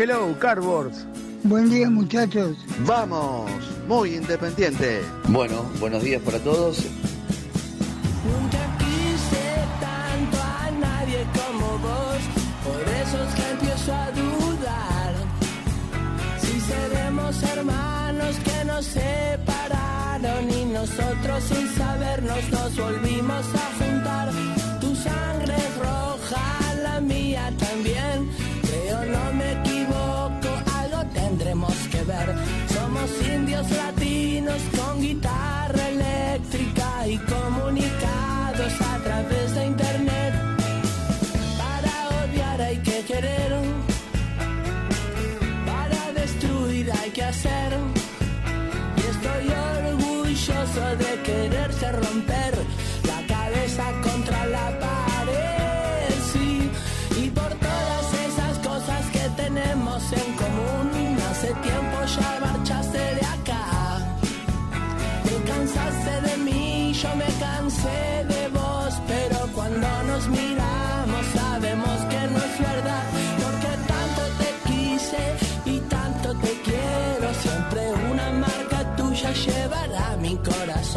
Hello, Cardboards. Buen día muchachos. Vamos, muy independiente. Bueno, buenos días para todos. Nunca quise tanto a nadie como vos, por eso es que empiezo a dudar. Si seremos hermanos que nos separaron y nosotros sin sabernos nos volvimos a juntar. Tu sangre es roja, la mía también. Somos indios latinos con guitarra eléctrica y comunicados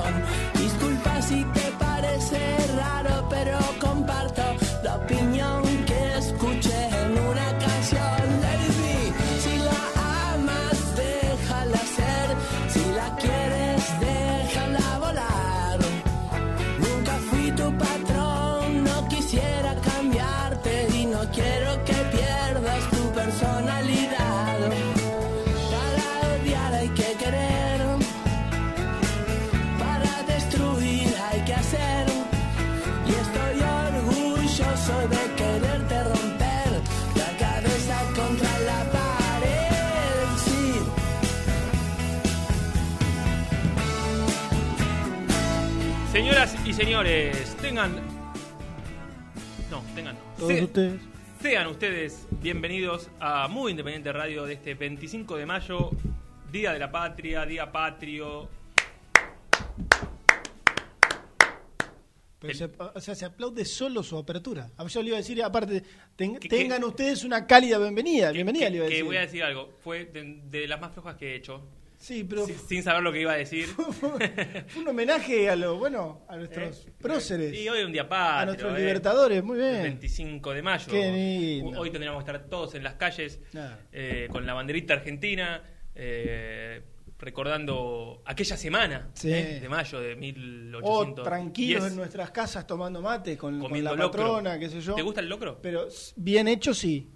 corazón. Y señores, tengan. No, tengan no. Todos Se- ustedes. Sean ustedes bienvenidos a Muy Independiente Radio de este 25 de mayo, Día de la Patria, Día Patrio. Pero se, o sea, se aplaude solo su apertura. A Yo le iba a decir, aparte, ten- Que- tengan que- ustedes una cálida bienvenida. Que- bienvenida, que, le iba a que decir. voy a decir algo. Fue de, de las más flojas que he hecho. Sí, pero Sin, sin saber lo que iba a decir. fue un homenaje a lo bueno, a nuestros Eh, próceres, Y hoy un día patrio. a nuestros eh. libertadores. Muy El bien. 25 de mayo. Qué lindo. Hoy tendríamos que estar todos en las calles eh, con la banderita argentina, eh, recordando aquella semana Sí. de mayo de O 1810. tranquilos en nuestras casas tomando mate con, la locro. patrona, qué sé yo. ¿Te gusta el locro? Pero bien hecho, sí.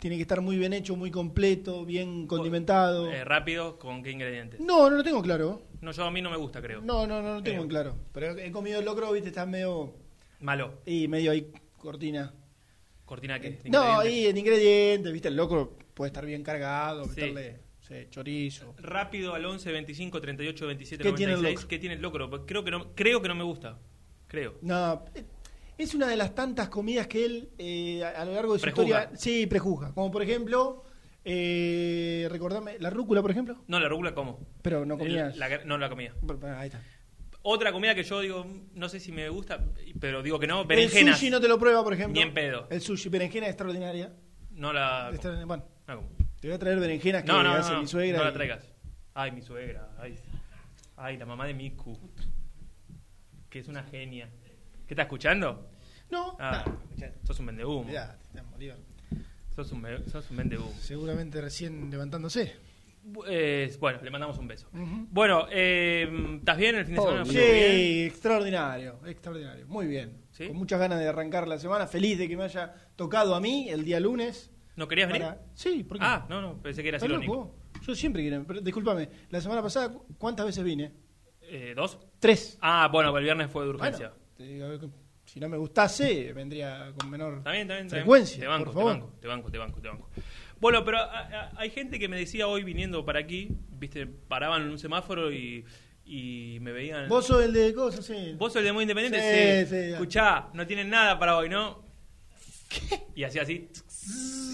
Tiene que estar muy bien hecho, muy completo, bien condimentado. Eh, rápido, ¿con qué ingredientes? No, no lo tengo claro. No, yo a mí no me gusta, creo. No, no, no lo tengo en claro. Pero he comido locro, viste, está medio. Malo. Y medio ahí cortina. ¿Cortina qué? ¿De No, ahí en ingredientes, viste, el locro puede estar bien cargado, Sí. meterle sí, chorizo. Rápido al 11 25 38 27 ¿Qué tiene el 96. locro? ¿Qué tiene el locro? Creo que no, creo que no me gusta. Creo. No, eh, es una de las tantas comidas que él eh, a, a lo largo de su Prejuzga. historia sí prejuzga. Como por ejemplo Eh, recordame, la rúcula, por ejemplo. No, la rúcula como. Pero no comías. La- no la comía. Ahí está. Otra comida que yo digo, no sé si me gusta, pero digo que no, El berenjenas. sushi no te lo prueba, por ejemplo. Ni en pedo. El sushi, berenjena extraordinaria. No la. Bueno, no como. te voy a traer berenjenas que No, no, hace no, mi suegra. no la y- traigas. Ay, mi suegra. Ay, ay, la mamá de Miku. Que es una genia. ¿Qué está escuchando? No, Ah, no, sos un vendehumo. mirá, Bolívar. Sos un, sos un vendehumo. Seguramente recién levantándose. Bu- eh, bueno, le mandamos un beso. Bueno, eh, ¿estás bien el fin de semana? Sí, ¿Fue bien? extraordinario, extraordinario. Muy bien. ¿Sí? Con muchas ganas de arrancar la semana. Feliz de que me haya tocado a mí el día lunes. ¿No querías venir? Sí, porque Ah, no, no, pensé que era ¿Estás irónico. loco? Yo siempre quiero. Pero, discúlpame, la semana pasada, ¿cu- ¿cuántas veces vine? Eh, ¿Dos? Tres. Ah, bueno, el viernes fue de Bueno, urgencia. te digo, si no me gustase, vendría con menor está bien. frecuencia. Te banco, por te banco, te banco, te banco, te banco. Bueno, pero a- a- hay gente que me decía hoy viniendo para aquí, viste, paraban en un semáforo y, y me veían. Vos sos el de cosas, sí. ¿Vos sos el de muy independiente? Sí, Sí. sí. Escuchá, no tienen nada para hoy, ¿no? Y hacía así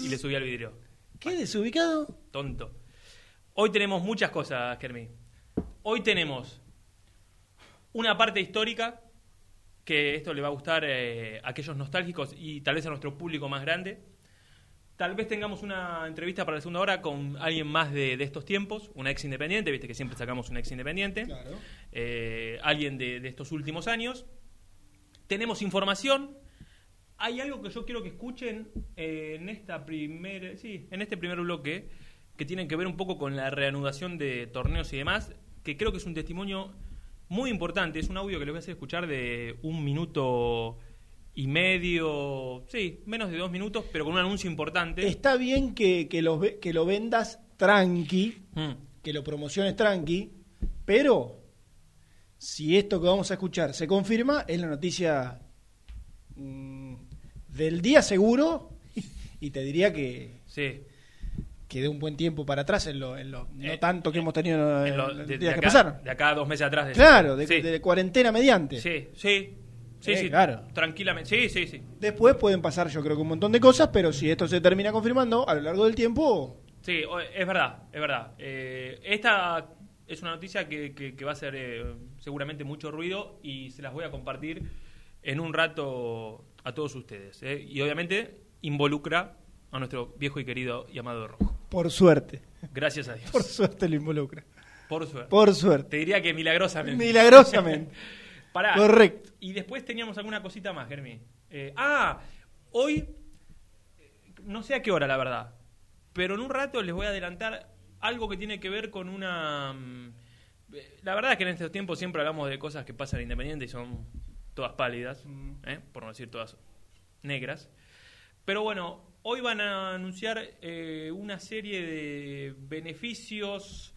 y le subía el vidrio. ¿Qué desubicado? Tonto. Hoy tenemos muchas cosas, Kermi. Hoy tenemos una parte histórica que esto le va a gustar eh, a aquellos nostálgicos y tal vez a nuestro público más grande. Tal vez tengamos una entrevista para la segunda hora con alguien más de, de estos tiempos, una ex independiente, viste que siempre sacamos una ex independiente, Claro. eh, alguien de, de estos últimos años. Tenemos información. Hay algo que yo quiero que escuchen eh, en esta primera, sí, en este primer bloque que tiene que ver un poco con la reanudación de torneos y demás, que creo que es un testimonio muy importante. Es un audio que les voy a hacer escuchar de un minuto y medio, sí, menos de dos minutos, pero con un anuncio importante. Está bien que, que, lo, ve- que lo vendas tranqui, Mm. que lo promociones tranqui, pero si esto que vamos a escuchar se confirma, es la noticia mm, del día seguro y te diría que, Sí. Que de un buen tiempo para atrás en lo, en lo no Eh, tanto que hemos tenido en En lo- los de, que acá, pasaron. de acá a dos meses atrás. de- Claro, de, sí. de cuarentena mediante. Sí, sí, sí, Eh, sí, claro. tranquilamente, sí, sí, sí. Después pueden pasar, yo creo que un montón de cosas, pero si esto se termina confirmando a lo largo del tiempo, Sí, es verdad, es verdad. Eh, esta es una noticia que, que- que va a hacer eh, seguramente mucho ruido y se las voy a compartir en un rato a todos ustedes. eh. Y obviamente involucra a nuestro viejo y querido y amado Rojo. Por suerte, Gracias a Dios. por suerte lo involucra. Por suerte. Por suerte. Te diría que milagrosamente. Milagrosamente. Pará. Correcto. Y después teníamos alguna cosita más, Germi. Eh, ah, hoy, eh, no sé a qué hora, la verdad, pero en un rato les voy a adelantar algo que tiene que ver con una... mm, eh, La verdad es que en estos tiempos siempre hablamos de cosas que pasan en Independiente y son todas pálidas, ¿eh? por no decir todas negras. Pero bueno, hoy van a anunciar eh, una serie de beneficios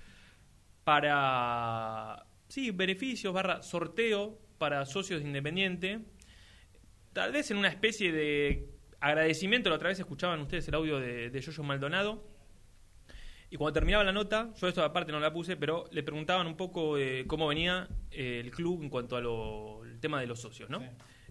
para... Sí, beneficios barra sorteo para socios de Independiente. Tal vez en una especie de agradecimiento, la otra vez escuchaban ustedes el audio de, Yoyo Maldonado. Y cuando terminaba la nota, yo esto aparte no la puse, pero le preguntaban un poco eh, cómo venía eh, el club en cuanto al tema de los socios, ¿no?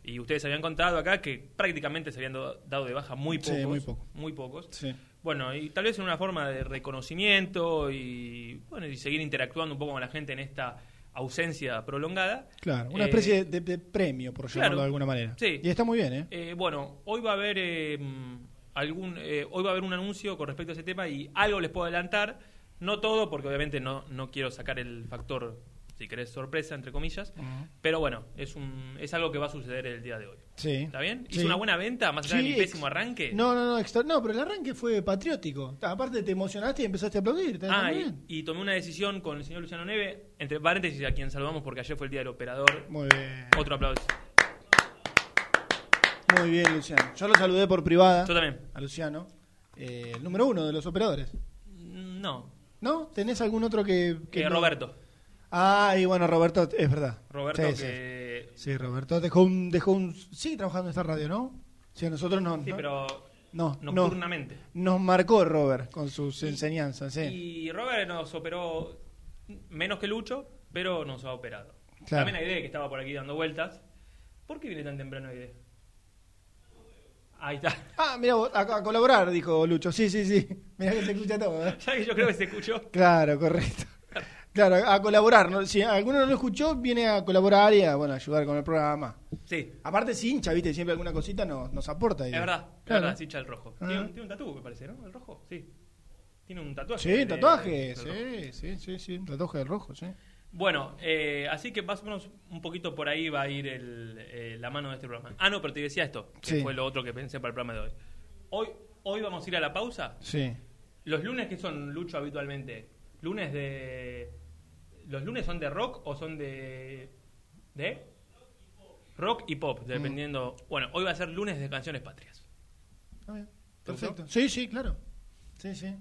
Y ustedes habían contado acá que prácticamente se habían do- dado de baja muy Sí, pocos. muy poco. muy pocos. Sí. Bueno, y tal vez en una forma de reconocimiento y, bueno, y seguir interactuando un poco con la gente en esta ausencia prolongada. Claro, una Eh, especie de, de premio, por llamarlo claro. de alguna manera. Sí. Y está muy bien, ¿eh? Eh, bueno, hoy va a haber eh, mm, algún, eh, hoy va a haber un anuncio con respecto a ese tema y algo les puedo adelantar, no todo, porque obviamente no, no quiero sacar el factor, si querés, sorpresa entre comillas, pero bueno, es un, es algo que va a suceder el día de hoy. Sí. ¿Está bien? Sí. ¿Hizo una buena venta más allá de Sí, mi ex- pésimo arranque? No, no, no, extra- no, pero el arranque fue patriótico. Aparte te emocionaste y empezaste a aplaudir. Ah, y, y tomé una decisión con el señor Luciano Neve, entre paréntesis a quien saludamos porque ayer fue el día del operador. Muy bien. Otro aplauso. Muy bien, Luciano. Yo lo saludé por privada. Yo también. A Luciano. eh, el número uno de los operadores. No, ¿No? ¿Tenés algún otro que...? que no? Roberto. Ah, y bueno, Roberto, es verdad. Roberto Sí, sí. que... Sí, Roberto dejó un, dejó un... Sigue trabajando en esta radio, ¿no? Sí, a nosotros no. Sí, no, pero no, no. nocturnamente. Nos marcó Robert con sus enseñanzas, sí. Y Robert nos operó menos que Lucho, pero nos ha operado. Claro. También Aide, que estaba por aquí dando vueltas. ¿Por qué viene tan temprano Aide? Ahí está. Ah, mira, a colaborar, dijo Lucho. Sí, sí, sí. Mira que se escucha todo. ¿eh? Ya que yo creo que se escuchó. Claro, correcto. Claro, a colaborar. ¿no? Si alguno no lo escuchó, viene a colaborar y a bueno, ayudar con el programa. Sí, Aparte, si hincha, viste, siempre alguna cosita nos, nos aporta. es verdad. Es Claro. verdad, es hincha el rojo. Ah. Tiene, un, tiene un tatuaje, me parece, ¿no? El rojo, sí. Tiene un tatuaje. Sí, tatuaje. Sí, sí, sí, sí. un Tatuaje del rojo, sí. Bueno, eh, así que más o menos un poquito por ahí va a ir el, eh, la mano de este programa. Ah, no, pero te decía esto, que Sí. fue lo otro que pensé para el programa de hoy. Hoy, hoy vamos a ir a la pausa. Sí. Los lunes que son Lucho habitualmente, lunes de los lunes son de rock o son de de rock y pop, dependiendo. Bueno, hoy va a ser lunes de canciones patrias. Está bien. ¿Te Perfecto. Sí, sí, claro. Sí, sí.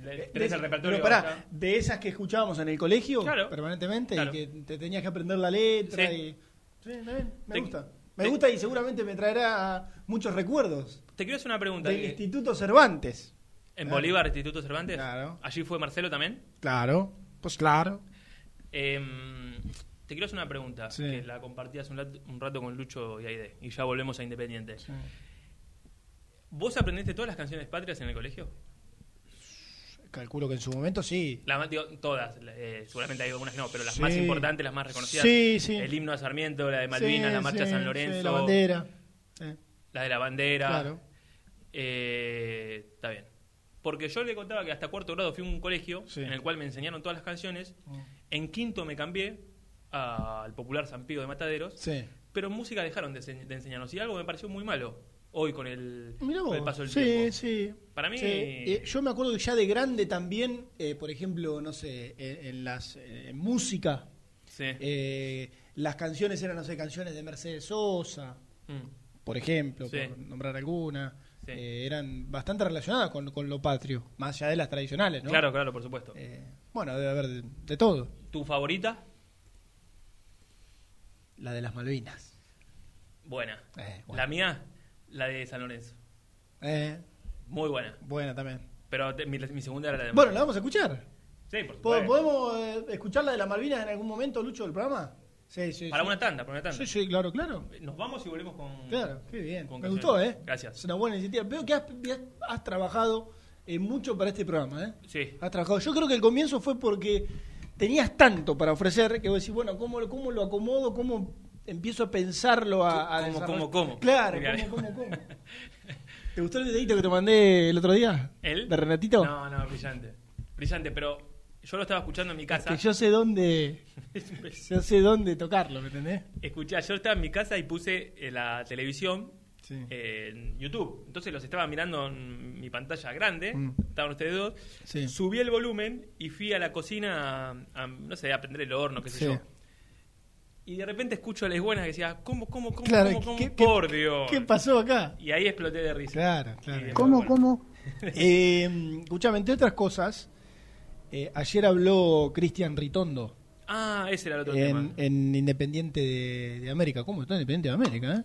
Le- De, tenés el repertorio. pero pará, de esas que escuchábamos en el colegio Claro. permanentemente Claro. y que te tenías que aprender la letra Sí. y sí, bien, me Te- gusta. Me te- gusta y seguramente me traerá muchos recuerdos Te quiero hacer una pregunta. del que- Instituto Cervantes. en Claro. Bolívar, Instituto Cervantes. Claro. Allí fue Marcelo también. Claro, pues claro. Em, te quiero hacer una pregunta Sí. que la compartí hace un rato, un rato con Lucho y Aide y ya volvemos a Independiente. ¿Vos aprendiste todas las canciones patrias en el colegio? Calculo que en su momento sí. La, digo, todas, eh, seguramente hay algunas que no, pero las Sí. más importantes, las más reconocidas. Sí, sí. El himno a Sarmiento, la de Malvinas, la marcha sí, San Lorenzo, la bandera. La de la bandera. claro. Eh, está bien. Porque yo le contaba que hasta cuarto grado fui a un colegio en el cual me enseñaron todas las canciones. Mm. En quinto me cambié al popular San Pío de Mataderos. Sí. Pero en música dejaron de, ense- de enseñarnos. Y algo me pareció muy malo hoy con el, con el paso del sí, tiempo. sí. Para mí- Sí. Eh, yo me acuerdo que ya de grande también, eh, por ejemplo, no sé, en, en las eh, en música, Sí. eh, las canciones eran, no sé, canciones de Mercedes Sosa, Mm. por ejemplo, por nombrar alguna. Sí. eh, eran bastante relacionadas con, con lo patrio, más allá de las tradicionales, ¿no? Claro, claro, por supuesto. Eh, bueno, debe haber de, de todo. ¿Tu favorita? La de las Malvinas. Buena. Eh, bueno. La mía, la de San Lorenzo. Eh, Muy buena. buena también. Pero te- mi, mi segunda era la de Bueno, la vamos a escuchar. Sí, por ¿Po- supuesto. ¿Podemos eh, escuchar la de las Malvinas en algún momento, Lucho, del programa? Sí, sí. Para sí. una tanda, para una tanda. Sí, sí, claro, claro. Nos vamos y volvemos con. Claro, qué bien. con Me canciones. gustó, ¿eh? Gracias. Es una buena iniciativa. Veo que has, has trabajado eh, mucho para este programa, ¿eh? Sí. Has trabajado. Yo creo que el comienzo fue porque tenías tanto para ofrecer que vos decís, bueno, ¿cómo, lo- cómo lo acomodo? ¿Cómo empiezo a pensarlo? A, a ¿Cómo, cómo, cómo? Claro, Claro. ¿cómo, cómo, cómo? ¿Te gustó el videito que te mandé el otro día? ¿Él? ¿De Renatito? No, no, brillante. Brillante, pero yo lo estaba escuchando en mi casa. Que yo sé dónde... Yo sé dónde tocarlo, ¿me entendés? Escuché, yo estaba en mi casa y puse eh, la televisión Sí. eh, en YouTube. Entonces los estaba mirando en mi pantalla grande, Mm. estaban ustedes dos. Sí. Subí el volumen y fui a la cocina a, a, no sé, a prender el horno, qué sé Sí. yo. Y de repente escucho a las buenas que decía, ¿cómo, cómo, cómo, Claro, cómo, cómo? ¿qué- qué- por Dios? ¿Qué pasó acá? Y ahí exploté de risa. Claro, claro. después, ¿Cómo, bueno. cómo? Eh, escuchame, entre otras cosas, eh, ayer habló Cristian Ritondo Ah, ese era el otro tema. en, en Independiente de, de América. ¿Cómo está Independiente de América? Eh?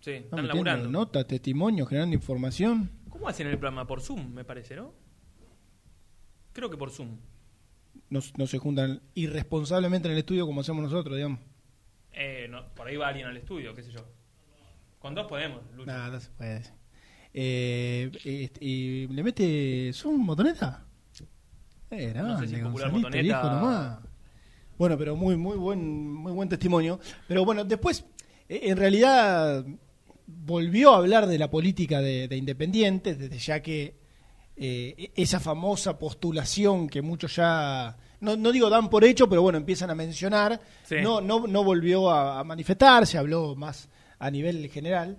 Sí, Está están laburando. notas, testimonios, generando información. ¿Cómo hacen el programa? Por Zoom, me parece, ¿no? Creo que por Zoom. No, no se juntan irresponsablemente en el estudio como hacemos nosotros, digamos. Eh, no, por ahí va alguien al estudio, qué sé yo. Con dos podemos, Lucho. No se puede. Eh, este, ¿Y le mete Zoom motoneta? Eh, No sé si popular nomás. Bueno, pero muy, muy buen, muy buen testimonio. Pero bueno, después, eh, en realidad, volvió a hablar de la política de, de Independiente, desde ya que eh, esa famosa postulación que muchos ya, no, no digo dan por hecho, pero bueno, empiezan a mencionar, Sí. no, no, no volvió a, a manifestarse, habló más a nivel general.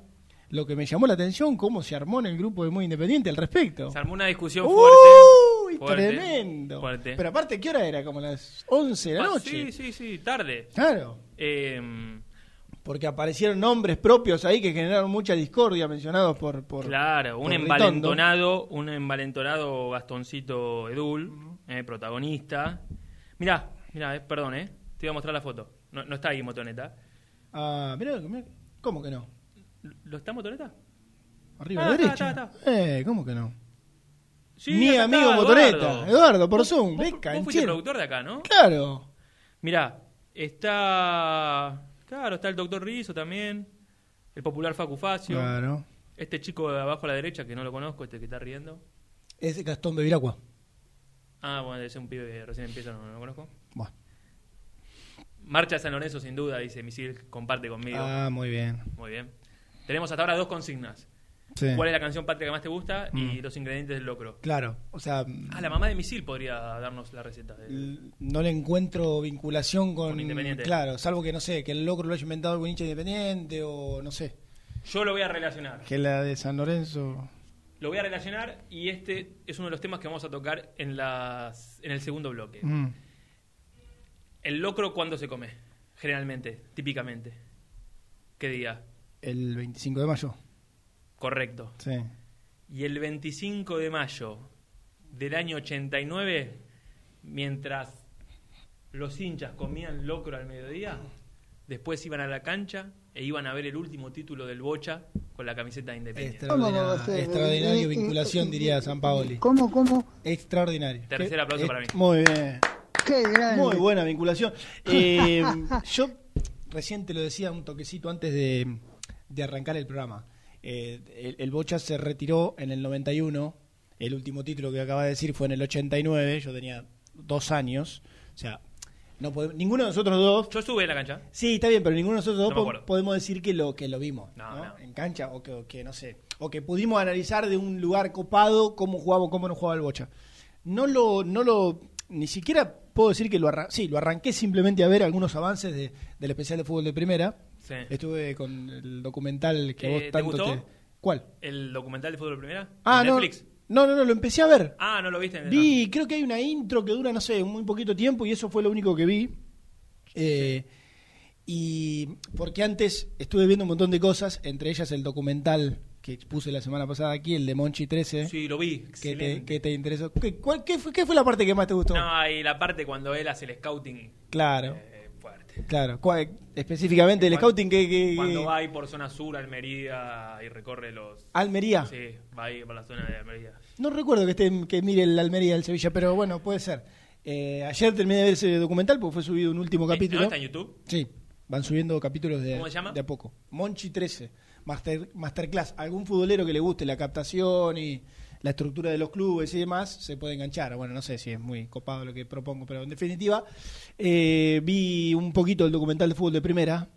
Lo que me llamó la atención, cómo se armó en el grupo de Muy Independiente al respecto. Se armó una discusión ¡Uy! fuerte. Fuerte, tremendo. fuerte. Pero aparte, ¿qué hora era? Como las 11 de la Ah, noche. Sí, sí, sí, tarde. Claro. Eh, Porque aparecieron nombres propios ahí que generaron mucha discordia mencionados por. por claro, un por envalentonado, un envalentonado Gastoncito Edul, eh, protagonista. Mirá, mirá, eh, perdón, eh. Te iba a mostrar la foto. No, no está ahí Motoneta. Ah, mirá, mirá, ¿cómo que no? ¿Lo está Motoneta? Arriba Ah, a la está, derecha. está, Eh, ¿cómo que no? Sí, Mi amigo está, Motoneta, Eduardo, por Zoom, Vos, vos fuiste productor de acá, ¿no? Claro. Mirá, está. Claro, está el doctor Rizzo también. El popular Facu Facio. Claro. Este chico de abajo a la derecha, que no lo conozco, este que está riendo. Es Gastón Bevilacqua. Ah, bueno, debe ser un pibe que recién empieza, no, no lo conozco. Bueno. Marcha San Lorenzo, sin duda, dice Misil, comparte conmigo. Ah, muy bien. Muy bien. Tenemos hasta ahora dos consignas. Sí. ¿Cuál es la canción patria que más te gusta? Y Mm. los ingredientes del locro. Claro, o sea, Ah, la mamá de Misil podría darnos la receta. de- no le encuentro vinculación con, Con Independiente. Claro, salvo que no sé, que el locro lo haya inventado algún hincha independiente o no sé. Yo lo voy a relacionar. Que la de San Lorenzo. Lo voy a relacionar y este es uno de los temas que vamos a tocar en, las, en el segundo bloque. Mm. ¿El locro cuándo se come? Generalmente, típicamente. ¿Qué día? El 25 de mayo. Correcto. Sí. Y el 25 de mayo del año 89, mientras los hinchas comían locro al mediodía, después iban a la cancha e iban a ver el último título del Bocha con la camiseta de Independiente. ¿Cómo va a Extraordinario, ser? extraordinario Eh, eh, vinculación, diría San Paoli. ¿Cómo, cómo? Extraordinario. Tercer aplauso eh, para mí. Muy bien. Qué grande. Muy buena vinculación. Eh, yo recién te lo decía un toquecito antes de, de arrancar el programa. Eh, el, el Bocha se retiró en el 91. El último título que acaba de decir fue en el 89. Yo tenía dos años. O sea, no podemos- ninguno de nosotros dos. Yo estuve en la cancha. Sí, está bien, pero ninguno de nosotros dos No po- podemos decir que lo que lo vimos No, ¿no? no. en cancha o que, o que, no sé o que pudimos analizar de un lugar copado cómo jugaba o cómo no jugaba el Bocha. No lo no lo ni siquiera puedo decir que lo arran sí, lo arranqué simplemente a ver algunos avances de- del especial de fútbol de primera. Sí. Estuve con el documental que Eh, vos ¿te tanto gustó? te ¿Cuál? ¿El documental de fútbol primera? Ah, ¿En no. Netflix? No, no, no, lo empecé a ver. Ah, no lo viste. en- Vi, creo que hay una intro que dura, no sé, muy poquito tiempo y eso fue lo único que vi. Eh, y porque antes estuve viendo un montón de cosas, entre ellas el documental que puse la semana pasada aquí, el de Monchi 13, Sí, lo vi. que, te, excelente. que te interesó. ¿Qué, cuál- qué fue, qué fue la parte que más te gustó? No, y la parte cuando él hace el scouting. claro, eh. Claro. ¿Cuál- específicamente el scouting que... que- Cuando va ahí por zona sur, Almería, y recorre los... Almería. Sí, va ahí por la zona de Almería. No recuerdo que esté que mire el Almería del Sevilla, pero bueno, puede ser. Eh, ayer terminé de ver ese documental porque fue subido un último capítulo. ¿No está en YouTube? Sí, van subiendo capítulos de, ¿Cómo se llama? de a poco. Monchi 13, master, Masterclass. Algún futbolero que le guste la captación y la estructura de los clubes y demás se puede enganchar. Bueno, no sé si es muy copado lo que propongo, pero en definitiva eh, vi un poquito el documental de fútbol de primera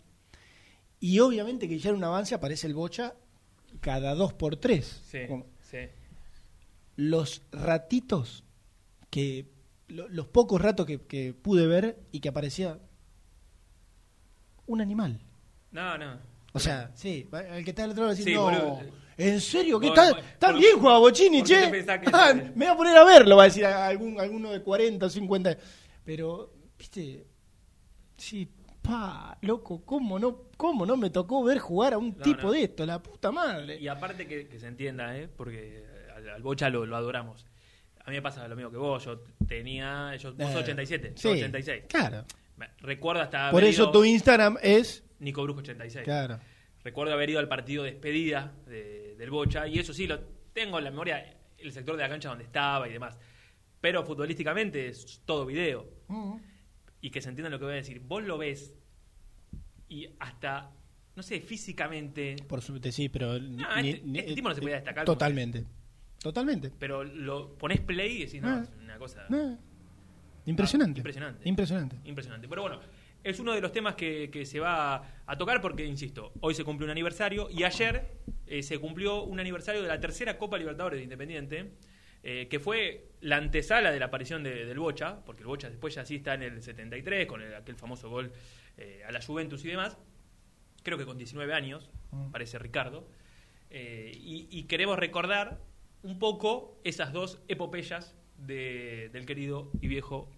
y obviamente que ya en un avance aparece el Bocha cada dos por tres. Sí, Como- sí. los ratitos que lo- los pocos ratos que, que pude ver y que aparecía un animal No, no. o sea sí el que está al otro lado decir Sí, no boludo. En serio está vos- tan bien jugaba Bochini ¿por qué che que- Ah, me voy a poner a verlo va a decir a- algún alguno de 40 o 50 pero viste sí pa loco cómo no cómo no me tocó ver jugar a un No, tipo no. de esto la puta madre Y aparte que, que se entienda, ¿eh? porque al, al Bocha lo, lo adoramos. A mí me pasa lo mismo que vos. Yo tenía. Yo, vos sos Eh, 87, sí, yo 86. claro Recuerdo hasta. por eso ido- tu Instagram es Nico Brusco 86. claro Recuerdo haber ido al partido de despedida de- del Bocha. Y eso sí, lo tengo en la memoria. El sector de la cancha donde estaba y demás. Pero futbolísticamente es todo video. Y que se entienda lo que voy a decir. Vos lo ves. Y hasta. No sé, físicamente. Por suerte sí, pero... Ah, ni- este- ni- este tipo no se podía destacar, Totalmente. Totalmente. Pero lo pones play y decís, no, Ah. es una cosa. Eh, Impresionante. Ah, impresionante. Impresionante. Impresionante. Pero bueno, es uno de los temas que, que se va a tocar porque, insisto, hoy se cumple un aniversario y ayer eh, se cumplió un aniversario de la tercera Copa Libertadores de Independiente, eh, que fue la antesala de la aparición de- del Bocha, porque el Bocha después ya sí está en el 73 con el- aquel famoso gol eh, a la Juventus y demás, creo que con 19 años, Mm. parece Ricardo, y, y queremos recordar un poco esas dos epopeyas de- del querido y viejo.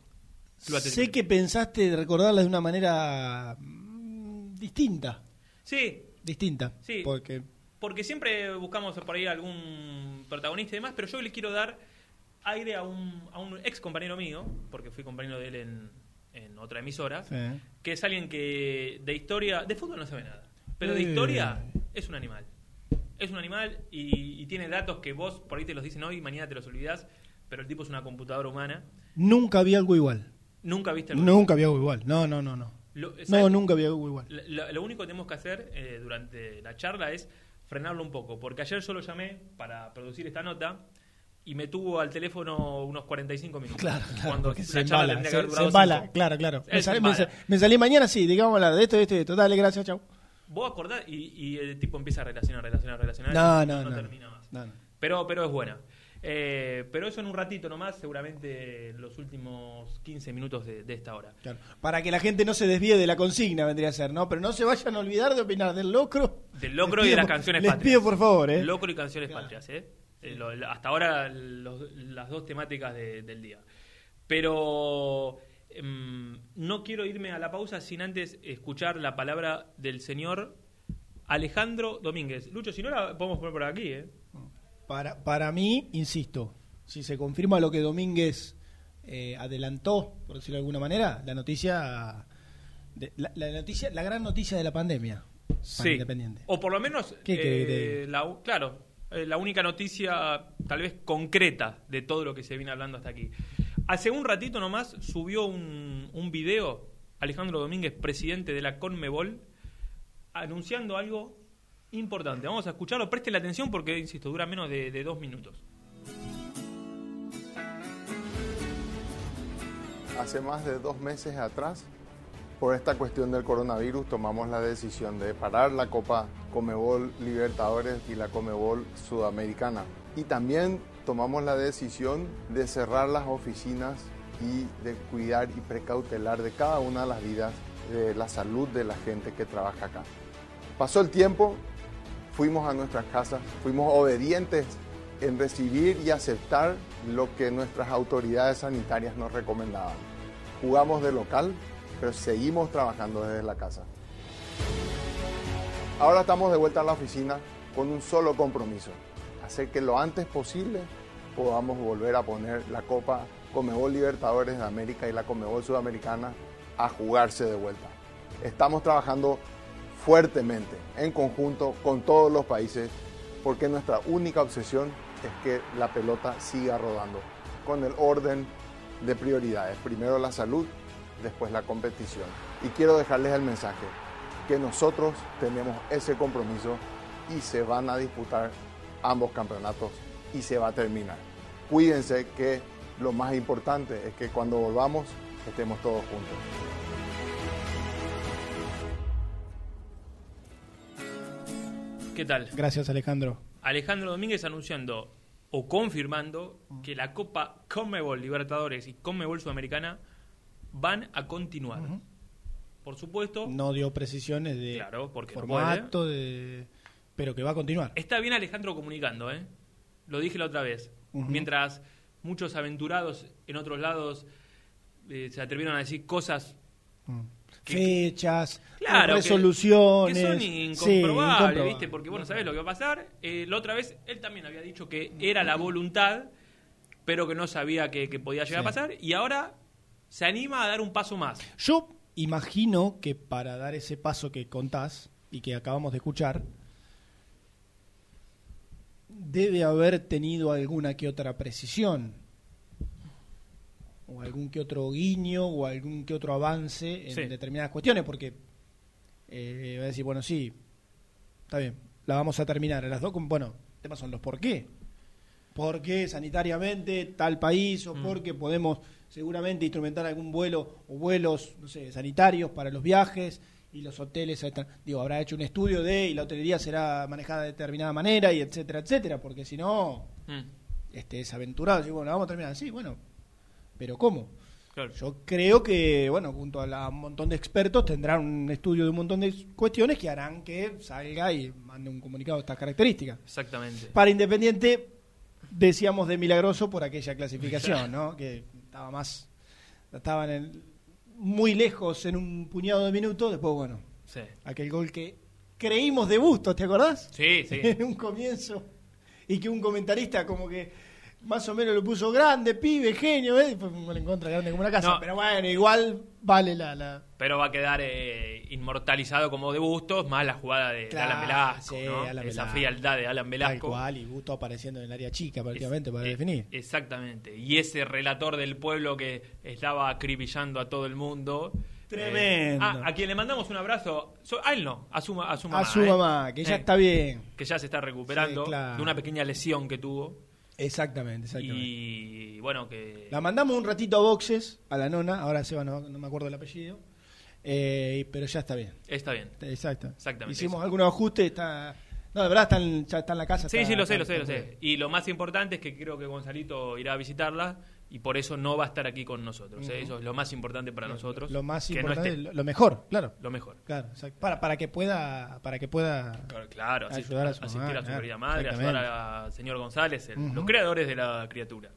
Sé que pensaste recordarla de una manera mm, distinta. Sí, Distinta. Sí. Porque porque siempre buscamos por ahí algún protagonista y demás, pero yo le quiero dar aire a un, a un ex compañero mío, porque fui compañero de él en, en otra emisora, Sí. que es alguien que de historia, de fútbol no sabe nada, pero de Eh. historia es un animal. Es un animal y, y tiene datos que vos por ahí te los dicen hoy y mañana te los olvidás, pero el tipo es una computadora humana. nunca había algo igual. Nunca viste algo Nunca había algo igual. No, no, no, no. Lo- No, nunca había algo igual. Lo, lo único que tenemos que hacer eh, durante la charla es frenarlo un poco, porque ayer yo lo llamé para producir esta nota y me tuvo al teléfono unos 45 minutos. Claro, claro, cuando la se charla embala, que se, haber se embala, claro, claro. Me me, me salí mañana, sí, digamos hablar de esto, de esto, de esto. Dale, gracias, chau. Vos acordás y, y el tipo empieza a relacionar, relacionar, relacionar. No, y no, no. termina más. No, no. Pero, pero es buena. Eh, pero eso en un ratito nomás, seguramente los últimos 15 minutos de, de esta hora. Claro. Para que la gente no se desvíe de la consigna, vendría a ser, ¿no? Pero no se vayan a olvidar de opinar del locro. Del locro Les y de las canciones Les patrias. pido, por favor, ¿eh? Locro y canciones patrias, ¿eh? Eh, lo- hasta ahora los- las dos temáticas de- del día. Pero em, no quiero irme a la pausa sin antes escuchar la palabra del señor Alejandro Domínguez. Lucho, si no la podemos poner por aquí, ¿eh? Para, para mí, insisto, si se confirma lo que Domínguez eh, adelantó, por decirlo de alguna manera, la noticia, de- la, la noticia, la gran noticia de la pandemia Sí. Independiente. O por lo menos, ¿Qué eh, la claro, eh, la única noticia tal vez concreta de todo lo que se viene hablando hasta aquí. Hace un ratito nomás subió un, un video Alejandro Domínguez, presidente de la Conmebol, anunciando algo importante. Vamos a escucharlo, presten la atención porque, insisto, dura menos de, de dos minutos. Hace más de dos meses atrás, por esta cuestión del coronavirus, tomamos la decisión de parar la Copa Comebol Libertadores y la Comebol Sudamericana. Y también tomamos la decisión de cerrar las oficinas y de cuidar y precautelar de cada una de las vidas de la salud de la gente que trabaja acá. Pasó el tiempo, fuimos a nuestras casas, fuimos obedientes en recibir y aceptar lo que nuestras autoridades sanitarias nos recomendaban. Jugamos de local, pero seguimos trabajando desde la casa. Ahora estamos de vuelta a la oficina con un solo compromiso, hacer que lo antes posible podamos volver a poner la Copa Comebol Libertadores de América y la Comebol Sudamericana a jugarse de vuelta. Estamos trabajando fuertemente, en conjunto con todos los países, porque nuestra única obsesión es que la pelota siga rodando, con el orden de prioridades. Primero la salud, después la competición. Y quiero dejarles el mensaje, que nosotros tenemos ese compromiso y se van a disputar ambos campeonatos y se va a terminar. Cuídense que lo más importante es que cuando volvamos estemos todos juntos. ¿Qué tal? Gracias, Alejandro. Alejandro Domínguez anunciando o confirmando que la Copa Conmebol Libertadores y Conmebol Sudamericana van a continuar. Por supuesto, No dio precisiones de Claro, porque no formato, de, pero que va a continuar. está bien Alejandro comunicando, ¿eh? Lo dije la otra vez. Mientras muchos aventurados en otros lados eh, se atrevieron a decir cosas Mm. Que- Fechas, Claro, resoluciones. Que, son incomprobables. ¿viste? Porque, bueno, ¿sabes lo que va a pasar? Eh, la otra vez él también había dicho que era la voluntad, pero que no sabía que, que podía llegar Sí. a pasar. Y ahora se anima a dar un paso más. Yo imagino que para dar ese paso que contás y que acabamos de escuchar, debe haber tenido alguna que otra precisión, o algún que otro guiño, o algún que otro avance en Sí. determinadas cuestiones, porque eh, va a decir, bueno, sí, está bien, la vamos a terminar. Las dos, bueno, el tema son los por qué. ¿Por qué sanitariamente tal país? ¿O Mm. porque podemos seguramente instrumentar algún vuelo o vuelos, no sé, sanitarios para los viajes y los hoteles? Digo, habrá hecho un estudio de y la hotelería será manejada de determinada manera y etcétera, etcétera, porque si no, Mm, este, es aventurado. Digo, bueno, vamos a terminar así, bueno, pero ¿cómo? claro. Yo creo que, bueno, junto a la- un montón de expertos tendrán un estudio de un montón de cuestiones que harán que salga y mande un comunicado de estas características. Exactamente. Para Independiente decíamos de milagroso por aquella clasificación, ¿no? Que estaba más estaban en- muy lejos en un puñado de minutos, después bueno, Sí, aquel gol que creímos de Bustos, ¿te acordás? sí. sí. En un comienzo y que un comentarista como que más o menos lo puso grande, pibe, genio, ¿eh? Fue un gol en contra grande como una casa, No. pero bueno, igual vale la, la Pero va a quedar eh, inmortalizado como de Bustos, más la jugada de, Alan Velasco, sí, ¿no? Alan Esa Velasco. frialdad de Alan Velasco. cual y Gusto apareciendo en el área chica prácticamente para Eh, definir. Exactamente. Y ese relator del pueblo que estaba acribillando a todo el mundo, Tremendo. ah, a quien le mandamos un abrazo, so- a él no, a su, a su mamá. a su ¿eh? mamá, que ya Eh, está bien. Que ya se está recuperando Sí, claro. de una pequeña lesión que tuvo. Exactamente, exactamente. Y bueno, que. La mandamos un ratito a boxes, a la nona, ahora Seba no, no me acuerdo el apellido, eh, pero ya está bien. Está bien. Exacto. Exactamente, Hicimos eso. algunos ajustes, está... No, de verdad está en, ya está en la casa. Sí, está- sí, lo sé, lo sé, lo sé. Y lo más importante es que creo que Gonzalito irá a visitarla y por eso no va a estar aquí con nosotros. ¿eh? Eso es lo más importante para nosotros. Lo más no importante, lo, mejor, claro. Lo mejor. Claro, exacto. para, para que pueda, para que pueda Claro, Claro, asist- Ayudar a su asistir a su claro, querida madre, ayudar al señor González, el- los creadores de la criatura.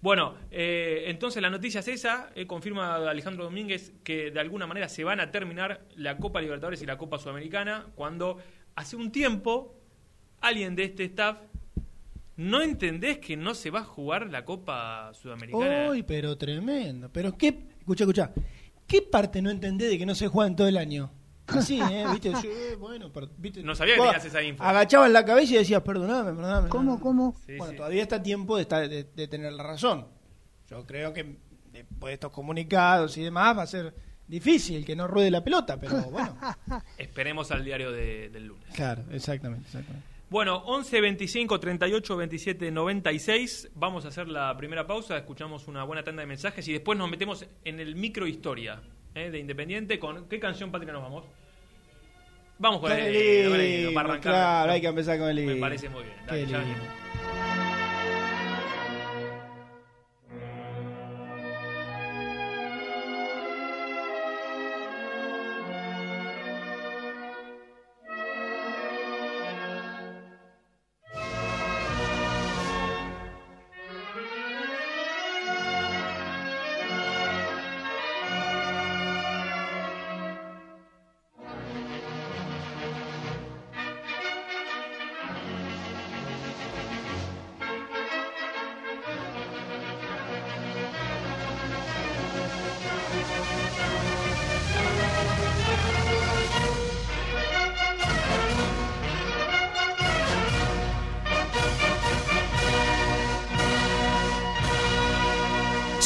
Bueno, eh, entonces la noticia es esa, eh, confirma Alejandro Domínguez que de alguna manera se van a terminar la Copa Libertadores y la Copa Sudamericana cuando hace un tiempo alguien de este staff no entendés que no se va a jugar la Copa Sudamericana. Uy, pero tremendo. Pero qué, escucha, escucha. ¿Qué parte no entendés de que no se juegan todo el año? Así, ¿eh? ¿Viste? Sí, bueno, pero, ¿viste? No sabía que tenías esa info. Agachabas la cabeza y decías, perdoname, perdoname. ¿Cómo, cómo? Sí, bueno, sí. todavía está a tiempo de, estar, de, de tener la razón. Yo creo que después de estos comunicados y demás va a ser difícil que no ruede la pelota, pero bueno. Esperemos al diario de- del lunes. claro, exactamente, exactamente. Bueno, 11 25 38 27 96. Vamos a hacer la primera pausa. Escuchamos una buena tanda de mensajes y después nos metemos en el micro historia ¿eh? de Independiente. ¿Con qué canción patria nos vamos? Vamos con el el himno, lindo, para arrancar. claro, hay que empezar con el Me parece muy bien. Dale,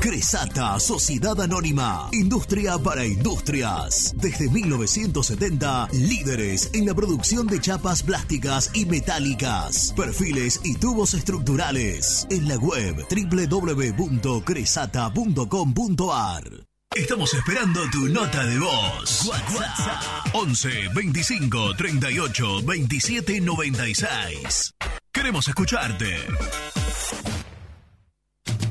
Cresata, Sociedad Anónima, Industria para Industrias. Desde 1970, líderes en la producción de chapas plásticas y metálicas, perfiles y tubos estructurales. En la web www.cresata.com.ar. Estamos esperando tu nota de voz. WhatsApp 11 25 38 27 96. Queremos escucharte.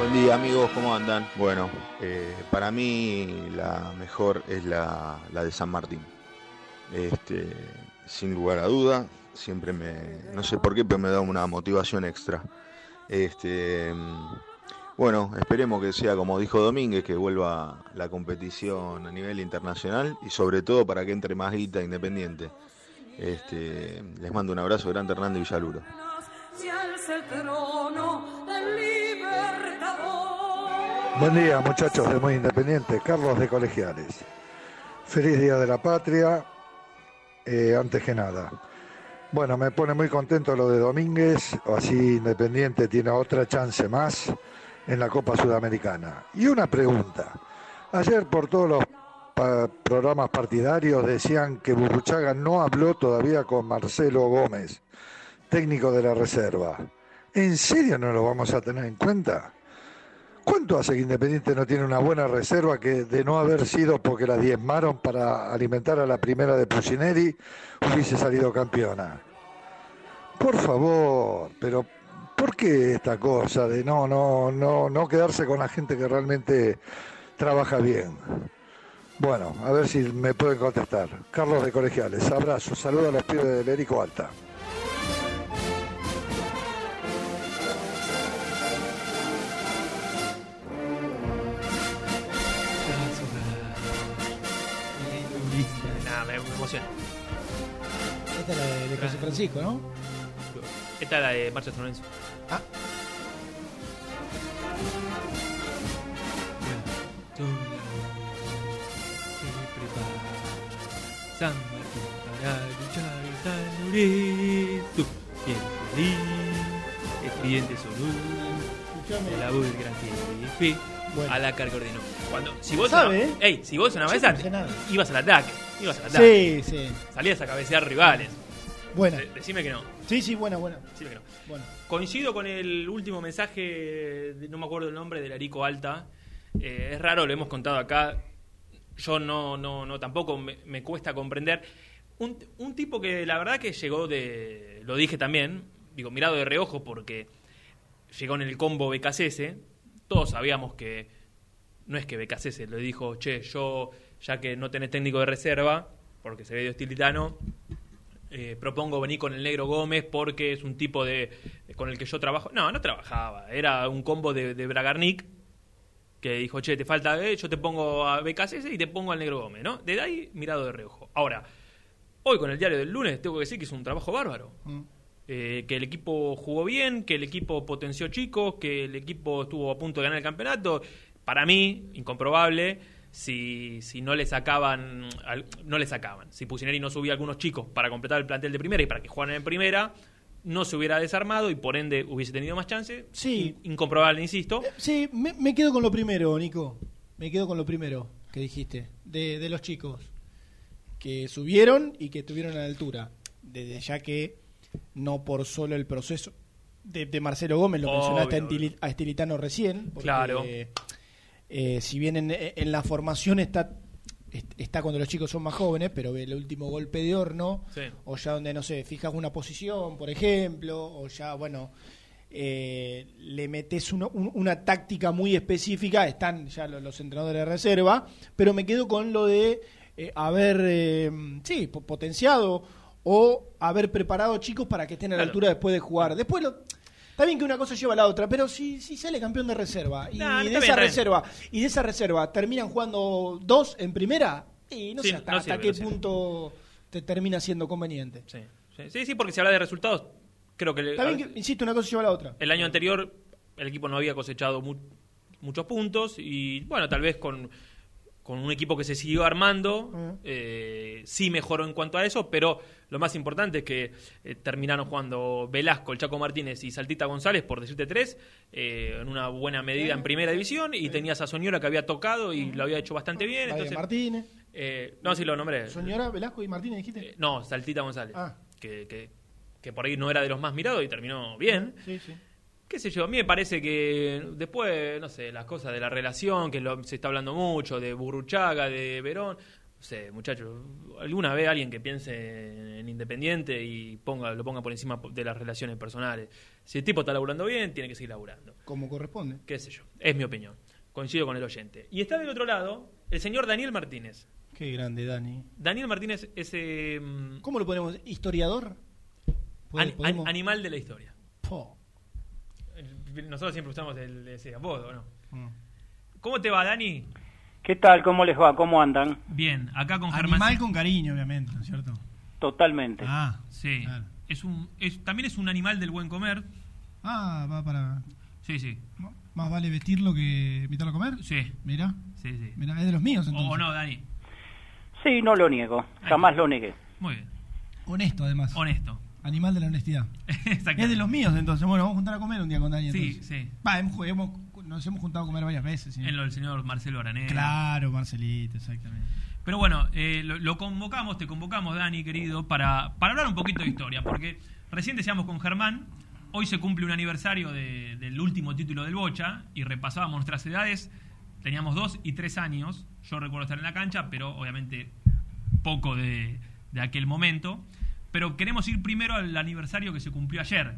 Buen día amigos, ¿cómo andan? Bueno, eh, para mí la mejor es la, de San Martín. Este, sin lugar a duda, siempre me, no sé por qué, pero me da una motivación extra. Este, bueno, esperemos que sea como dijo Domínguez, que vuelva la competición a nivel internacional y sobre todo para que entre más guita independiente. Este, les mando un abrazo grande Hernando Villaluro. Buen día muchachos de Muy Independiente, Carlos de Colegiales. Feliz Día de la Patria, eh, antes que nada. Bueno, me pone muy contento lo de Domínguez, así Independiente tiene otra chance más en la Copa Sudamericana. Y una pregunta, ayer por todos los programas partidarios decían que Burruchaga no habló todavía con Marcelo Gómez, técnico de la reserva. ¿En serio no lo vamos a tener en cuenta? ¿Cuánto hace que Independiente no tiene una buena reserva que de no haber sido porque la diezmaron para alimentar a la primera de Pucineri hubiese salido campeona? Por favor, pero ¿por qué esta cosa de no, no, no, no quedarse con la gente que realmente trabaja bien? Bueno, a ver si me pueden contestar. Carlos de Colegiales, abrazo, saludo a los pibes del Erico Alta. Esta es la de, de José Francisco, ¿no? Esta es la de Marcha San Lorenzo. Ah. San Martín para luchar en San Lorenzo. Bien feliz, estudiante solo. La voz del gran jefe. A la carga ordenó. Cuando, si vos, Sabe, una, ey, si vos una vez antes, ibas al ataque, ibas al ataque. Sí, sí. Salías a cabecear rivales. Buena. De- decime que no. Sí, sí, buena, buena. Decime que no. Bueno. Coincido con el último mensaje, de- no me acuerdo el nombre, del Arico Alta. Eh, es raro, lo hemos contado acá. Yo no, no, no tampoco me, me cuesta comprender. Un, un tipo que la verdad que llegó de. Lo dije también, digo, mirado de reojo porque llegó en el combo BKCS. Todos sabíamos que. No es que BKCS le dijo, che, yo, ya que no tenés técnico de reserva, porque se ve de estilitano, eh, propongo venir con el negro Gómez porque es un tipo de con el que yo trabajo. No, no trabajaba. Era un combo de, de Bragarnik que dijo, che, te falta, eh, yo te pongo a BKCS y te pongo al negro Gómez, ¿no? Desde ahí, mirado de reojo. Ahora, hoy con el diario del lunes tengo que decir que es un trabajo bárbaro. Mm. Eh, que el equipo jugó bien, que el equipo potenció chicos, que el equipo estuvo a punto de ganar el campeonato. Para mí, incomprobable, si, si no le sacaban, al- no le sacaban. Si Pusineri no subía algunos chicos para completar el plantel de primera y para que jugaran en primera, no se hubiera desarmado y por ende hubiese tenido más chance. Sí. In- incomprobable, insisto. Sí, me, me quedo con lo primero, Nico. Me quedo con lo primero que dijiste, de, de los chicos que subieron y que estuvieron a la altura. Desde ya que no por solo el proceso de, de Marcelo Gómez, lo Obvio, mencionaste a obvio. Estili- a Estilitano recién. porque, Claro. eh, si bien en, en la formación está est- está cuando los chicos son más jóvenes, pero el último golpe de horno, Sí. o ya donde, no sé, fijas una posición, por ejemplo, o ya, bueno, eh, le metes un- una táctica muy específica, están ya lo- los, entrenadores de reserva, pero me quedo con lo de eh, haber, eh, sí, po- potenciado o haber preparado chicos para que estén a la Claro. altura después de jugar. Después lo... Está bien que una cosa lleva a la otra, pero si, si sale campeón de reserva y No, de esa bien, reserva y de esa reserva terminan jugando dos en primera, y no Sí, sé hasta, no hasta sirve, qué no punto te termina siendo conveniente. Sí, sí, sí, porque si habla de resultados, creo que... Está bien que, insisto, una cosa lleva a la otra. El año anterior el equipo no había cosechado mu- muchos puntos y bueno, tal vez con, con un equipo que se siguió armando, eh, sí mejoró en cuanto a eso, pero lo más importante es que eh, terminaron jugando Velasco, el Chaco Martínez y Saltita González, por decirte tres, eh, en una buena medida en primera división y tenías a Soñora que había tocado y lo había hecho bastante bien. Entonces, Martínez, eh, no, sí lo nombré. Soñora, Velasco y Martínez, dijiste. No, Saltita González. Ah. Que, que, que por ahí no era de los más mirados y terminó bien. Sí, sí. Qué sé yo, a mí me parece que después, no sé, las cosas de la relación, que lo- se está hablando mucho, de Burruchaga, de Verón. No sé, muchachos, alguna vez alguien que piense en Independiente y ponga lo ponga por encima de las relaciones personales. Si el tipo está laburando bien, tiene que seguir laburando. Como corresponde. Qué sé yo, es mi opinión. Coincido con el oyente. Y está del otro lado el señor Daniel Martínez. Qué grande, Dani. Daniel Martínez es eh, ¿Cómo lo ponemos? ¿Historiador? Animal de la historia. Po. Nosotros siempre usamos el, ese apodo, ¿no? Mm. ¿Cómo te va, Dani? ¿Qué tal? ¿Cómo les va? ¿Cómo andan? Bien, acá con Germán. Animal con cariño, obviamente, ¿no es cierto? Totalmente. Ah, Sí. Es un, es, también es un animal del buen comer. Ah, va para. Sí, sí. Más vale vestirlo que invitarlo a comer. Sí. Mira. Sí, sí. Mira, es de los míos entonces. o no, Dani. Sí, no lo niego. Jamás lo negué. Muy bien. Honesto, además. Honesto. Animal de la honestidad. Es de los míos entonces. Bueno, vamos a juntar a comer un día con Dani. Sí, entonces. sí. Va, hemos, hemos- nos hemos juntado a comer varias veces. sí. En lo del señor Marcelo Araneda. Claro, Marcelito, exactamente. Pero bueno, eh, lo, lo convocamos, te convocamos, Dani, querido, para, para hablar un poquito de historia. Porque recién decíamos con Germán hoy se cumple un aniversario de- del último título del Bocha y repasábamos nuestras edades. Teníamos dos y tres años. Yo recuerdo estar en la cancha, pero obviamente poco de, de aquel momento. Pero queremos ir primero al aniversario que se cumplió ayer,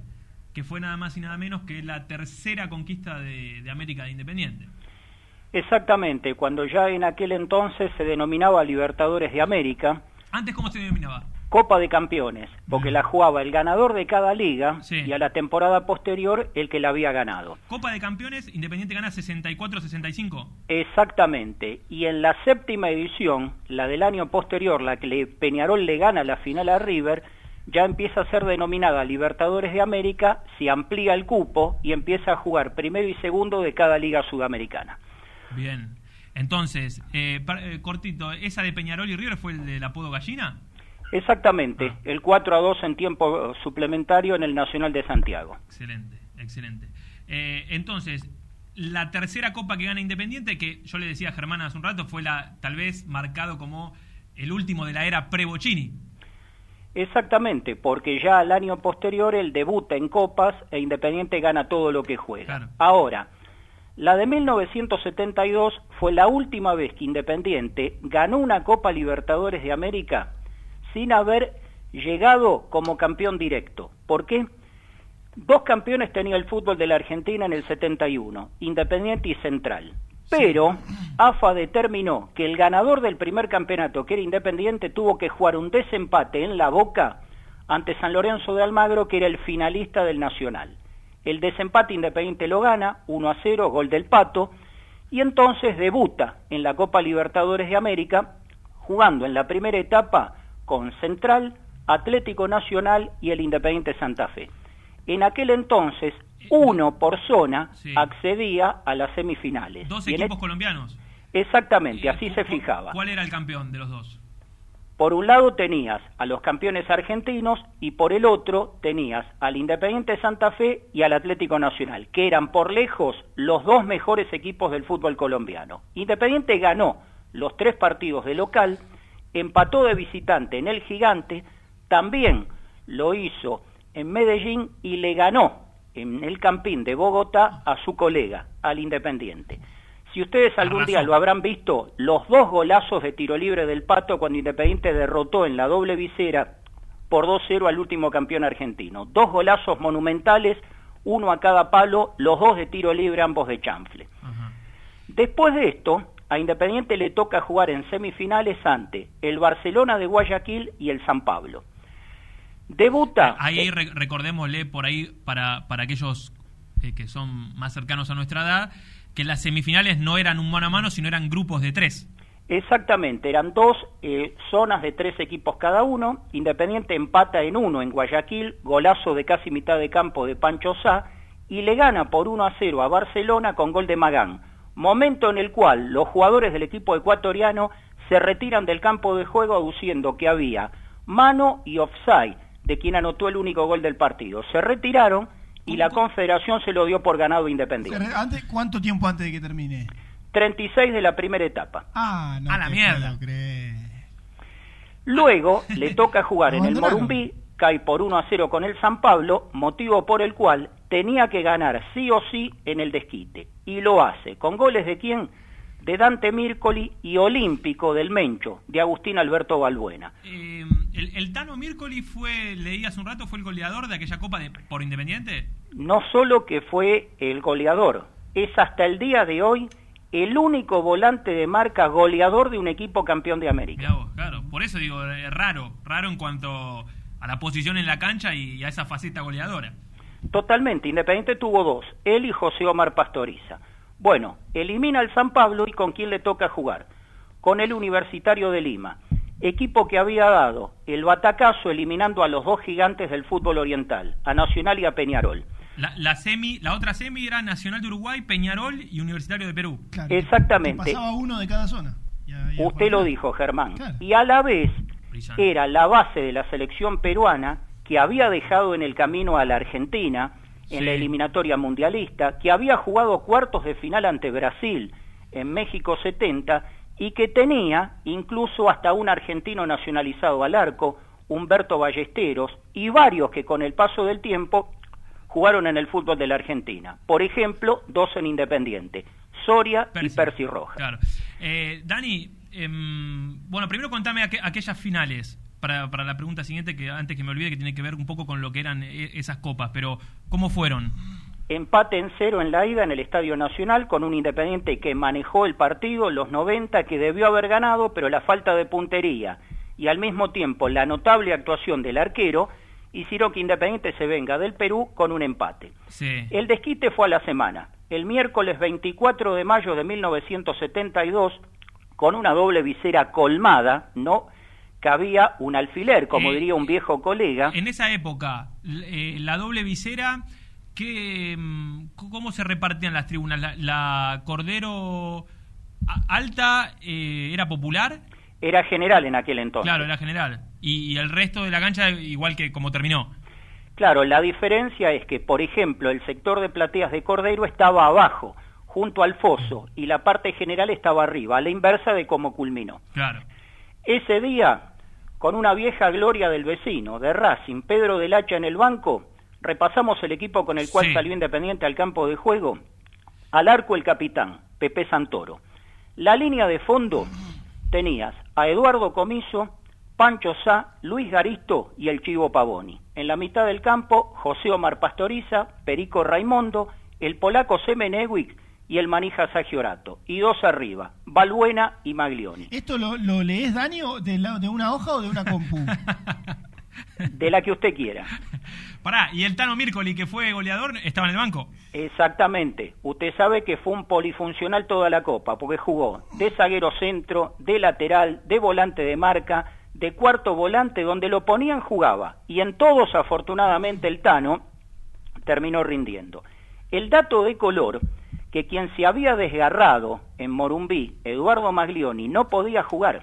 que fue nada más y nada menos que la tercera conquista de, de América de Independiente. Exactamente, cuando ya en aquel entonces se denominaba Libertadores de América, Antes, ¿cómo se denominaba? Copa de Campeones, porque la jugaba el ganador de cada liga y a la temporada posterior el que la había ganado. Copa de Campeones, Independiente gana 64-65. Exactamente, y en la séptima edición, la del año posterior, la que le- Peñarol le gana la final a River, ya empieza a ser denominada Libertadores de América, se amplía el cupo y empieza a jugar primero y segundo de cada liga sudamericana. Bien. Entonces, eh, eh, cortito, ¿esa de Peñarol y River fue el del apodo gallina? Exactamente, el 4 a 2 en tiempo suplementario en el Nacional de Santiago. Excelente, excelente. Eh, entonces, la tercera copa que gana Independiente, que yo le decía a Germán hace un rato, fue la tal vez marcado como el último de la era pre-Bocini. Exactamente, porque ya al año posterior él debuta en copas e Independiente gana todo lo que juega. Ahora, la de 1972 fue la última vez que Independiente ganó una Copa Libertadores de América sin haber llegado como campeón directo. ¿Por qué? Dos campeones tenía el fútbol de la Argentina en el 71, Independiente y Central. Pero AFA determinó que el ganador del primer campeonato, que era Independiente, tuvo que jugar un desempate en la Boca ante San Lorenzo de Almagro, que era el finalista del Nacional. El desempate Independiente lo gana, 1 a 0, gol del Pato, y entonces debuta en la Copa Libertadores de América, jugando en la primera etapa con Central, Atlético Nacional y el Independiente Santa Fe. En aquel entonces, uno por zona accedía a las semifinales. Dos equipos colombianos. Exactamente, así se fijaba. ¿Cuál era el campeón de los dos? Por un lado tenías a los campeones argentinos y por el otro tenías al Independiente Santa Fe y al Atlético Nacional, que eran por lejos los dos mejores equipos del fútbol colombiano. Independiente ganó los tres partidos de local, empató de visitante en el Gigante, también lo hizo en Medellín y le ganó en el Campín de Bogotá a su colega, al Independiente. Si ustedes algún día lo habrán visto, los dos golazos de tiro libre del Pato cuando Independiente derrotó en la doble visera por 2-0 al último campeón argentino. Dos golazos monumentales, uno a cada palo, los dos de tiro libre, ambos de chanfle. Después de esto, a Independiente le toca jugar en semifinales ante el Barcelona de Guayaquil y el San Pablo. Debuta. Ahí, re- recordémosle por ahí, para, para aquellos eh, que son más cercanos a nuestra edad, que las semifinales no eran un mano a mano, sino eran grupos de tres. Exactamente, eran dos eh, zonas de tres equipos cada uno. Independiente empata en uno en Guayaquil, golazo de casi mitad de campo de Pancho Sá, y le gana por 1 a 0 a Barcelona con gol de Magán. Momento en el cual los jugadores del equipo ecuatoriano se retiran del campo de juego aduciendo que había mano y offside de quien anotó el único gol del partido. Se retiraron y la Confederación se lo dio por ganado Independiente. Antes, ¿Cuánto tiempo antes de que termine? 36 de la primera etapa. Ah, no A la mierda. Luego le toca jugar en el. Morumbí, cae por 1 a 0 con el San Pablo, motivo por el cual tenía que ganar sí o sí en el desquite. Y lo hace, con goles de quién? De Dante Mircoli y Olímpico del Mencho, de Agustín Alberto Balbuena. Eh, el, el Tano Mircoli fue, leí hace un rato, fue el goleador de aquella copa de, por Independiente. No solo que fue el goleador, es hasta el día de hoy el único volante de marca goleador de un equipo campeón de América. Vos, claro. Por eso digo, eh, raro, raro en cuanto a la posición en la cancha y a esa faceta goleadora. Totalmente, Independiente tuvo dos, él y José Omar Pastoriza. Bueno, elimina al San Pablo y con quién le toca jugar. Con el Universitario de Lima, equipo que había dado el batacazo eliminando a los dos gigantes del fútbol oriental, a Nacional y a Peñarol. La, la semi, la otra semi era Nacional de Uruguay, Peñarol y Universitario de Perú. Exactamente. Pasaba uno de cada zona. Usted lo dijo, Germán. Y a la vez era la base de la selección peruana que había dejado en el camino a la Argentina en la eliminatoria mundialista, que había jugado cuartos de final ante Brasil en México 70 y que tenía incluso hasta un argentino nacionalizado al arco, Humberto Ballesteros, y varios que con el paso del tiempo jugaron en el fútbol de la Argentina. Por ejemplo, dos en Independiente, Soria y Percy Rojas. Claro. Eh, Dani, em, bueno, primero contame aqu- aquellas finales. Para, para la pregunta siguiente, que antes que me olvide, que tiene que ver un poco con lo que eran eh, esas copas, pero ¿cómo fueron? Empate en cero en la ida en el Estadio Nacional con un Independiente que manejó el partido los 90, que debió haber ganado, pero la falta de puntería y al mismo tiempo la notable actuación del arquero hicieron que Independiente se venga del Perú con un empate. Sí. El desquite fue a la semana. El miércoles 24 de mayo de 1972, con una doble visera colmada, no cabía un alfiler, como Eh, diría un viejo colega. En esa época, eh, la doble visera, ¿qué, mm, ¿cómo se repartían las tribunas? ¿La, la Cordero Alta eh, era popular? Era general en aquel entonces. Claro, era general. Y, y el resto de la cancha, igual que como terminó. Claro, la diferencia es que, por ejemplo, el sector de plateas de Cordero estaba abajo, junto al foso, y la parte general estaba arriba, a la inversa de cómo culminó. Claro. Ese día, con una vieja gloria del vecino, de Racing, Pedro del Hacha en el banco, repasamos el equipo con el cual Sí. salió Independiente al campo de juego. Al arco el capitán, Pepe Santoro. La línea de fondo tenías a Eduardo Comiso, Pancho Sá, Luis Garisto y el Chivo Pavoni. En la mitad del campo, José Omar Pastoriza, Perico Raimondo, el polaco Semenewicz y el manija Sagiorato. Y dos arriba, Balbuena y Maglioni. ¿Esto lo, lo lees, Dani, o de, la- de una hoja o de una compu? De la que usted quiera. Pará, ¿y el Tano Mircoli, que fue goleador, estaba en el banco? Exactamente. Usted sabe que fue un polifuncional toda la copa, porque jugó de zaguero centro, de lateral, de volante de marca, de cuarto volante, donde lo ponían jugaba. Y en todos, afortunadamente, el Tano terminó rindiendo. El dato de color, que quien se había desgarrado en Morumbí, Eduardo Maglioni, no podía jugar.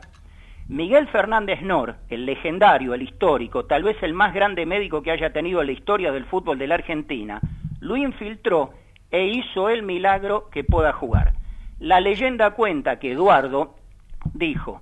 Miguel Fernández Nor, el legendario, el histórico, tal vez el más grande médico que haya tenido en la historia del fútbol de la Argentina, lo infiltró e hizo el milagro que pueda jugar. La leyenda cuenta que Eduardo dijo,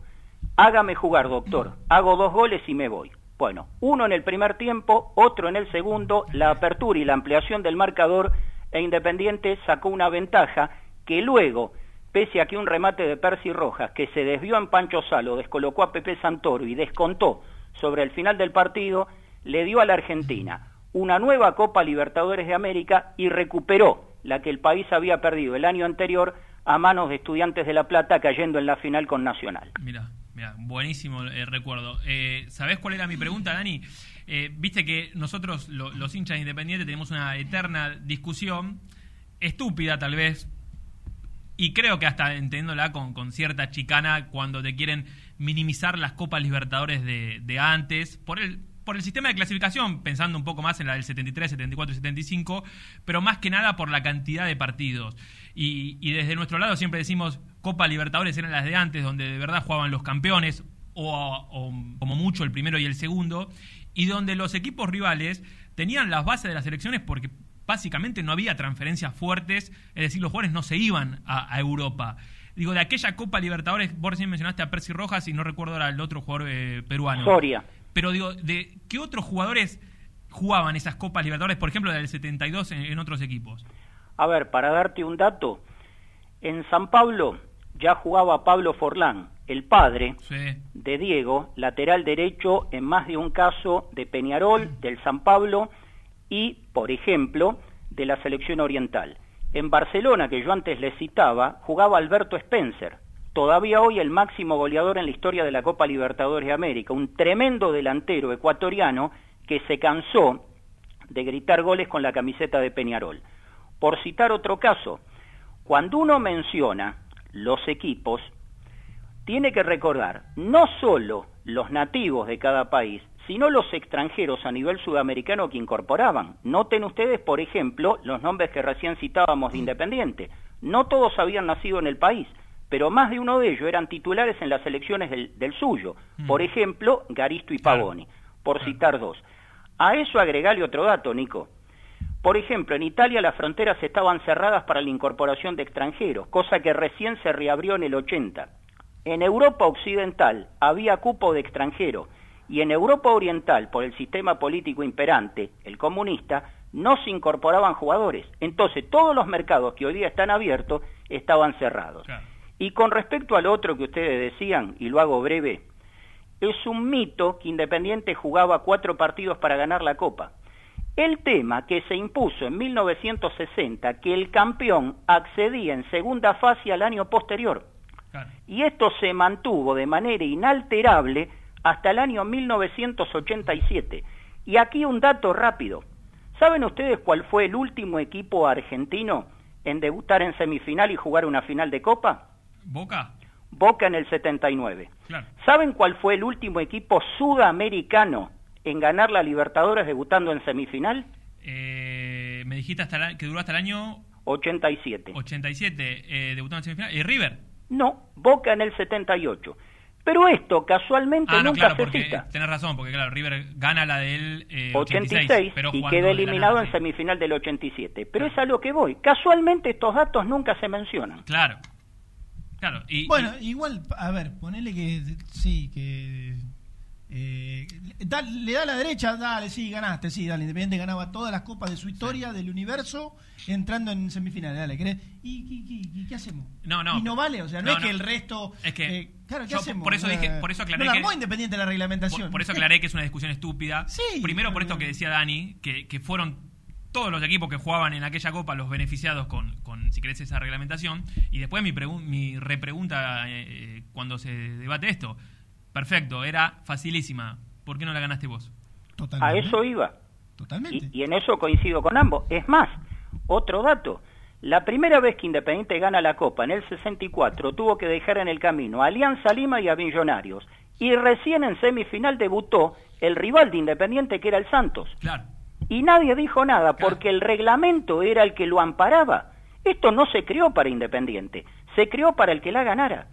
hágame jugar doctor, hago dos goles y me voy. Bueno, uno en el primer tiempo, otro en el segundo, la apertura y la ampliación del marcador e Independiente sacó una ventaja que luego, pese a que un remate de Percy Rojas que se desvió en Pancho Salo, descolocó a Pepe Santoro y descontó sobre el final del partido, le dio a la Argentina una nueva Copa Libertadores de América y recuperó la que el país había perdido el año anterior a manos de estudiantes de La Plata cayendo en la final con Nacional. Mira, mira, buenísimo el recuerdo. Eh, ¿Sabés cuál era mi pregunta, Dani? Eh, Viste que nosotros, lo- los hinchas independientes, tenemos una eterna discusión, estúpida tal vez, y creo que hasta entendiéndola con, con cierta chicana cuando te quieren minimizar las Copas Libertadores de, de antes, por el, por el sistema de clasificación, pensando un poco más en la del 73, 74 y 75, pero más que nada por la cantidad de partidos. Y, y desde nuestro lado siempre decimos, Copa Libertadores eran las de antes, donde de verdad jugaban los campeones, o, o como mucho el primero y el segundo, y donde los equipos rivales tenían las bases de las elecciones porque básicamente no había transferencias fuertes, es decir, los jugadores no se iban a, a Europa. Digo, de aquella Copa Libertadores, vos recién mencionaste a Percy Rojas y no recuerdo ahora el otro jugador eh, peruano. Soria. Pero digo, ¿de qué otros jugadores jugaban esas Copas Libertadores, por ejemplo, la del 72 en, en otros equipos? A ver, para darte un dato, en San Pablo ya jugaba Pablo Forlán, el padre de Diego, lateral derecho en más de un caso de Peñarol, del San Pablo y, por ejemplo, de la selección oriental. En Barcelona, que yo antes le citaba, jugaba Alberto Spencer, todavía hoy el máximo goleador en la historia de la Copa Libertadores de América, un tremendo delantero ecuatoriano que se cansó de gritar goles con la camiseta de Peñarol. Por citar otro caso, cuando uno menciona los equipos, tiene que recordar no solo los nativos de cada país, sino los extranjeros a nivel sudamericano que incorporaban. Noten ustedes, por ejemplo, los nombres que recién citábamos de Independiente. No todos habían nacido en el país, pero más de uno de ellos eran titulares en las elecciones del, del suyo. Por ejemplo, Garisto y Pavoni, por citar dos. A eso agregale otro dato, Nico. Por ejemplo, en Italia las fronteras estaban cerradas para la incorporación de extranjeros, cosa que recién se reabrió en el 80. En Europa Occidental había cupo de extranjeros y en Europa Oriental, por el sistema político imperante, el comunista, no se incorporaban jugadores. Entonces, todos los mercados que hoy día están abiertos estaban cerrados. Y con respecto al otro que ustedes decían, y lo hago breve, es un mito que Independiente jugaba cuatro partidos para ganar la Copa. El tema que se impuso en 1960, que el campeón accedía en segunda fase al año posterior. Y esto se mantuvo de manera inalterable hasta el año 1987. Y aquí un dato rápido. ¿Saben ustedes cuál fue el último equipo argentino en debutar en semifinal y jugar una final de Copa? Boca. Boca en el 79. ¿Saben cuál fue el último equipo sudamericano en ganar la Libertadores debutando en semifinal? Eh, me dijiste hasta que duró hasta el año 87. 87, eh, debutando en semifinal. ¿Y River? No, Boca en el 78. Pero esto casualmente ah, no, nunca claro, se porque cita. Tenés razón, porque claro, River gana la del eh, 86, 86, pero y queda eliminado en semifinal del 87. Pero es a lo que voy. Casualmente estos datos nunca se mencionan. Claro. Claro. Y, Bueno, igual, a ver, ponele que sí, que. Eh, da- le da a la derecha, dale, sí, ganaste, sí, dale. Independiente ganaba todas las copas de su historia, del universo, entrando en semifinales, dale, ¿querés? ¿Y, y- y- y qué hacemos? No, no. Y no vale, o sea, no, No, es que el resto. Es que eh, claro, ¿qué yo hacemos? por eso dije, por eso aclaré no que armó independiente la reglamentación. Por, por eso aclaré que es una discusión estúpida. Sí. Primero por esto que decía Dani, que, que fueron todos los equipos que jugaban en aquella copa los beneficiados con, con si querés, esa reglamentación. Y después mi, mi repregunta eh, cuando se debate esto. Perfecto, era facilísima. ¿Por qué no la ganaste vos? A eso iba. Totalmente. Y, y en eso coincido con ambos. Es más, otro dato. La primera vez que Independiente gana la Copa, en el 64, tuvo que dejar en el camino a Alianza Lima y a Millonarios. Y recién en semifinal debutó el rival de Independiente, que era el Santos. Claro. Y nadie dijo nada, porque el reglamento era el que lo amparaba. Esto no se creó para Independiente, se creó para el que la ganara.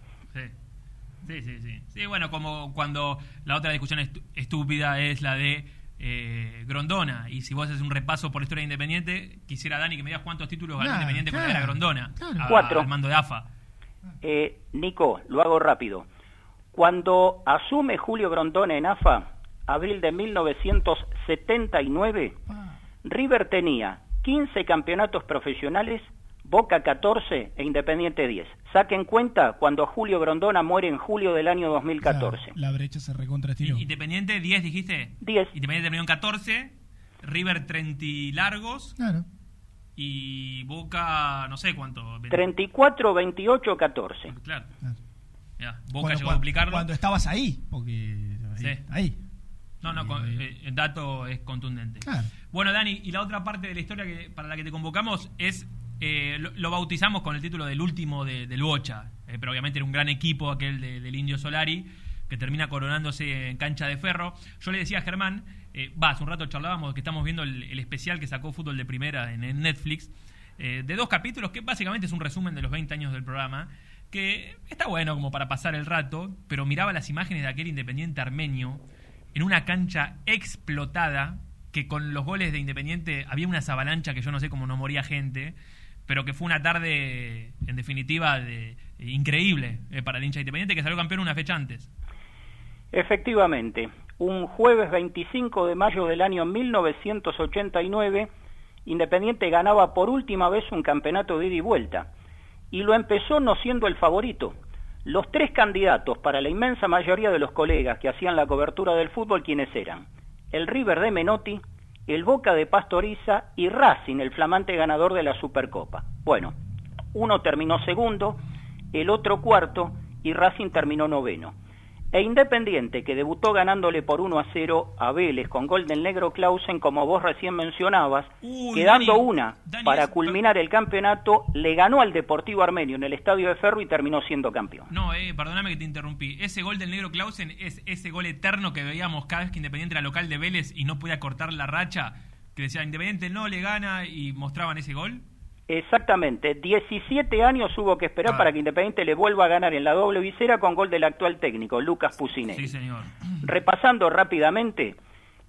Sí, sí, sí. Sí, bueno, como cuando la otra discusión estu- estúpida es la de eh, Grondona. Y si vos haces un repaso por la historia de Independiente, quisiera, Dani, que me digas cuántos títulos ganó Claro, Independiente claro, era Grondona. claro. a- Cuatro. Al mando de AFA. Eh, Nico, lo hago rápido. Cuando asume Julio Grondona en AFA, abril de 1979, River tenía 15 campeonatos profesionales, Boca 14 e Independiente 10. Saquen cuenta cuando Julio Grondona muere en julio del año 2014. La brecha se recontrastiró. Independiente 10, dijiste. 10. Independiente terminó en 14. River 30 y largos. Claro. Y Boca, no sé cuánto. 34, 28, 14. Claro. Ya, Boca Cuando- llegó a duplicarlo. Cuando estabas ahí, porque. Ahí. Sí. ahí. No, no, con- eh, el dato es contundente. Claro. Bueno, Dani, y la otra parte de la historia que, para la que te convocamos es, eh, lo, bautizamos con el título del último de- del Bocha, eh, pero obviamente era un gran equipo aquel de- del Indio Solari, que termina coronándose en cancha de ferro. Yo le decía a Germán, eh, va, hace un rato charlábamos que estamos viendo el, especial que sacó Fútbol de Primera en, en Netflix, de dos capítulos, que básicamente es un resumen de los 20 años del programa, que está bueno como para pasar el rato, pero miraba las imágenes de aquel Independiente armenio en una cancha explotada, que con los goles de Independiente había unas avalanchas que yo no sé cómo no moría gente, pero que fue una tarde, en definitiva, de, increíble eh, para el hincha de Independiente, que salió campeón una fecha antes. Efectivamente, un jueves 25 de mayo del año 1989, Independiente ganaba por última vez un campeonato de ida y vuelta, y lo empezó no siendo el favorito. Los tres candidatos para la inmensa mayoría de los colegas que hacían la cobertura del fútbol, ¿quiénes eran? El River de Menotti, el Boca de Pastoriza y Racing, el flamante ganador de la Supercopa. Bueno, uno terminó segundo, el otro cuarto y Racing terminó noveno. E Independiente, que debutó ganándole por 1 a 0 a Vélez con gol del negro Clausen, como vos recién mencionabas, Uy, quedando Dani, una Dani, para culminar el campeonato, le ganó al Deportivo Armenio en el Estadio de Ferro y terminó siendo campeón. No, eh, perdóname que te interrumpí. Ese gol del negro Clausen es ese gol eterno que veíamos cada vez que Independiente era local de Vélez y no podía cortar la racha, que decía Independiente no le gana y mostraban ese gol. Exactamente, 17 años hubo que esperar Ah. para que Independiente le vuelva a ganar en la doble visera con gol del actual técnico, Lucas Pusinelli. Sí, señor. Repasando rápidamente,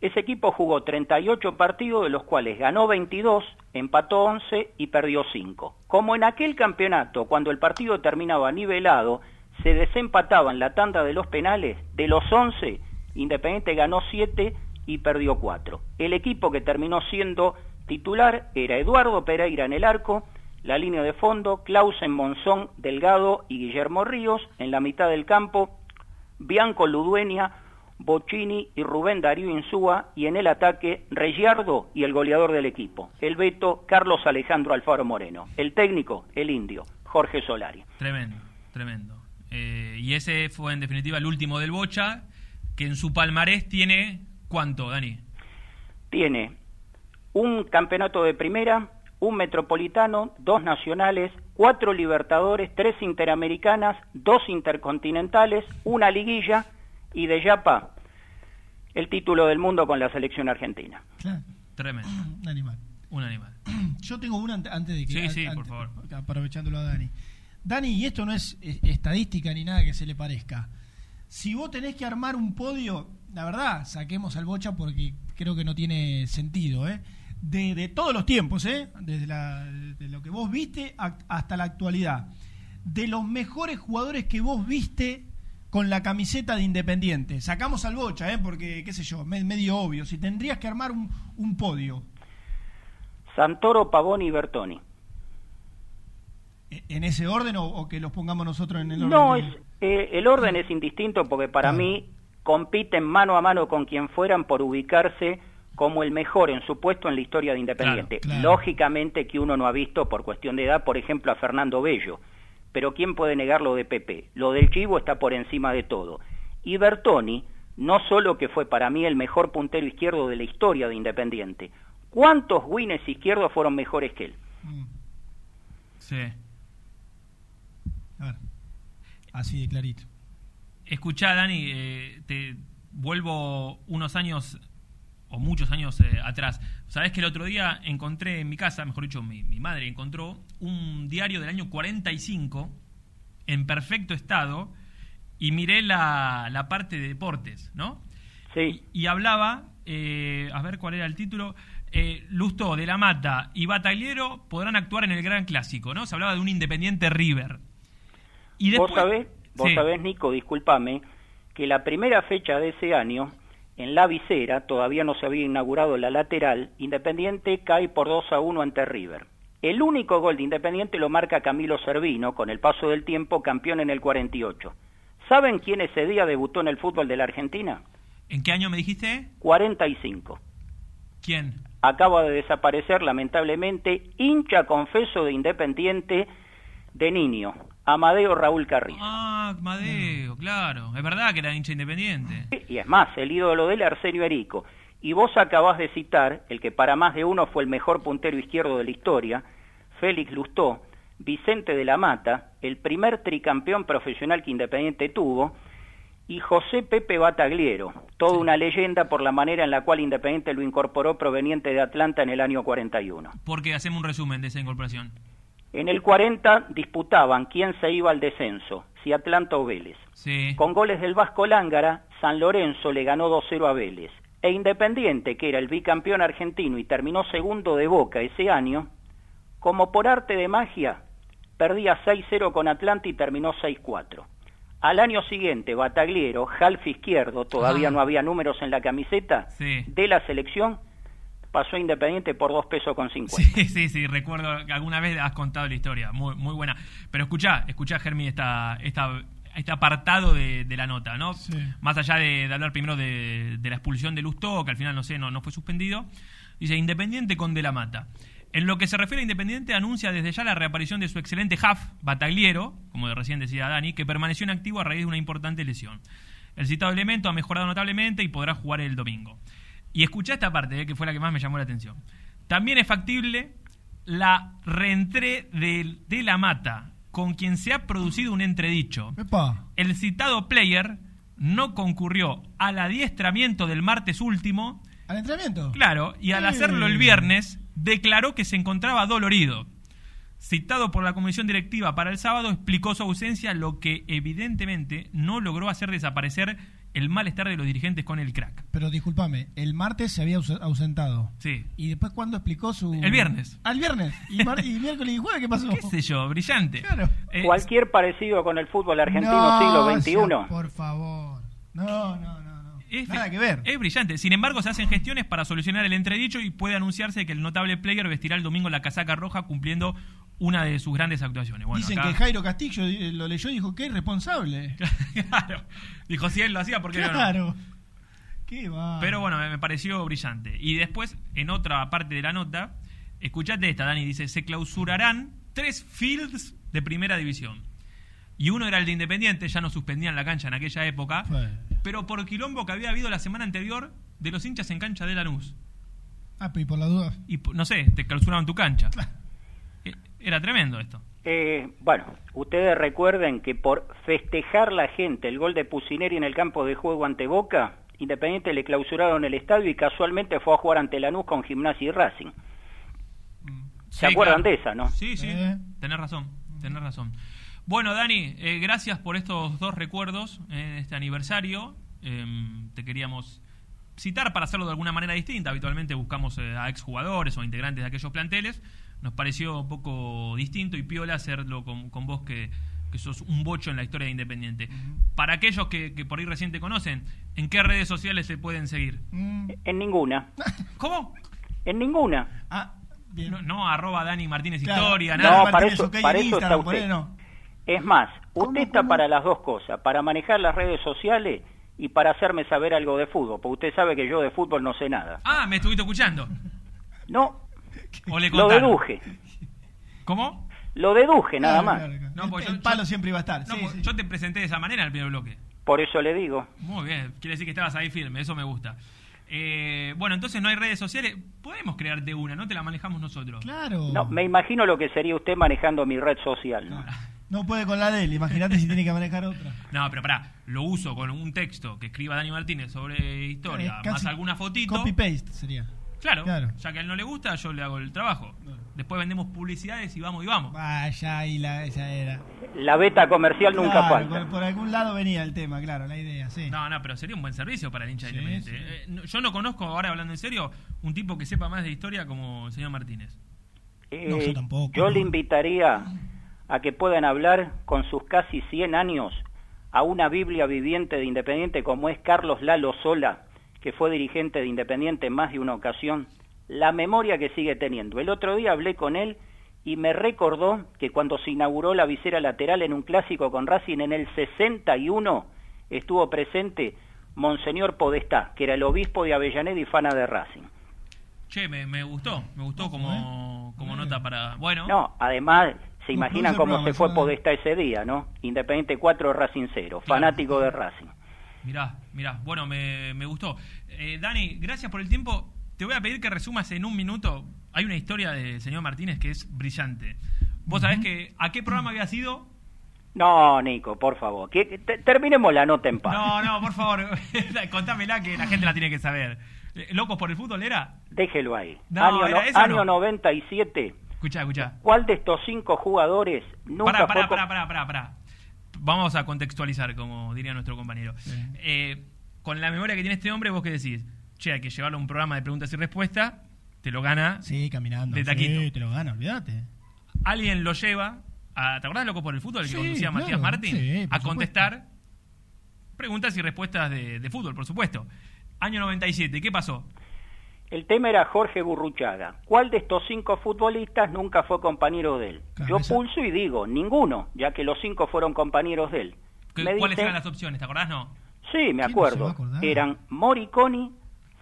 ese equipo jugó 38 partidos, de los cuales ganó 22, empató 11 y perdió 5. Como en aquel campeonato, cuando el partido terminaba nivelado, se desempataba en la tanda de los penales, de los 11, Independiente ganó 7 y perdió 4. El equipo que terminó siendo Titular era Eduardo Pereira en el arco, la línea de fondo, Clausen Monzón, Delgado y Guillermo Ríos, en la mitad del campo, Bianco Ludueña, Bocini y Rubén Darío Insúa, y en el ataque, Regiardo y el goleador del equipo, el Beto Carlos Alejandro Alfaro Moreno, el técnico, el indio, Jorge Solari. Tremendo, tremendo. Eh, y ese fue en definitiva el último del Bocha, que en su palmarés tiene, ¿cuánto, Dani? Tiene un campeonato de primera, un metropolitano, dos nacionales, cuatro libertadores, tres interamericanas, dos intercontinentales, una liguilla y de Yapa el título del mundo con la selección argentina. Tremendo. Un animal. Un animal. Yo tengo una ante- antes de que... Sí, sí, por favor. Aprovechándolo a Dani. Dani, y esto no es estadística ni nada que se le parezca. Si vos tenés que armar un podio, la verdad, saquemos al Bocha porque creo que no tiene sentido, ¿eh? De, de todos los tiempos, ¿eh? Desde la- de lo que vos viste a- hasta la actualidad. De los mejores jugadores que vos viste con la camiseta de Independiente. Sacamos al Bocha, ¿eh? Porque, qué sé yo, me- medio obvio. Si tendrías que armar un, un podio, Santoro, Pavoni y Bertoni. ¿e- ¿en ese orden o, o que los pongamos nosotros en el orden? No, es, eh, el orden es indistinto porque para mí compiten mano a mano con quien fueran por ubicarse como el mejor en su puesto en la historia de Independiente. Claro, claro. Lógicamente que uno no ha visto por cuestión de edad, por ejemplo, a Fernando Bello, pero ¿quién puede negar lo de Pepe? Lo del Chivo está por encima de todo. Y Bertoni, no solo que fue para mí el mejor puntero izquierdo de la historia de Independiente, ¿cuántos wines izquierdos fueron mejores que él? Sí. Así de clarito. Escuchá, Dani, eh, te vuelvo unos años o muchos años eh, atrás. Sabés que el otro día encontré en mi casa, mejor dicho, mi, mi madre encontró un diario del año 45 en perfecto estado y miré la, la parte de deportes, ¿no? Sí. Y, y hablaba, eh, a ver cuál era el título, eh, Lustó, De la Mata y Batagliero podrán actuar en el Gran Clásico, ¿no? Se hablaba de un Independiente River. Y después, Vos sabés, vos Sí. sabés, Nico, discúlpame, que la primera fecha de ese año, en la visera, todavía no se había inaugurado la lateral, Independiente cae por 2 a 1 ante River. El único gol de Independiente lo marca Camilo Servino, con el paso del tiempo, campeón en el 48. ¿Saben quién ese día debutó en el fútbol de la Argentina? ¿En qué año me dijiste? 45. ¿Quién? Acaba de desaparecer, lamentablemente, hincha confeso de Independiente de niño, Amadeo Raúl Carrillo. Ah, Madeo, claro. Es verdad que era hincha independiente. Y es más, el ídolo de él, Arsenio Erico. Y vos acabás de citar, el que para más de uno fue el mejor puntero izquierdo de la historia, Félix Lustó, Vicente de la Mata, el primer tricampeón profesional que Independiente tuvo, y José Pepe Batagliero, toda una leyenda por la manera en la cual Independiente lo incorporó proveniente de Atlanta en el año 41. Porque hacemos un resumen de esa incorporación. En el 40 disputaban quién se iba al descenso, si Atlanta o Vélez. Sí. Con goles del Vasco Lángara, San Lorenzo le ganó 2-0 a Vélez. E Independiente, que era el bicampeón argentino y terminó segundo de Boca ese año, como por arte de magia, perdía 6-0 con Atlanta y terminó 6-4. Al año siguiente, Batagliero, half izquierdo, todavía Ah. no había números en la camiseta, Sí. de la selección, pasó a Independiente por 2 pesos con 50. Sí, sí, sí, recuerdo que alguna vez has contado la historia, muy, muy buena. Pero escuchá, escuchá, Germi, esta, esta, este apartado de, de la nota, ¿no? Más allá de, de hablar primero de, de la expulsión de Lustó, que al final, no sé, no, no fue suspendido, dice Independiente con De la Mata. En lo que se refiere a Independiente, anuncia desde ya la reaparición de su excelente half, Batagliero, como recién decía Dani, que permaneció en activo a raíz de una importante lesión. El citado elemento ha mejorado notablemente y podrá jugar el domingo. Y escuchá esta parte, eh, que fue la que más me llamó la atención. También es factible la reentré de, de la mata, con quien se ha producido un entredicho. El citado player no concurrió al adiestramiento del martes último. ¿Al entrenamiento? Claro, y al hacerlo el viernes, declaró que se encontraba dolorido. Citado por la comisión directiva para el sábado, explicó su ausencia, lo que evidentemente no logró hacer desaparecer el malestar de los dirigentes con el crack. Pero discúlpame, el martes se había aus- ausentado. Sí. ¿Y después cuándo explicó su...? El viernes. ¿Al viernes? ¿Y, mar- y miércoles y jueves qué pasó? ¿Qué sé yo? Brillante. Eh, Cualquier parecido con el fútbol argentino No, siglo sea- XXI. por favor. No, no, no. Es, Nada que ver. Es brillante. Sin embargo, se hacen gestiones para solucionar el entredicho y puede anunciarse que el notable player vestirá el domingo la casaca roja cumpliendo una de sus grandes actuaciones. Bueno, Dicen acá- que Jairo Castillo lo leyó y dijo que es responsable. claro. Dijo, si él lo hacía, porque Claro. Qué va. Pero bueno, me, pareció brillante. Y después, en otra parte de la nota, escuchate esta, Dani, dice, se clausurarán tres fields de primera división. Y uno era el de Independiente, ya no suspendían la cancha en aquella época, pero por quilombo que había habido la semana anterior de los hinchas en cancha de Lanús. Ah, pero y por la duda. Y no sé, te clausuraban tu cancha. Eh, Era tremendo esto. Eh, bueno, ustedes recuerden que por festejar la gente el gol de Pusineri en el campo de juego ante Boca, Independiente le clausuraron el estadio y casualmente fue a jugar ante Lanús con Gimnasia y Racing. ¿Se Sí, acuerdan claro. de esa, no? Sí, sí, tenés razón, tenés razón. Bueno, Dani, eh, gracias por estos dos recuerdos en este aniversario. Em, te queríamos citar para hacerlo de alguna manera distinta. Habitualmente buscamos eh, a exjugadores o integrantes de aquellos planteles. Nos pareció un poco distinto y piola hacerlo con, con vos que, que sos un bocho en la historia de Independiente. Para aquellos que, que por ahí recién te conocen, ¿en qué redes sociales se pueden seguir? En ninguna. ¿Cómo? En ninguna. No, no, arroba Dani Martínez Claro. Historia, No, nada. eso, para eso está usted. Es más, usted está para las dos cosas, para manejar las redes sociales y para hacerme saber algo de fútbol, porque usted sabe que yo de fútbol no sé nada. Ah, me estuviste escuchando. No, O le lo deduje. ¿Cómo? Lo deduje nada Claro, más. claro, claro. No, pues el yo- palo yo- siempre iba a estar. No, sí, pues sí. Yo te presenté de esa manera en el primer bloque. Por eso le digo. Muy bien, quiere decir que estabas ahí firme, eso me gusta. Eh, bueno, entonces no hay redes sociales. Podemos crearte una, no te la manejamos nosotros. Claro. No, me imagino lo que sería usted manejando mi red social. ¿no? No puede con la de él. Imagínate si tiene que manejar otra. No, pero pará, lo uso con un texto que escriba Dani Martínez sobre historia, casi más alguna fotito. Copy-paste sería. Claro, Claro. ya que a él no le gusta, yo le hago el trabajo. Después vendemos publicidades y vamos y vamos. Vaya, ahí la, esa era. La beta comercial nunca falta. Por, por algún lado venía el tema, claro, la idea, sí. No, no, pero sería un buen servicio para el hincha Sí, independiente. sí. Eh, no- yo no conozco, ahora hablando en serio, un tipo que sepa más de historia como el señor Martínez. Eh, No, yo tampoco. yo le invitaría a que puedan hablar con sus casi 100 años a una Biblia viviente de Independiente como es Carlos Lalo Sola, que fue dirigente de Independiente en más de una ocasión, la memoria que sigue teniendo. El otro día hablé con él y me recordó que cuando se inauguró la visera lateral en un clásico con Racing en el 61 estuvo presente Monseñor Podestá, que era el obispo de Avellaneda y fana de Racing. Che, me, me gustó, me gustó como, como nota para... Bueno, No, además, se imaginan cómo se fue Podestá ese día, ¿no? Independiente 4, Racing 0, fanático de Racing. mirá, mirá, bueno, me, me gustó. Eh, Dani, gracias por el tiempo. Te voy a pedir que resumas en un minuto. Hay una historia del señor Martínez que es brillante. Vos sabés que a qué programa había sido No, Nico, por favor, que, que te- terminemos la nota en paz. No, no, por favor, contámela que la gente la tiene que saber. Eh, ¿Locos por el fútbol era? Déjelo ahí. No, año era no- año no. 97, Escuchá, escuchá. ¿cuál de estos cinco jugadores nunca Pará, fue... pará, con- pará, pará, pará, pará. Vamos a contextualizar, como diría nuestro compañero. Eh, con la memoria que tiene este hombre, vos qué decís, che, hay que llevarlo a un programa de preguntas y respuestas, te lo gana Sí, caminando. de taquito. Sí, te lo gana, olvídate. Alguien lo lleva, a, ¿te acordás de Loco por el Fútbol, el que Sí, conducía claro, Matías Martín? sí, a contestar preguntas y respuestas de, de fútbol, por supuesto. Año 97, ¿qué pasó? El tema era Jorge Burruchaga. ¿Cuál de estos cinco futbolistas nunca fue compañero de él? Yo pulso y digo, ninguno, ya que los cinco fueron compañeros de él. ¿Qué- Me ¿Cuáles dice- eran las opciones? ¿Te acordás? No. Sí, me ¿Quién no se va a acuerdo. Eran Moriconi,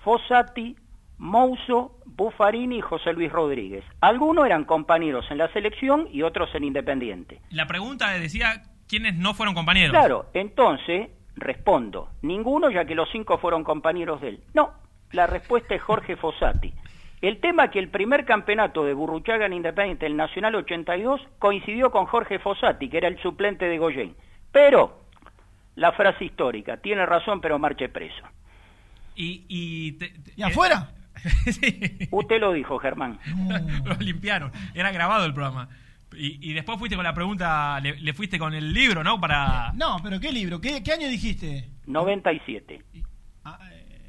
Fossati, Mouso, Buffarini y José Luis Rodríguez. Algunos eran compañeros en la selección y otros en Independiente. La pregunta decía quiénes no fueron compañeros. Claro, entonces respondo, ninguno ya que los cinco fueron compañeros de él. No, la respuesta es Jorge Fossati. El tema que el primer campeonato de Burruchaga en Independiente, el Nacional 82, coincidió con Jorge Fossati, que era el suplente de Goyen. Pero, la frase histórica, tiene razón, pero marche preso. Y, y, te- te- ¿Y afuera? Usted lo dijo, Germán. lo limpiaron. Era grabado el programa. Y, y después fuiste con la pregunta, le, le fuiste con el libro, ¿no? Para... No, pero ¿qué libro? ¿Qué, qué año dijiste? 97.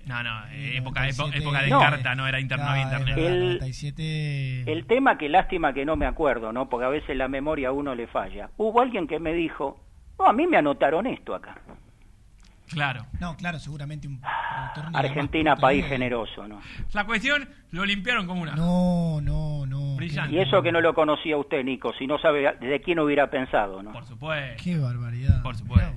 No, no, eh, época, épo- 97. época de No. carta, no era internet, no internet. El- 97. El tema que lástima que no me acuerdo, ¿no? Porque a veces la memoria a uno le falla. Hubo alguien que me dijo, no, a mí me anotaron esto acá. Claro. No, claro, seguramente un Argentina, más país generoso, ¿no? La cuestión, lo limpiaron como una. No, no, no. Brillante. Y eso que no lo conocía usted, Nico, si no sabe de quién hubiera pensado, ¿no? Por supuesto. Qué barbaridad. Por supuesto.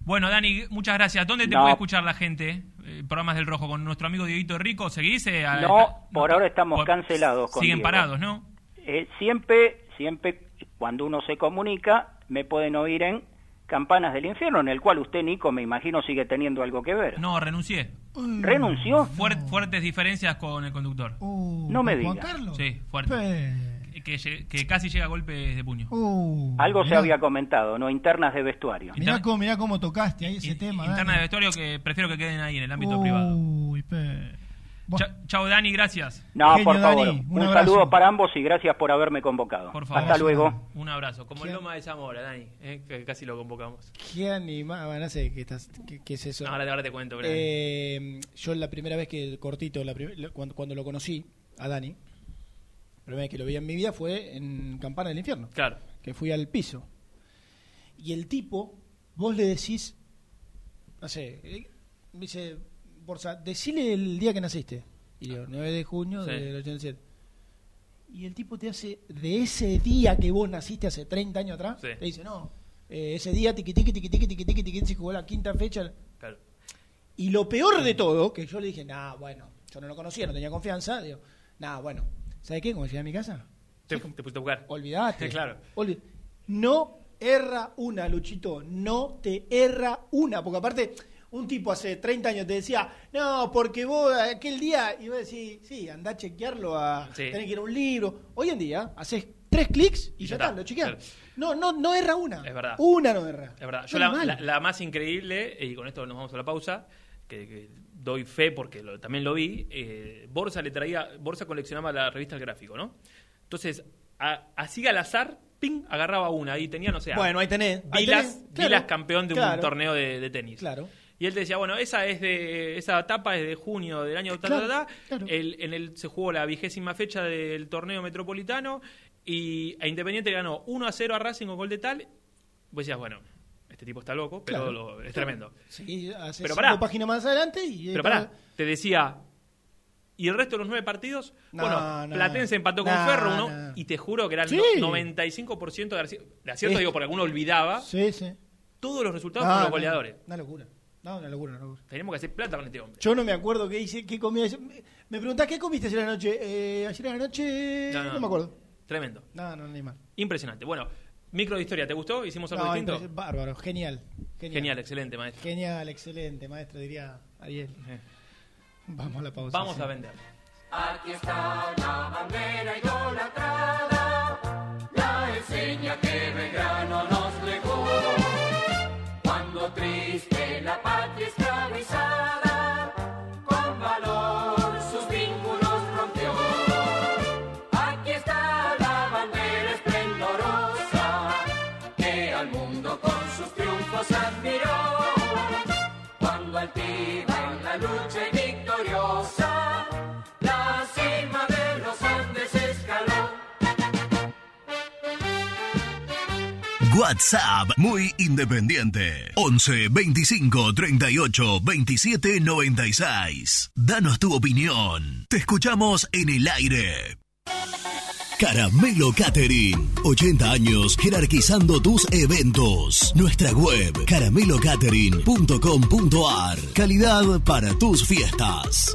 Bueno, Dani, muchas gracias. ¿Dónde te No. puede escuchar la gente? Eh, programas del Rojo con nuestro amigo Dieguito Rico. ¿Seguís? eh, a- No, por ahora estamos por- cancelados. Con Siguen Diego. parados, ¿no? Eh, siempre, siempre, cuando uno se comunica, me pueden oír en Campanas del Infierno, en el cual usted, Nico, me imagino sigue teniendo algo que ver. No, renuncié. ¿Renunció? Fuer- fuertes diferencias con el conductor. No me Juan diga. Carlos. Sí, fuerte. Que casi llega a golpes de puño. Uh, Algo se había comentado, ¿no? Internas de vestuario. Mirá cómo, mirá cómo tocaste ahí ese tema. Interna de vestuario que prefiero que queden ahí en el ámbito Uy, privado. pe- Cha- chao, Dani, gracias. No, Genio, por favor. Dani, un saludo para ambos y gracias por haberme convocado. Por favor. Hasta luego. Un abrazo. Como el. Loma de Zamora, Dani, eh, que casi lo convocamos. Qué animado, no sé qué, estás, qué, qué es eso. Ahora, ahora te cuento. Eh, yo la primera vez que, cortito, la prim- cuando, cuando lo conocí, a Dani, primera vez que lo vi en mi vida fue en Campana del Infierno. Claro. Que fui al piso. Y el tipo, vos le decís, no sé, eh, dice, Borsa, decile el día que naciste. Y yo, 9 de junio Sí. del 87. Y el tipo te hace, de ese día que vos naciste hace 30 años atrás, Sí. te dice, no, eh, ese día tiqui tiqui tiqui tiqui tiqui tiqui tiqui se jugó la quinta fecha. Claro. Y lo peor de todo, que yo le dije, nah, bueno, yo no lo conocía, no tenía confianza, digo, nah, bueno, ¿sabes qué? Como decía a mi casa, Te, te pusiste a buscar. olvidate. claro. No erra una, Luchito, no te erra una, porque aparte, un tipo hace 30 años te decía, no, porque vos aquel día, y vos decís, sí, anda a chequearlo, a Sí. tenés que ir a un libro. Hoy en día, haces tres clics y, Y ya está, está, lo chequeás. claro. No, no, no erra una. Es verdad. Una no erra. Es verdad. Yo la, animal. la- la más increíble, y con esto nos vamos a la pausa, que, que doy fe porque lo- también lo vi, eh, Borsa le traía, Borsa coleccionaba la revista El Gráfico, ¿no? Entonces, a- así al azar, ping, agarraba una y tenía, no sé, Bueno, ahí tenés, ahí Vilas, tenés, claro, Vilas campeón de un torneo de, de tenis. Claro. Y él te decía, bueno, esa es de esa etapa es de junio del año ta, ta, Claro, ta, ta. claro. El- en el se jugó la vigésima fecha del torneo metropolitano y a Independiente ganó 1 a 0 a Racing con gol de tal. Vos decías, bueno, este tipo está loco, pero Claro, lo- es claro. tremendo. Sí, hace Pero pará. páginas más adelante y... Pero pará, te decía, ¿y el resto de los nueve partidos? No, bueno, no. Platense empató con No, Ferro, uno, no. y te juro que era el Sí. no- 95% de acierto, de acierto, digo, porque alguno olvidaba Sí, sí. todos los resultados con los goleadores. Una locura. No, una locura, una locura. Tenemos que hacer plata con este hombre. Yo no me acuerdo qué hice, qué comí. Me- Me preguntás, ¿qué comiste ayer a la noche? Eh, ayer a la noche... No, me acuerdo. Tremendo. No, no, ni mal. Impresionante. Bueno, micro de historia, ¿te gustó? ¿Hicimos algo No, distinto? bárbaro, genial. Genial. Genial, excelente, maestro. Genial, excelente, maestro, diría Ariel. Vamos a la pausa. Vamos sí. a vender. Aquí está la bandera idolatrada, la enseña que Belgrano nos WhatsApp muy independiente. 11 25 38 27 96. Danos tu opinión. Te escuchamos en el aire. Caramelo Catering. 80 años jerarquizando tus eventos. Nuestra web caramelocatering.com.ar. Calidad para tus fiestas.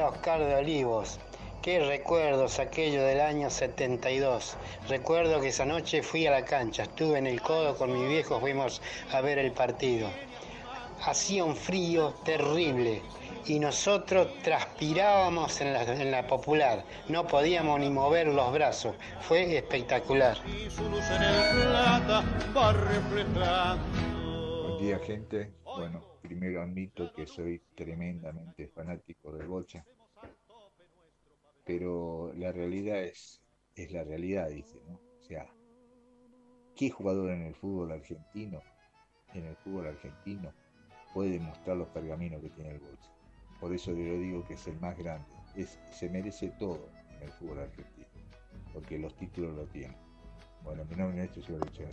Oscar de Olivos. Qué recuerdos aquello del año 72. Recuerdo que esa noche fui a la cancha, estuve en el codo con mi viejo, fuimos a ver el partido. Hacía un frío terrible y nosotros transpirábamos en la, en la popular. No podíamos ni mover los brazos. Fue espectacular. Buen día, gente. Bueno, primero admito que soy tremendamente fanático del bocha, pero la realidad es, es la realidad, dice, ¿no? O sea, ¿qué jugador en el fútbol argentino, en el fútbol argentino, puede demostrar los pergaminos que tiene el bocha? Por eso yo digo que es el más grande. Es, se merece todo en el fútbol argentino, porque los títulos lo tienen. Bueno, mi nombre es Néstor Silva.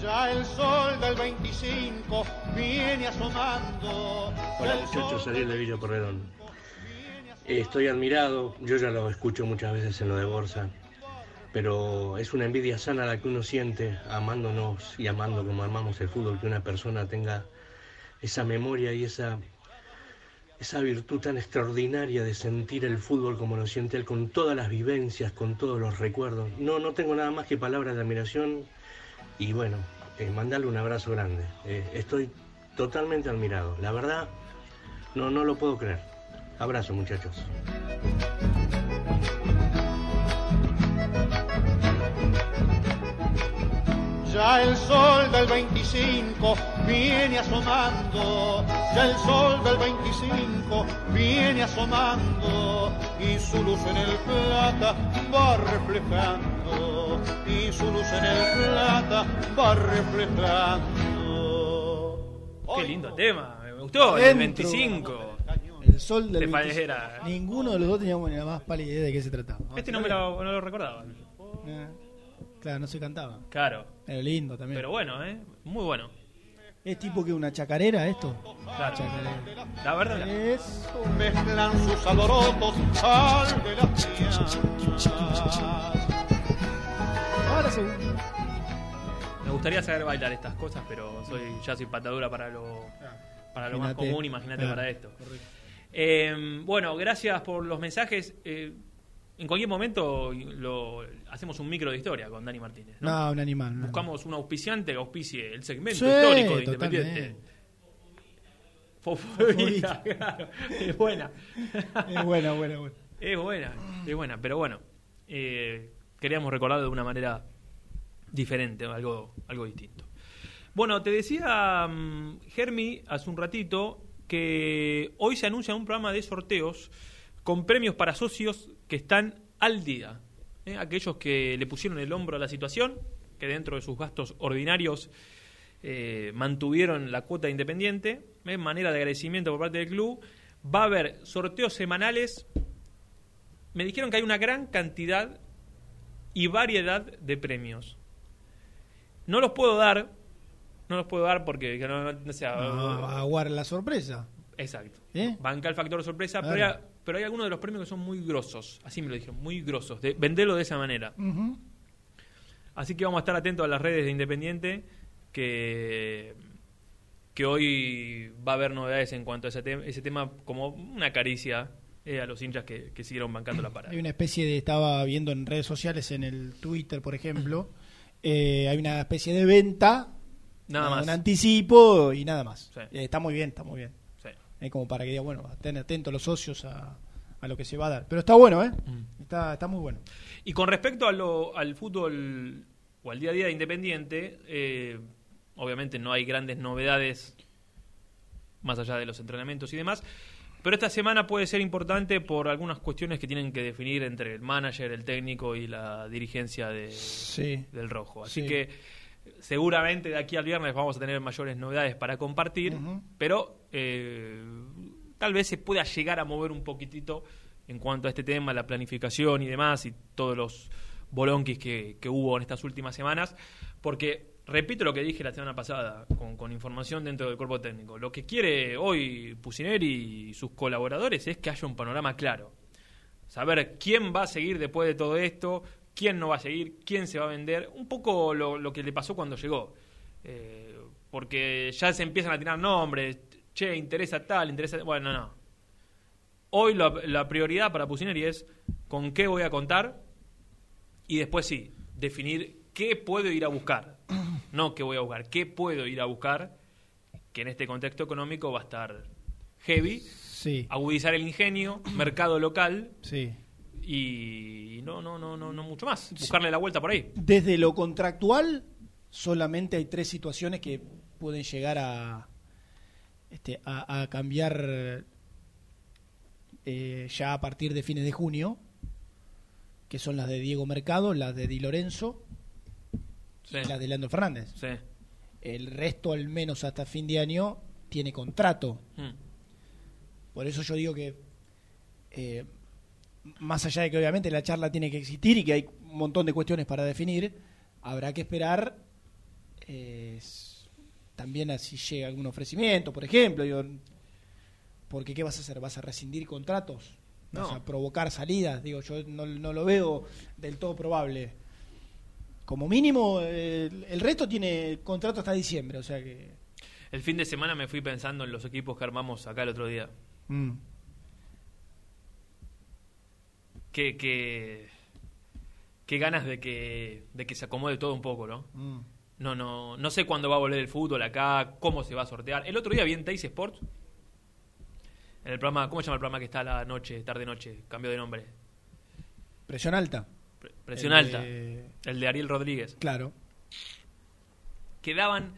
Ya el sol del 25 viene asomando. Hola muchachos, Ariel de Villa Porredón. Eh, Estoy admirado, yo ya lo escucho muchas veces en lo de Borsa, pero es una envidia sana la que uno siente amándonos y amando como amamos el fútbol, que una persona tenga esa memoria y esa, esa virtud tan extraordinaria de sentir el fútbol como lo siente él, con todas las vivencias, con todos los recuerdos. No, no tengo nada más que palabras de admiración y bueno, eh, mandarle un abrazo grande. Eh, estoy totalmente admirado. La verdad, no, no lo puedo creer. Abrazo, muchachos. Ya el sol del 25 viene asomando, ya el sol del 25 viene asomando y su luz en el plata va reflejando y su luz en el plata va reflejando. Qué lindo tema, me gustó, el Dentro. 25. El sol del De 25. Fallejera. Ninguno de los dos teníamos ni la más pálida idea de qué se trataba. Este no me lo, no lo recordaba. Eh, Claro, no se cantaba. Claro. Pero lindo también. Pero bueno, ¿eh? Muy bueno. ¿Es tipo que una chacarera esto? Claro. Chacarera. La verdad. Eso. Mezclan sus alborotos al de las. Ahora se... Me gustaría saber bailar estas cosas, pero soy ya soy patadura para lo, para lo más común, imagínate Claro, para esto. correcto. Eh, bueno, gracias por los mensajes. Eh, en cualquier momento lo, hacemos un micro de historia con Dani Martínez. ¿no? No, un animal. no. Buscamos un auspiciante que auspicie el segmento Sí, histórico de totalmente. Independiente. Fofobita, claro. Es buena. Es buena, buena, buena. Es buena, es buena, pero bueno, eh, queríamos recordarlo de una manera diferente, algo, algo distinto. Bueno, te decía mm, Germi hace un ratito que hoy se anuncia un programa de sorteos con premios para socios que están al día. ¿eh? Aquellos que le pusieron el hombro a la situación, que dentro de sus gastos ordinarios eh, mantuvieron la cuota independiente, en manera de agradecimiento por parte del club. Va a haber sorteos semanales. Me dijeron que hay una gran cantidad y variedad de premios. No los puedo dar, no los puedo dar porque que no, no- no sé, No, a aguar la sorpresa. Exacto. ¿Eh? Banca el factor sorpresa, pero, pero hay algunos de los premios que son muy grosos. Así me lo dijeron, muy grosos. De, venderlo de esa manera. Así que vamos a estar atentos a las redes de Independiente, que, que hoy va a haber novedades en cuanto a ese, tem- ese tema, como una caricia eh, a los hinchas que, que siguieron bancando la parada. Hay una especie de, estaba viendo en redes sociales, en el Twitter, por ejemplo, eh, hay una especie de venta, Nada un más. anticipo y nada más. Sí. Eh, está muy bien, está muy bien. Como para que diga, bueno, estén atentos los socios a, a lo que se va a dar. Pero está bueno, ¿eh? Mm. Está, está muy bueno. Y con respecto a lo- al fútbol o al día a día de Independiente, eh, obviamente no hay grandes novedades más allá de los entrenamientos y demás, pero esta semana puede ser importante por algunas cuestiones que tienen que definir entre el manager, el técnico y la dirigencia de, Sí. del Rojo. Así Sí. que seguramente de aquí al viernes vamos a tener mayores novedades para compartir, pero eh, tal vez se pueda llegar a mover un poquitito en cuanto a este tema, la planificación y demás, y todos los bolonquis que, que hubo en estas últimas semanas, porque repito lo que dije la semana pasada, con, con información dentro del cuerpo técnico, lo que quiere hoy Pusineri y sus colaboradores es que haya un panorama claro, saber quién va a seguir después de todo esto, quién no va a seguir, quién se va a vender, un poco lo, lo que le pasó cuando llegó. Eh, porque ya se empiezan a tirar nombres, che, interesa tal, interesa... Bueno, no. Hoy la, la prioridad para Pusineri es con qué voy a contar y después sí, definir qué puedo ir a buscar. No qué voy a buscar, qué puedo ir a buscar, que en este contexto económico va a estar heavy. Sí. Agudizar el ingenio, mercado local Sí. Y no, no, no, no, no mucho más. Buscarle la vuelta por ahí. Desde lo contractual, solamente hay tres situaciones que pueden llegar a, este, a, a cambiar eh, ya a partir de fines de junio, que son las de Diego Mercado, las de Di Lorenzo Sí. y las de Leandro Fernández. Sí. El resto, al menos hasta fin de año, tiene contrato. Mm. Por eso yo digo que, eh, más allá de que obviamente la charla tiene que existir y que hay un montón de cuestiones para definir, habrá que esperar eh, también a si llega algún ofrecimiento, por ejemplo. digo, porque ¿qué vas a hacer? ¿Vas a rescindir contratos? ¿Vas No. a provocar salidas? Digo, yo no, no lo veo del todo probable. Como mínimo, eh, el, el resto tiene contrato hasta diciembre, o sea que... El fin de semana me fui pensando en los equipos que armamos acá el otro día. mm. Qué, qué, qué ganas de que, de que se acomode todo un poco, ¿no? Mm. No, no, no sé cuándo va a volver el fútbol acá, cómo se va a sortear. El otro día vi en Teis Sports, en el programa, ¿cómo se llama el programa que está a la noche, tarde noche? Cambió de nombre. Presión alta. Pre- Presión El alta. de- El de Ariel Rodríguez. Claro. Que daban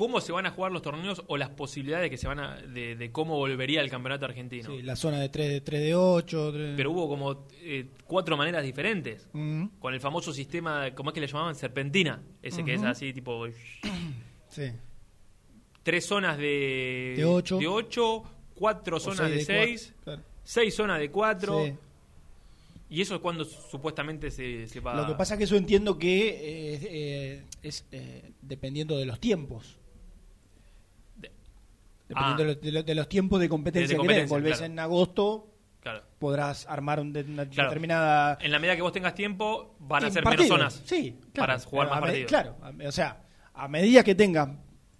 cómo se van a jugar los torneos o las posibilidades que se van a, de, de cómo volvería el campeonato argentino. Sí, la zona de 3 de, 3 de 8. Pero hubo como eh, cuatro maneras diferentes. Con el famoso sistema, ¿cómo es que le llamaban? Serpentina. Ese que es así, tipo. Sí. Tres zonas de. De ocho. de ocho, cuatro O zonas de seis de cuatro, seis, claro. seis zonas de cuatro. Sí. Y eso es cuando supuestamente se, se va. Lo que pasa es que eso entiendo que eh, eh, es eh, dependiendo de los tiempos. Dependiendo Ah. de, los, de de los tiempos de competencia, De- de que competencia, Volvés claro. en agosto, Claro. podrás armar una Claro. determinada. En la medida que vos tengas tiempo, van a ser partidos. menos zonas. Sí. Para jugar más a partidos. Claro, o sea, a medida que tengas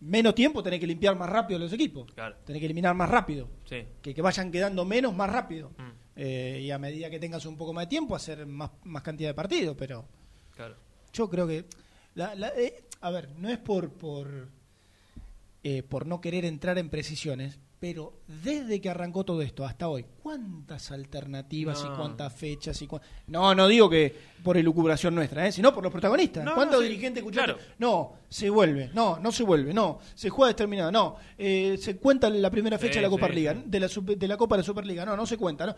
menos tiempo, tenés que limpiar más rápido los equipos. Claro. Tenés que eliminar más rápido. Sí. Que, que vayan quedando menos más rápido. Mm. Eh, y a medida que tengas un poco más de tiempo, hacer más, más cantidad de partidos. Pero Claro. yo creo que. la- la- eh, a ver, no es por. por eh, por no querer entrar en precisiones, pero desde que arrancó todo esto hasta hoy, ¿cuántas alternativas No. y cuántas fechas y cuán- No, no digo que por elucubración nuestra, ¿eh? sino por los protagonistas. No, ¿Cuántos no, sí, dirigentes escucharon? claro. No, se vuelve, no, no se vuelve, no, se juega determinada, no, eh, se cuenta la primera fecha Sí, de la Copa sí, Liga, sí. de la, de la Copa de la Superliga, no, no se cuenta, no.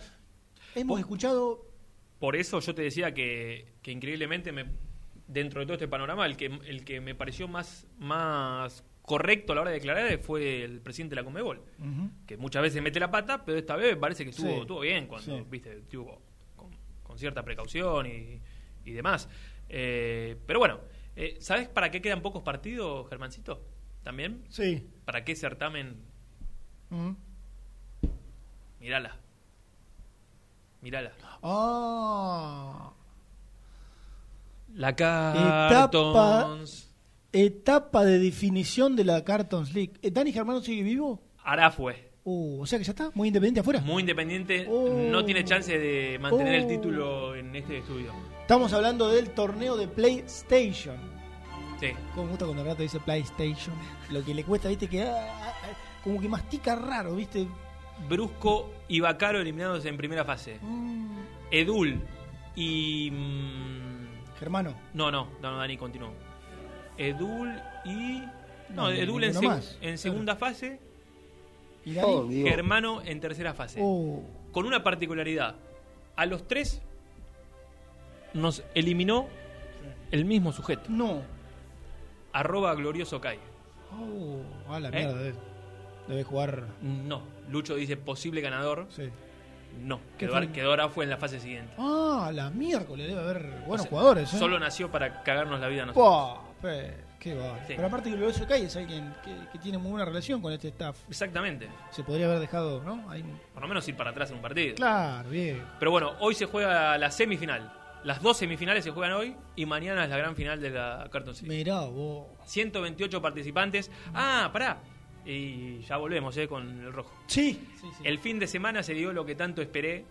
Hemos escuchado Por eso yo te decía que, que increíblemente me, dentro de todo este panorama, el que, el que me pareció más, más correcto a la hora de declarar fue el presidente de la Conmebol. Que muchas veces mete la pata, pero esta vez me parece que estuvo, Sí. estuvo bien cuando, Sí. viste, estuvo con, con cierta precaución y, y demás. Eh, pero bueno, eh, ¿sabes para qué quedan pocos partidos, Germancito? ¿También? Sí. ¿Para qué certamen? Ujú. Mírala. Mírala. Ah. La Cartons. Etapa de definición de la Cartons League. Eh, ¿Dani Germano sigue vivo? Arafue. Uh, o sea que ya está, muy independiente afuera. Muy independiente, Oh. no tiene chance de mantener el Oh. título en este estudio. Estamos hablando del torneo de PlayStation. Sí. Como me gusta cuando el rato dice PlayStation. Lo que le cuesta, viste, que ah, ah, como que mastica raro, viste. Brusco y Bacaro eliminados en primera fase. Mm. Edul y. mm, Germano. no, no, no, no, Dani, continuó. Edul y. No, No, Edul en, ninguno seg- más, en segunda fase. ¿Y? Oh. Germano en tercera fase. Oh. Con una particularidad. A los tres nos eliminó el mismo sujeto. No. Arroba glorioso Kai. Oh, a la ¿Eh? mierda. Debe, debe jugar. No. Lucho dice posible ganador. Sí. No. ¿Qué Quedó, fue? quedó ahora fue en la fase siguiente. Ah, la miércoles debe haber buenos O sea, jugadores, ¿eh? Solo nació para cagarnos la vida a nosotros. Pua, pe, qué va. Sí. Pero aparte que Glorioso Kai es alguien que, que tiene muy buena relación con este staff. Exactamente. Se podría haber dejado, ¿no? Ahí... Por lo menos ir para atrás en un partido. Claro, bien. Pero bueno, hoy se juega la semifinal. Las dos semifinales se juegan hoy y mañana es la gran final de la Carton City. Mirá vos. 128 participantes. Ah, pará. Y ya volvemos eh, con el rojo. Sí, sí, sí. El fin de semana se dio lo que tanto esperé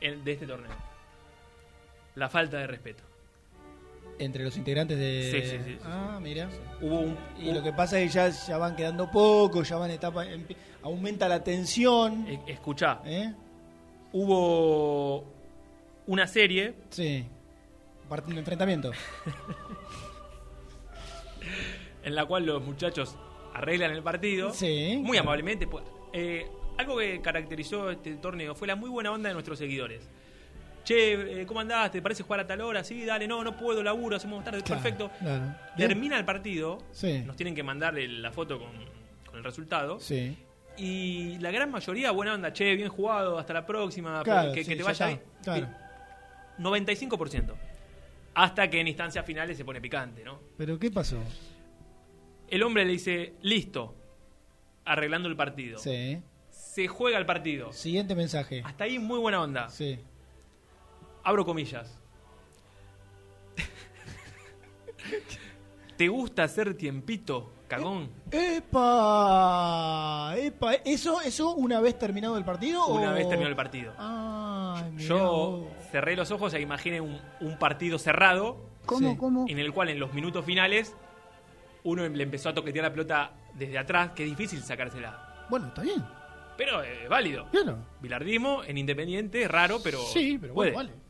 de este torneo. La falta de respeto. Entre los integrantes de. Sí, sí, sí. Ah, mira. Hubo un, Y lo que pasa es que ya, ya van quedando pocos, ya van etapas. Aumenta la tensión. Escuchá, ¿Eh? hubo una serie Sí. Un enfrentamiento. en la cual los muchachos arreglan el partido. Sí, Muy claro. amablemente. pues, eh, algo que caracterizó este torneo fue la muy buena onda de nuestros seguidores. Che, eh, ¿cómo andás? ¿Te parece jugar a tal hora? Sí, dale, no, no puedo, laburo, hacemos tarde, Claro, perfecto. claro. Termina el partido, Sí. nos tienen que mandar la foto con, con el resultado. Sí. Y la gran mayoría, buena onda, che, bien jugado, hasta la próxima, Claro, que, sí, que te ya vaya bien. claro. Sí, 95%. Hasta que en instancias finales se pone picante, ¿no? ¿Pero qué pasó? El hombre le dice, listo, arreglando el partido. Sí. Se juega el partido. Siguiente mensaje. Hasta ahí muy buena onda. Sí. Abro comillas. ¿Te gusta hacer tiempito, cagón? ¡Epa! ¡Epa! ¿Eso, eso una vez terminado el partido? Una o- vez terminó el partido. Ay, mirá Yo cerré los ojos e imaginé un, un partido cerrado. ¿Cómo, Sí. cómo? En el cual en los minutos finales uno le empezó a toquetear la pelota desde atrás, que es difícil sacársela. Bueno, está bien. Pero es válido. Claro. Bilardismo en Independiente es raro, pero. Sí, pero puede. bueno, vale.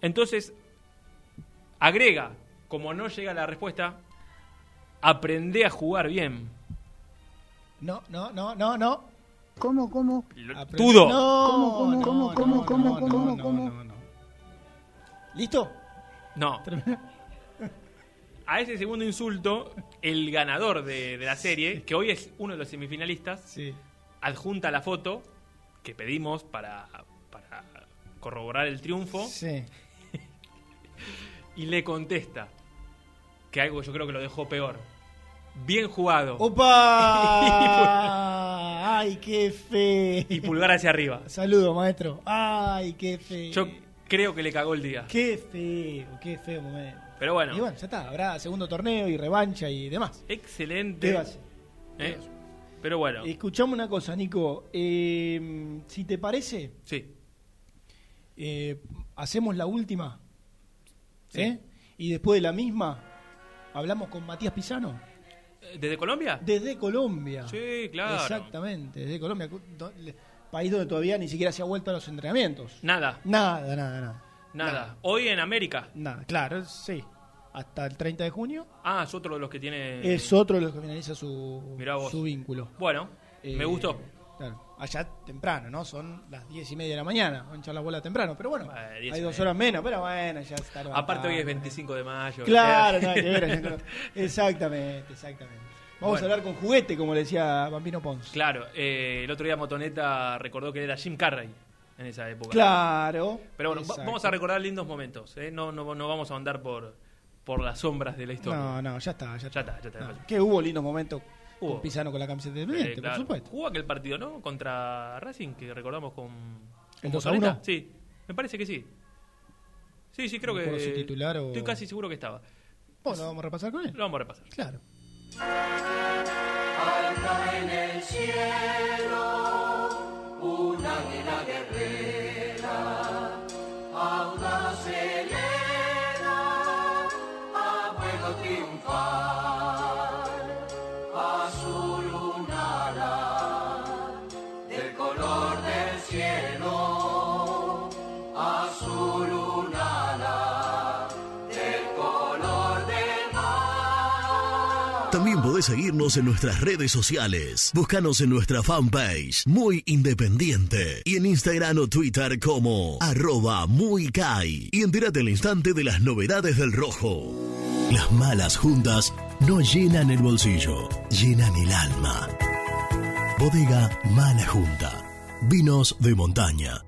Entonces, agrega, como no llega la respuesta, aprende a jugar bien. No, no, no, no, no. ¿Cómo, cómo? Tudo. No, ¿Cómo, cómo, no, cómo, no, cómo, no, cómo, no, cómo, no, cómo? no, no. ¿Listo? No. A ese segundo insulto, el ganador de, de la serie, que hoy es uno de los semifinalistas, adjunta la foto que pedimos para, para corroborar el triunfo Sí. Y le contesta que algo yo creo que lo dejó peor. Bien jugado. ¡Opa! ¡Ay, qué fe! Y pulgar hacia arriba. Saludo, maestro. ¡Ay, qué fe! Yo creo que le cagó el día. ¡Qué feo! ¡Qué feo momento! Pero bueno. Y bueno, ya está. Habrá segundo torneo y revancha y demás. Excelente. ¿Qué? ¿Eh? Pero bueno. Escuchame una cosa, Nico. Eh, si te parece, Sí. eh, hacemos la última. Sí. ¿eh? Y después de la misma, hablamos con Matías Pisano. ¿Desde Colombia? Desde Colombia. Sí, claro. Exactamente, desde Colombia. País donde todavía ni siquiera se ha vuelto a los entrenamientos. Nada. Nada, nada, nada. Nada. Hoy en América. Nada, claro, sí. Hasta el 30 de junio Ah, es otro de los que tiene. es otro de los que finaliza su, su vínculo. Bueno, me Eh, gustó. Claro, allá temprano, ¿no? Son las diez y media de la mañana. Van a echar la bola temprano, pero bueno, hay dos media. horas menos, pero bueno, ya está. Aparte hoy es levantando. 25 de mayo. Claro, Eh. nada que ver, exactamente, exactamente. Vamos Bueno. a hablar con juguete, como le decía Bambino Pons. Claro, eh, el otro día Motoneta recordó que era Jim Carrey en esa época. Claro. Pero bueno, exacto. vamos a recordar lindos momentos. ¿eh? No, no, no vamos a andar por, por las sombras de la historia. No, no, ya está, ya Ya está. está, ya está. No, que hubo lindos momentos Hubo. con Pisano con la camiseta de Eh, Independiente, claro. por supuesto. Jugó aquel partido, ¿no? Contra Racing, que recordamos con. ¿El con 2 a Motoneta. 1? Sí, me parece que sí. Sí, sí, creo No que. si titular o- Estoy casi seguro que estaba. Bueno, vamos a repasar con él. Lo vamos a repasar. Claro. Alta en el cielo, seguirnos en nuestras redes sociales. Búscanos en nuestra fanpage, Muy Independiente. Y en Instagram o Twitter como arroba muy Kai. Y entérate al instante de las novedades del rojo. Las malas juntas no llenan el bolsillo, llenan el alma. Bodega Mala Junta. Vinos de montaña.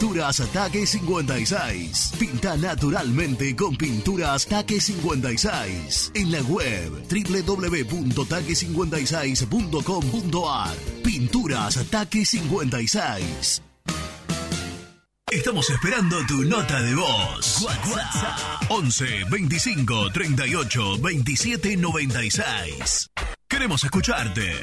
Pinturas Taque 56. Pinta naturalmente con Pinturas Taque 56. En la web www.taque56.com.ar. Pinturas Taque 56. Estamos esperando tu nota de voz. WhatsApp 11 25 38 27 96. Queremos escucharte.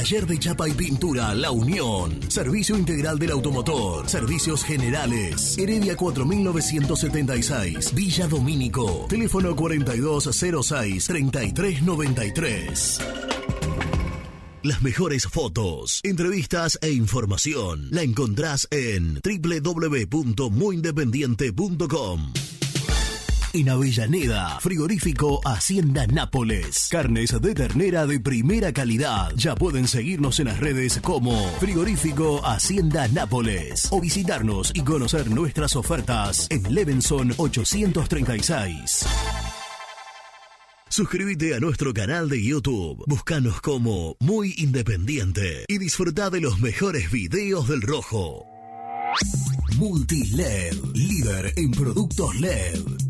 Taller de Chapa y Pintura La Unión. Servicio integral del automotor. Servicios generales. Heredia 4976. Villa Domínico. Teléfono 4206-3393. Las mejores fotos, entrevistas e información la encontrás en www.muyindependiente.com. En Avellaneda, frigorífico Hacienda Nápoles. Carnes de ternera de primera calidad. Ya pueden seguirnos en las redes como frigorífico Hacienda Nápoles o visitarnos y conocer nuestras ofertas en Levenson 836. Suscríbete a nuestro canal de YouTube. Búscanos como Muy Independiente y disfruta de los mejores videos del rojo. Multiled, líder en productos LED.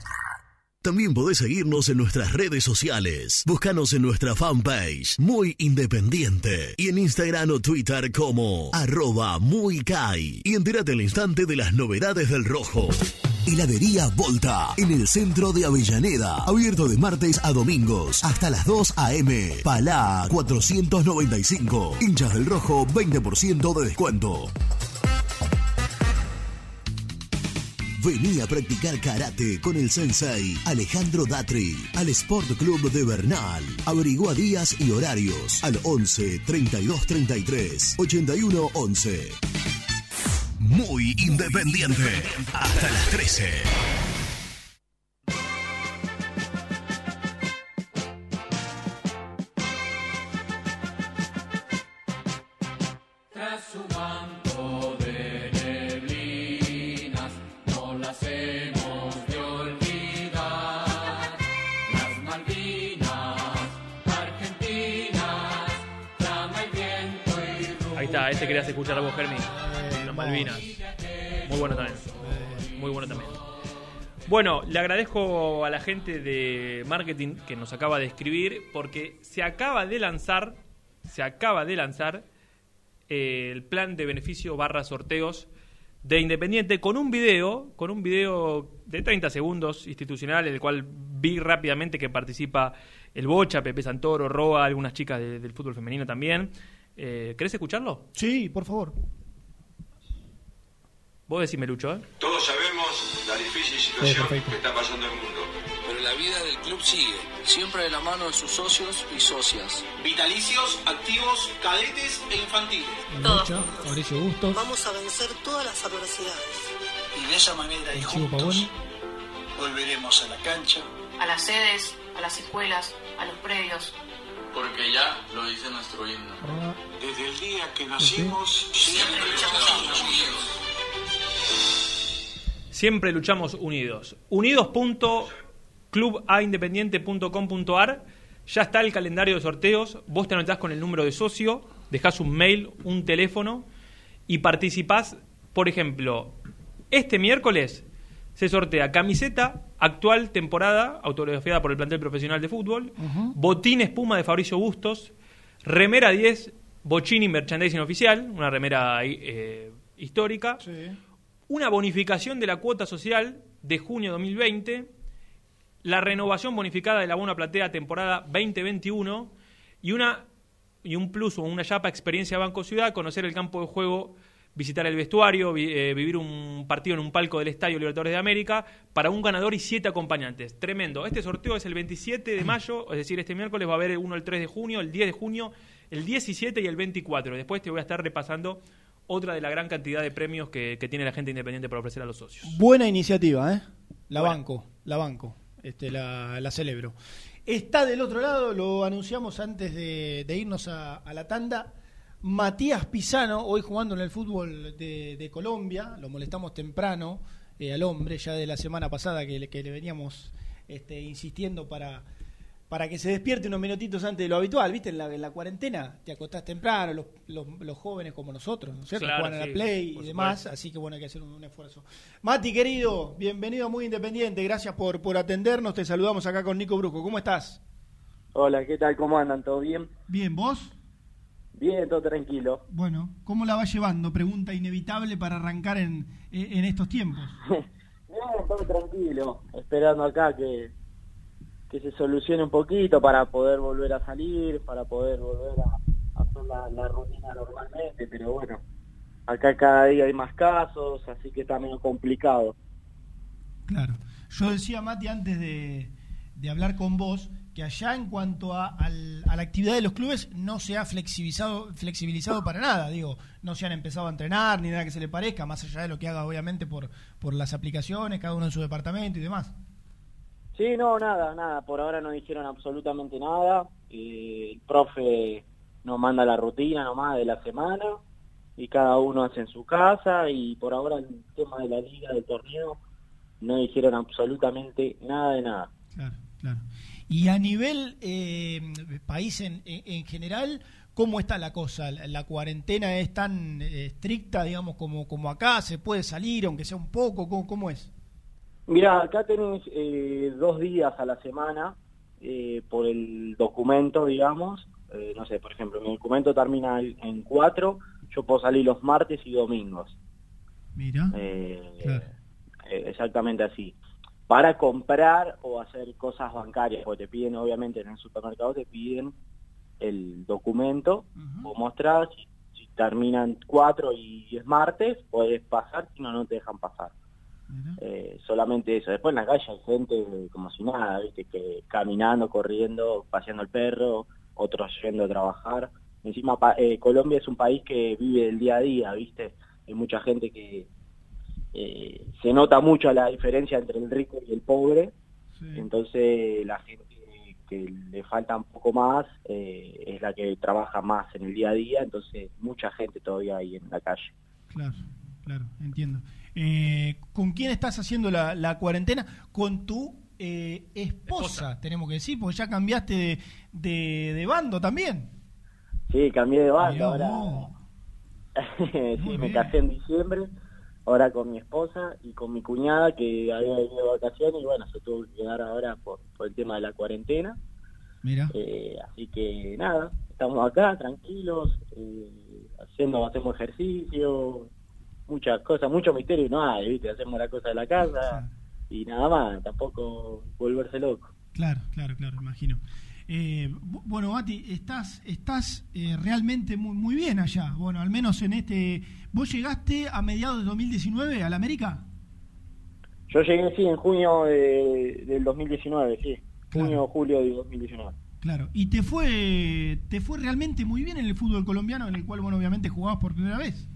También podés seguirnos en nuestras redes sociales. Búscanos en nuestra fanpage, Muy Independiente, y en Instagram o Twitter como arroba muy Kai. Y entérate al instante de las novedades del rojo. Heladería Volta, en el centro de Avellaneda, abierto de martes a domingos, hasta las 2 a.m. Palá 495, hinchas del rojo 20% de descuento. Vení a practicar karate con el sensei Alejandro Datri al Sport Club de Bernal. Averigua días y horarios al 11 32 33 81 11. Muy independiente. Hasta las 13. Querías escuchar a vos, Germi. Las Malvinas. Muy bueno también. Muy bueno también. Bueno, le agradezco a la gente de marketing que nos acaba de escribir porque se acaba de lanzar, se acaba de lanzar eh, el plan de beneficio barra sorteos de Independiente con un video, con un video de 30 segundos institucional, en el cual vi rápidamente que participa el Bocha, Pepe Santoro, Roa, algunas chicas de- del fútbol femenino también. Eh, ¿Querés escucharlo? Sí, por favor. Vos decime, Lucho, ¿eh? Todos sabemos la difícil situación que está pasando el mundo. Pero la vida del club sigue, siempre de la mano de sus socios y socias. Vitalicios, activos, cadetes e infantiles. Lucho, Mauricio Bustos, Vamos a vencer todas las adversidades. Y de esa manera y juntos volveremos a la cancha. a las sedes, a las escuelas, a los predios. Porque ya lo dice nuestro himno. Desde el día que nacimos, siempre luchamos unidos. Siempre luchamos unidos. Unidos.clubaindependiente.com.ar Ya está el calendario de sorteos. Vos te anotás con el número de socio, dejás un mail, un teléfono y participás. Por ejemplo, este miércoles se sortea camiseta actual temporada, autografiada por el plantel profesional de fútbol, botín espuma de Fabricio Bustos, remera 10, Bochini Merchandising Oficial, una remera eh, histórica, una bonificación de la cuota social de junio 2020, la renovación bonificada de la Buena Platea temporada 2021 y una y un plus o una chapa experiencia Banco Ciudad, conocer el campo de juego, visitar el vestuario, vi- eh, vivir un partido en un palco del Estadio Libertadores de América para un ganador y siete acompañantes. Tremendo. Este sorteo es el 27 de mayo, es decir, este miércoles va a haber uno el 3 de junio, el 10 de junio, el 17 y el 24. Después te voy a estar repasando otra de la gran cantidad de premios que, que tiene la gente independiente para ofrecer a los socios. Buena iniciativa, ¿eh? La banco, la banco, este, la, la celebro. Está del otro lado, lo anunciamos antes de, de irnos a, a la tanda. Matías Pisano, hoy jugando en el fútbol de, de Colombia, lo molestamos temprano eh, al hombre, ya de la semana pasada que le, que le veníamos este, insistiendo para, para que se despierte unos minutitos antes de lo habitual, ¿viste? En la, en la cuarentena te acostás temprano, los, los, los jóvenes como nosotros, ¿no es cierto? Claro, Juegan a la Play y demás, supuesto. así que bueno, hay que hacer un, un esfuerzo. Mati, querido, bienvenido a Muy Independiente, gracias por, por atendernos, te saludamos acá con Nico Brusco, ¿cómo estás? Hola, ¿qué tal? ¿Cómo andan? ¿Todo bien? Bien, ¿vos? Bien, todo tranquilo. Bueno, ¿cómo la va llevando? Pregunta inevitable para arrancar en, en estos tiempos. Bien, todo tranquilo. Esperando acá que, que se solucione un poquito para poder volver a salir, para poder volver a, a hacer la, la rutina normalmente, pero bueno, acá cada día hay más casos, así que está medio complicado. Claro. Yo decía, Mati, antes de, de hablar con vos, que allá en cuanto a, al- a la actividad de los clubes no se ha flexibilizado, flexibilizado para nada. Digo, no se han empezado a entrenar ni nada que se le parezca, más allá de lo que haga, obviamente, por, por las aplicaciones, cada uno en su departamento y demás. Sí, no, nada, nada. Por ahora no dijeron absolutamente nada. Eh, el profe nos manda la rutina nomás de la semana y cada uno hace en su casa y por ahora el tema de la liga, del torneo, no dijeron absolutamente nada de nada. Claro, claro. Y a nivel eh, país en, en, en general, ¿cómo está la cosa? ¿La, la cuarentena es tan eh, estricta, digamos, como, como acá? ¿Se puede salir, aunque sea un poco? ¿Cómo, cómo es? Mira, acá tenés eh, dos días a la semana eh, por el documento, digamos. Eh, no sé, por ejemplo, mi documento termina en cuatro, yo puedo salir los martes y domingos. Mira. Claro. exactamente así. Para comprar o hacer cosas bancarias, porque te piden, obviamente, en el supermercado te piden el documento, o mostrar, si, si terminan cuatro y es martes, puedes pasar, si no, no te dejan pasar. Eh, solamente eso. Después en la calle hay gente como si nada, viste, que caminando, corriendo, paseando el perro, otros yendo a trabajar. Encima pa- eh, Colombia es un país que vive el día a día, viste. Hay mucha gente que eh, se nota mucho la diferencia entre el rico y el pobre. Entonces la gente que le falta un poco más eh, es la que trabaja más en el día a día. Entonces mucha gente todavía ahí en la calle. Claro, claro, entiendo. Eh, ¿Con quién estás haciendo la, la cuarentena? Con tu eh, esposa, tenemos que decir, porque ya cambiaste de, de, de bando también. Sí, cambié de Mirá ahora. sí, Muy me bien. casé en diciembre, ahora con mi esposa y con mi cuñada que había venido de vacaciones y bueno, se tuvo que quedar ahora por, por el tema de la cuarentena. Mira. Eh, así que nada, estamos acá tranquilos, eh, haciendo, hacemos ejercicio, muchas cosas, mucho misterio no hay, ¿viste? hacemos la cosa de la casa y nada más, tampoco volverse loco. Claro, claro, claro, imagino. Eh, bu- bueno, Mati, estás, estás eh, realmente muy, muy bien allá. Bueno, al menos en este. ¿Vos llegaste a mediados de 2019 a la América? Yo llegué, sí, en junio de- del 2019, sí. Junio o julio de 2019. Claro. Y te fue, te fue realmente muy bien en el fútbol colombiano, en el cual, bueno, obviamente jugabas por primera vez.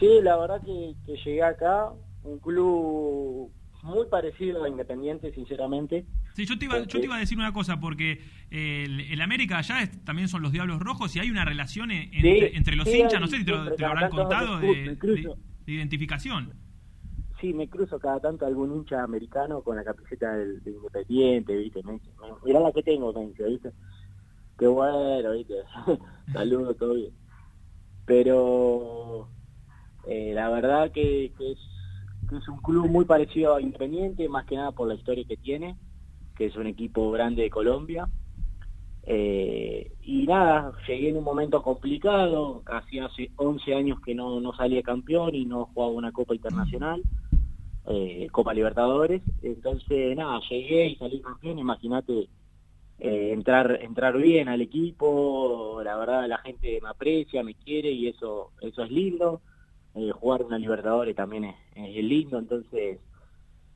Sí, la verdad que, que llegué acá, un club muy parecido a Independiente, sinceramente. Sí, yo te iba, yo te iba a decir una cosa, porque eh, el, el América allá es- también son los Diablos Rojos y hay una relación en- Sí, entre, entre los sí, hinchas, no sé si te lo, te habrán contado, de, identificación. Sí, me cruzo cada tanto algún hincha americano con la camiseta del, de Independiente, ¿viste? Me dice, mirá la que tengo, me dice, ¿viste? Qué bueno, ¿viste? Saludos, todo bien. Pero eh, la verdad que, que es, que es un club muy parecido a Independiente, más que nada por la historia que tiene, que es un equipo grande de Colombia. Eh, y nada, llegué en un momento complicado, casi hace 11 años que no, no salía campeón y no jugaba una Copa Internacional, eh, Copa Libertadores, entonces nada, llegué y salí campeón, imagínate eh, entrar entrar bien al equipo, la verdad la gente me aprecia, me quiere y eso eso es lindo, Eh, jugar una Libertadores también es, es lindo, entonces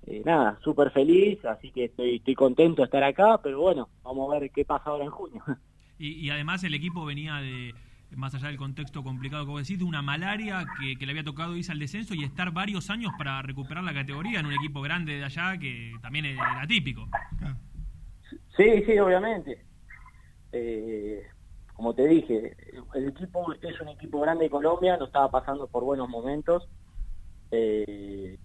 eh, nada, súper feliz, así que estoy, estoy contento de estar acá, pero bueno, vamos a ver qué pasa ahora en junio. Y, y además el equipo venía de, más allá del contexto complicado que vos decís, de una malaria que, que le había tocado irse al descenso y estar varios años para recuperar la categoría en un equipo grande de allá que también era típico. Sí, sí, obviamente. Eh, como te dije, el equipo es un equipo grande de Colombia, no estaba pasando por buenos momentos. Eh,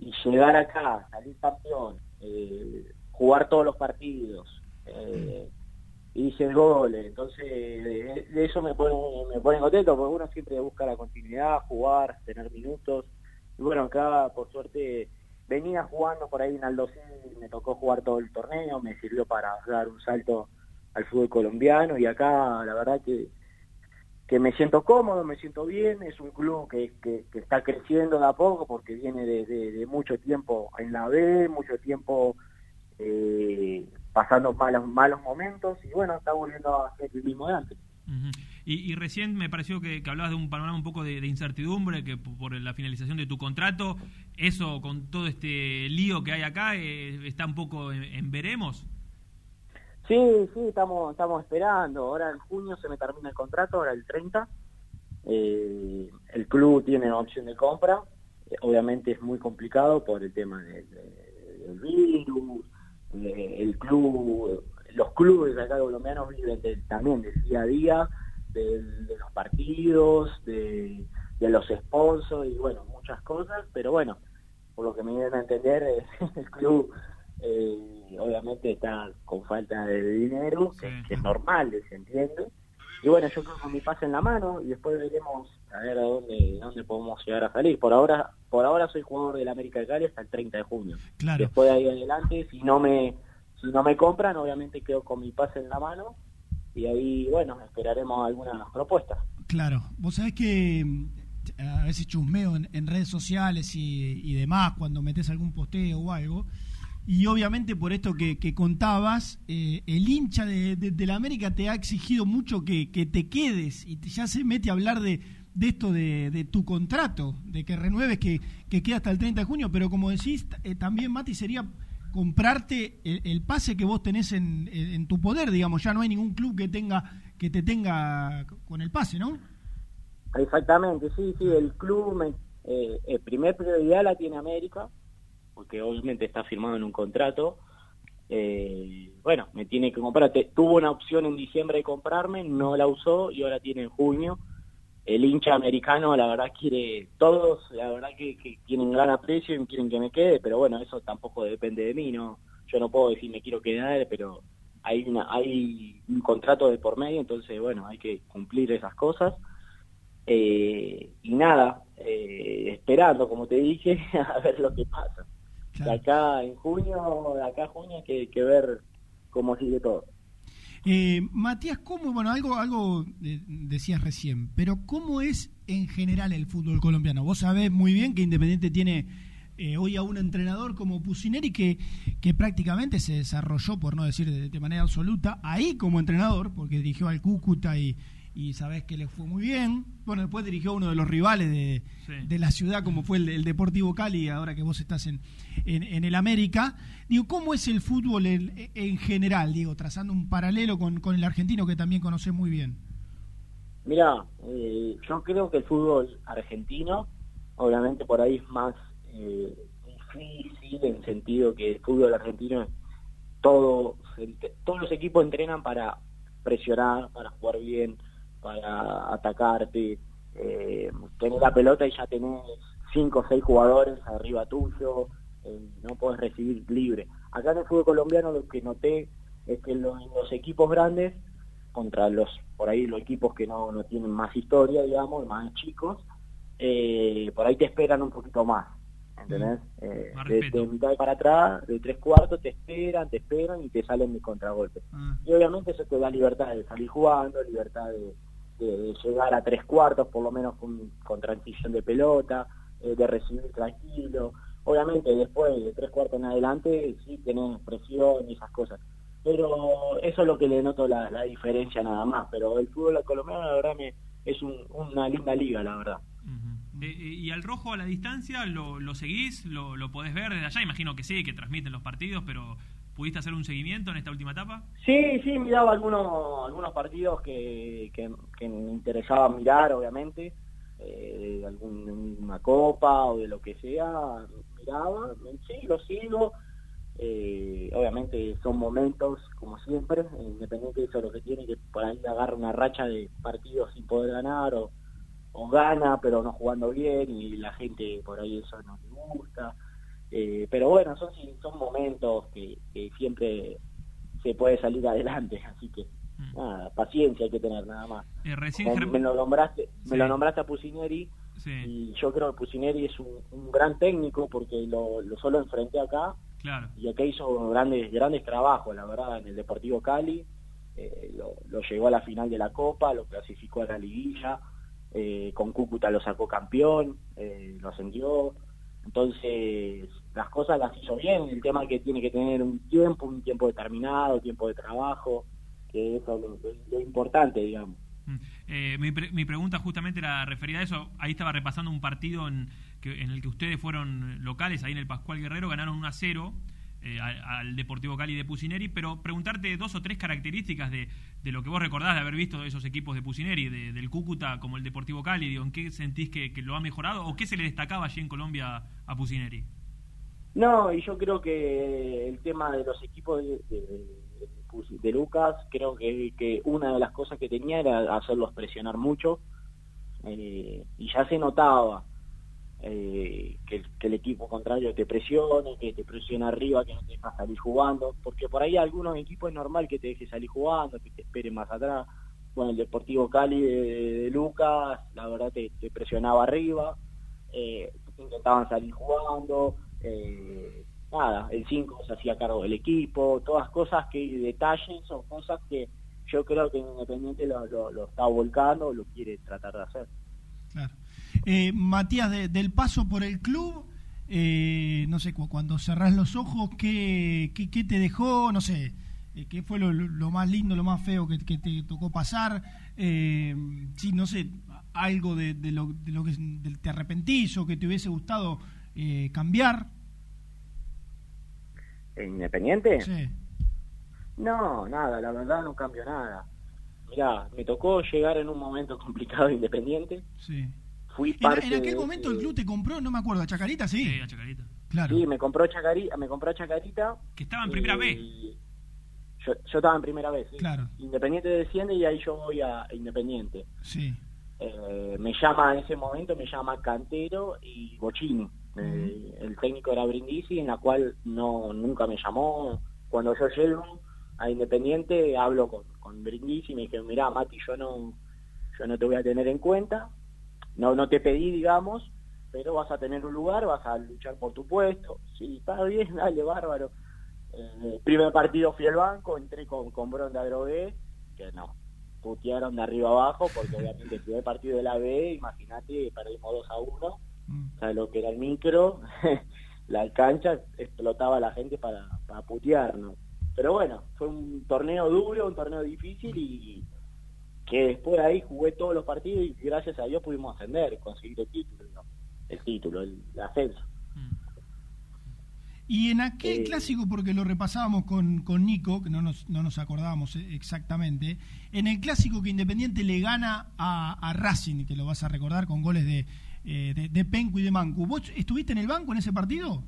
y llegar acá, salir campeón, eh, jugar todos los partidos, eh, hice goles, entonces de, eso me pone, me pone contento, porque uno siempre busca la continuidad, jugar, tener minutos. Y bueno, acá por suerte venía jugando por ahí en Aldo Civi, me tocó jugar todo el torneo, me sirvió para dar un salto al fútbol colombiano y acá la verdad que que me siento cómodo, me siento bien, es un club que, que, está creciendo de a poco porque viene de, de- mucho tiempo en la B, mucho tiempo eh, pasando malos, malos momentos y bueno, está volviendo a ser el mismo de antes. Y, y recién me pareció que, hablabas de un panorama un poco de, incertidumbre, que por la finalización de tu contrato, eso con todo este lío que hay acá, eh, está un poco en veremos. Sí, sí, estamos, estamos esperando. Ahora en junio se me termina el contrato, ahora el 30. Eh, el club tiene opción de compra. Eh, obviamente es muy complicado por el tema del, virus. Eh, el club, los clubes acá colombianos viven de- también del día a día, de, los partidos, de, los sponsors y bueno, muchas cosas. Pero bueno, por lo que me dieron a entender, el club eh, obviamente está con falta de dinero, que, que es normal, se entiende. Y bueno, yo creo que con mi pase en la mano y después veremos a ver a dónde, dónde podemos llegar a salir. Por ahora por ahora soy jugador del América de Cali hasta el 30 de junio. Claro. Después de ahí adelante, si no me si no me compran, obviamente quedo con mi pase en la mano y ahí, bueno, esperaremos algunas propuestas. Claro, vos sabés que mm, a veces chusmeo en, en redes sociales y, y demás cuando metes algún posteo o algo. Y obviamente por esto que, que contabas, eh, el hincha de, de- la América te ha exigido mucho que, que te quedes y te- ya se mete a hablar de, de esto de, tu contrato, de que renueves, que, que queda hasta el 30 de junio. Pero como decís, eh, también Mati sería comprarte el, pase que vos tenés en, en- tu poder, digamos. Ya no hay ningún club que tenga que te tenga con el pase, ¿no? Exactamente, sí, sí, el club, me, eh, el primer prioridad la tiene América, porque obviamente está firmado en un contrato. Eh, bueno, me tiene que comprar. Te- tuvo una opción en diciembre de comprarme, no la usó y ahora tiene en junio. El hincha americano, la verdad, quiere, todos, la verdad que, que tienen gran aprecio y quieren que me quede, pero bueno, eso tampoco depende de mí, ¿no? Yo no puedo decir me quiero quedar, pero hay, una, hay un contrato de por medio, entonces, bueno, hay que cumplir esas cosas. Eh, y nada, eh, esperando, como te dije, a ver lo que pasa. De acá en junio, de acá a junio hay que, que ver cómo sigue todo. Eh, Matías, ¿cómo, bueno, algo, algo decías recién, pero cómo es en general el fútbol colombiano? Vos sabés muy bien que Independiente tiene eh, hoy a un entrenador como Pusineri que, que prácticamente se desarrolló, por no decir de, de manera absoluta, ahí como entrenador, porque dirigió al Cúcuta y, y sabés que le fue muy bien. Bueno, después dirigió a uno de los rivales de, de la ciudad, como fue el, el, Deportivo Cali, ahora que vos estás en, en, en el América. Digo, ¿cómo es el fútbol en, en general? Digo, trazando un paralelo con, con el argentino que también conocés muy bien. Mira, eh, yo creo que el fútbol argentino, obviamente por ahí es más eh, difícil en el sentido que el fútbol argentino todo, todos los equipos entrenan para presionar, para jugar bien, para atacarte, eh, tener la pelota y ya tenés cinco o seis jugadores arriba tuyo, eh, no puedes recibir libre. Acá en el fútbol colombiano lo que noté es que los, los equipos grandes contra los por ahí los equipos que no, no tienen más historia, digamos, más chicos, eh, por ahí te esperan un poquito más, ¿entendés? Mm. Eh, de, de, mitad para atrás, de tres cuartos, te esperan, te esperan y te salen de contragolpe. Ah. Y obviamente eso te da libertad de salir jugando, libertad de, de, llegar a tres cuartos, por lo menos con, con transición de pelota, eh, de recibir tranquilo. Obviamente después de tres cuartos en adelante sí tenés presión y esas cosas pero eso es lo que le noto la, la diferencia nada más. Pero el fútbol colombiano, la verdad, me, es un, una linda liga, la verdad. Eh, ¿Y al rojo a la distancia lo, lo seguís? ¿Lo, ¿Lo podés ver desde allá? Imagino que sí, que transmiten los partidos, pero ¿pudiste hacer un seguimiento en esta última etapa? Sí, sí, miraba algunos, algunos partidos que, que, me interesaba mirar, obviamente, eh, de alguna copa o de lo que sea, miraba, sí, lo sigo eh, obviamente son momentos, como siempre, Independiente eso lo que tiene, que por ahí agarra una racha de partidos sin poder ganar o, o gana pero no jugando bien y la gente por ahí eso no le gusta. Eh, pero bueno, son, son momentos que, que siempre se puede salir adelante, así que nada, paciencia hay que tener nada más. Eh, recién me, me, lo nombraste, Sí. me lo nombraste a Pusineri Sí. y yo creo que Pusineri es un, un gran técnico porque lo, lo solo enfrenté acá Claro. y acá hizo grandes grandes trabajos, la verdad, en el Deportivo Cali, eh, lo, lo llevó a la final de la Copa, lo clasificó a la liguilla, eh, con Cúcuta lo sacó campeón, eh, lo ascendió, entonces las cosas las hizo bien, el tema es que tiene que tener un tiempo, un tiempo determinado, tiempo de trabajo, que es lo, importante, digamos. Eh, mi, pre mi, pregunta justamente era referida a eso. Ahí estaba repasando un partido en, que, en el que ustedes fueron locales, ahí en el Pascual Guerrero, ganaron 1 a 0 eh, al, Deportivo Cali de Pusineri, pero preguntarte dos o tres características de, de, lo que vos recordás de haber visto de esos equipos de Pusineri, de, del Cúcuta como el Deportivo Cali, ¿en qué sentís que, que, lo ha mejorado o qué se le destacaba allí en Colombia a Pusineri? No, y yo creo que el tema de los equipos de Lucas, creo que, que, una de las cosas que tenía era hacerlos presionar mucho eh, y ya se notaba eh, que, el equipo contrario te presione, que te presiona arriba, que no te deja salir jugando, porque por ahí algunos equipos es normal que te deje salir jugando, que te espere más atrás. Bueno, el Deportivo Cali de, Lucas, la verdad te, presionaba arriba, eh, intentaban salir jugando. Eh, nada, el 5 se hacía cargo del equipo, todas cosas que, detalles o cosas que yo creo que Independiente lo, lo, lo está volcando, lo quiere tratar de hacer. Claro. Eh, Matías, de, del paso por el club, eh, no sé, cuando cerrás los ojos, ¿qué, qué, qué te dejó? No sé, eh, ¿qué fue lo, lo, más lindo, lo más feo que, que te tocó pasar? Eh, sí, no sé, algo de, de, lo, de lo que te arrepentís o que te hubiese gustado eh, cambiar. ¿Independiente? Sí. No, nada, la verdad no cambió nada. Mirá, me tocó llegar en un momento complicado de Independiente. Sí. Fui parte en, en aquel de momento el club te compró, no me acuerdo, a Chacarita, sí. Sí, a Chacarita. Claro. Sí, me compró Chacarita, me compró Chacarita. Que estaba en primera B. Yo, yo estaba en primera vez, sí. Claro. Independiente desciende y ahí yo voy a Independiente. Sí. Eh, me llama en ese momento, me llama Cantero y Bochini. Eh, el técnico era Brindisi, en la cual no nunca me llamó. Cuando yo llego a Independiente, hablo con, con Brindisi y me dijeron, mirá, Mati, yo no, yo no te voy a tener en cuenta, no, no te pedí, digamos, pero vas a tener un lugar, vas a luchar por tu puesto. Sí, está bien, dale, bárbaro. Eh, primer partido fui al banco, entré con, con Bronda Drogué, que no, putearon de arriba abajo, porque obviamente el primer partido de la B, imagínate, perdimos 2 a 1 ¿sabes lo que era el micro? la cancha explotaba a la gente para, para putearnos. Pero bueno, fue un torneo duro, un torneo difícil y que después de ahí jugué todos los partidos y gracias a Dios pudimos ascender, conseguir el título, ¿no? el título, el, ascenso. Y en aquel Eh, clásico, porque lo repasábamos con, con Nico, que no nos, no nos acordábamos eh, exactamente, en el clásico que Independiente le gana a, a Racing, que lo vas a recordar con goles de, eh, de, de Pencu y de Mancu. ¿Vos estuviste en el banco en ese partido?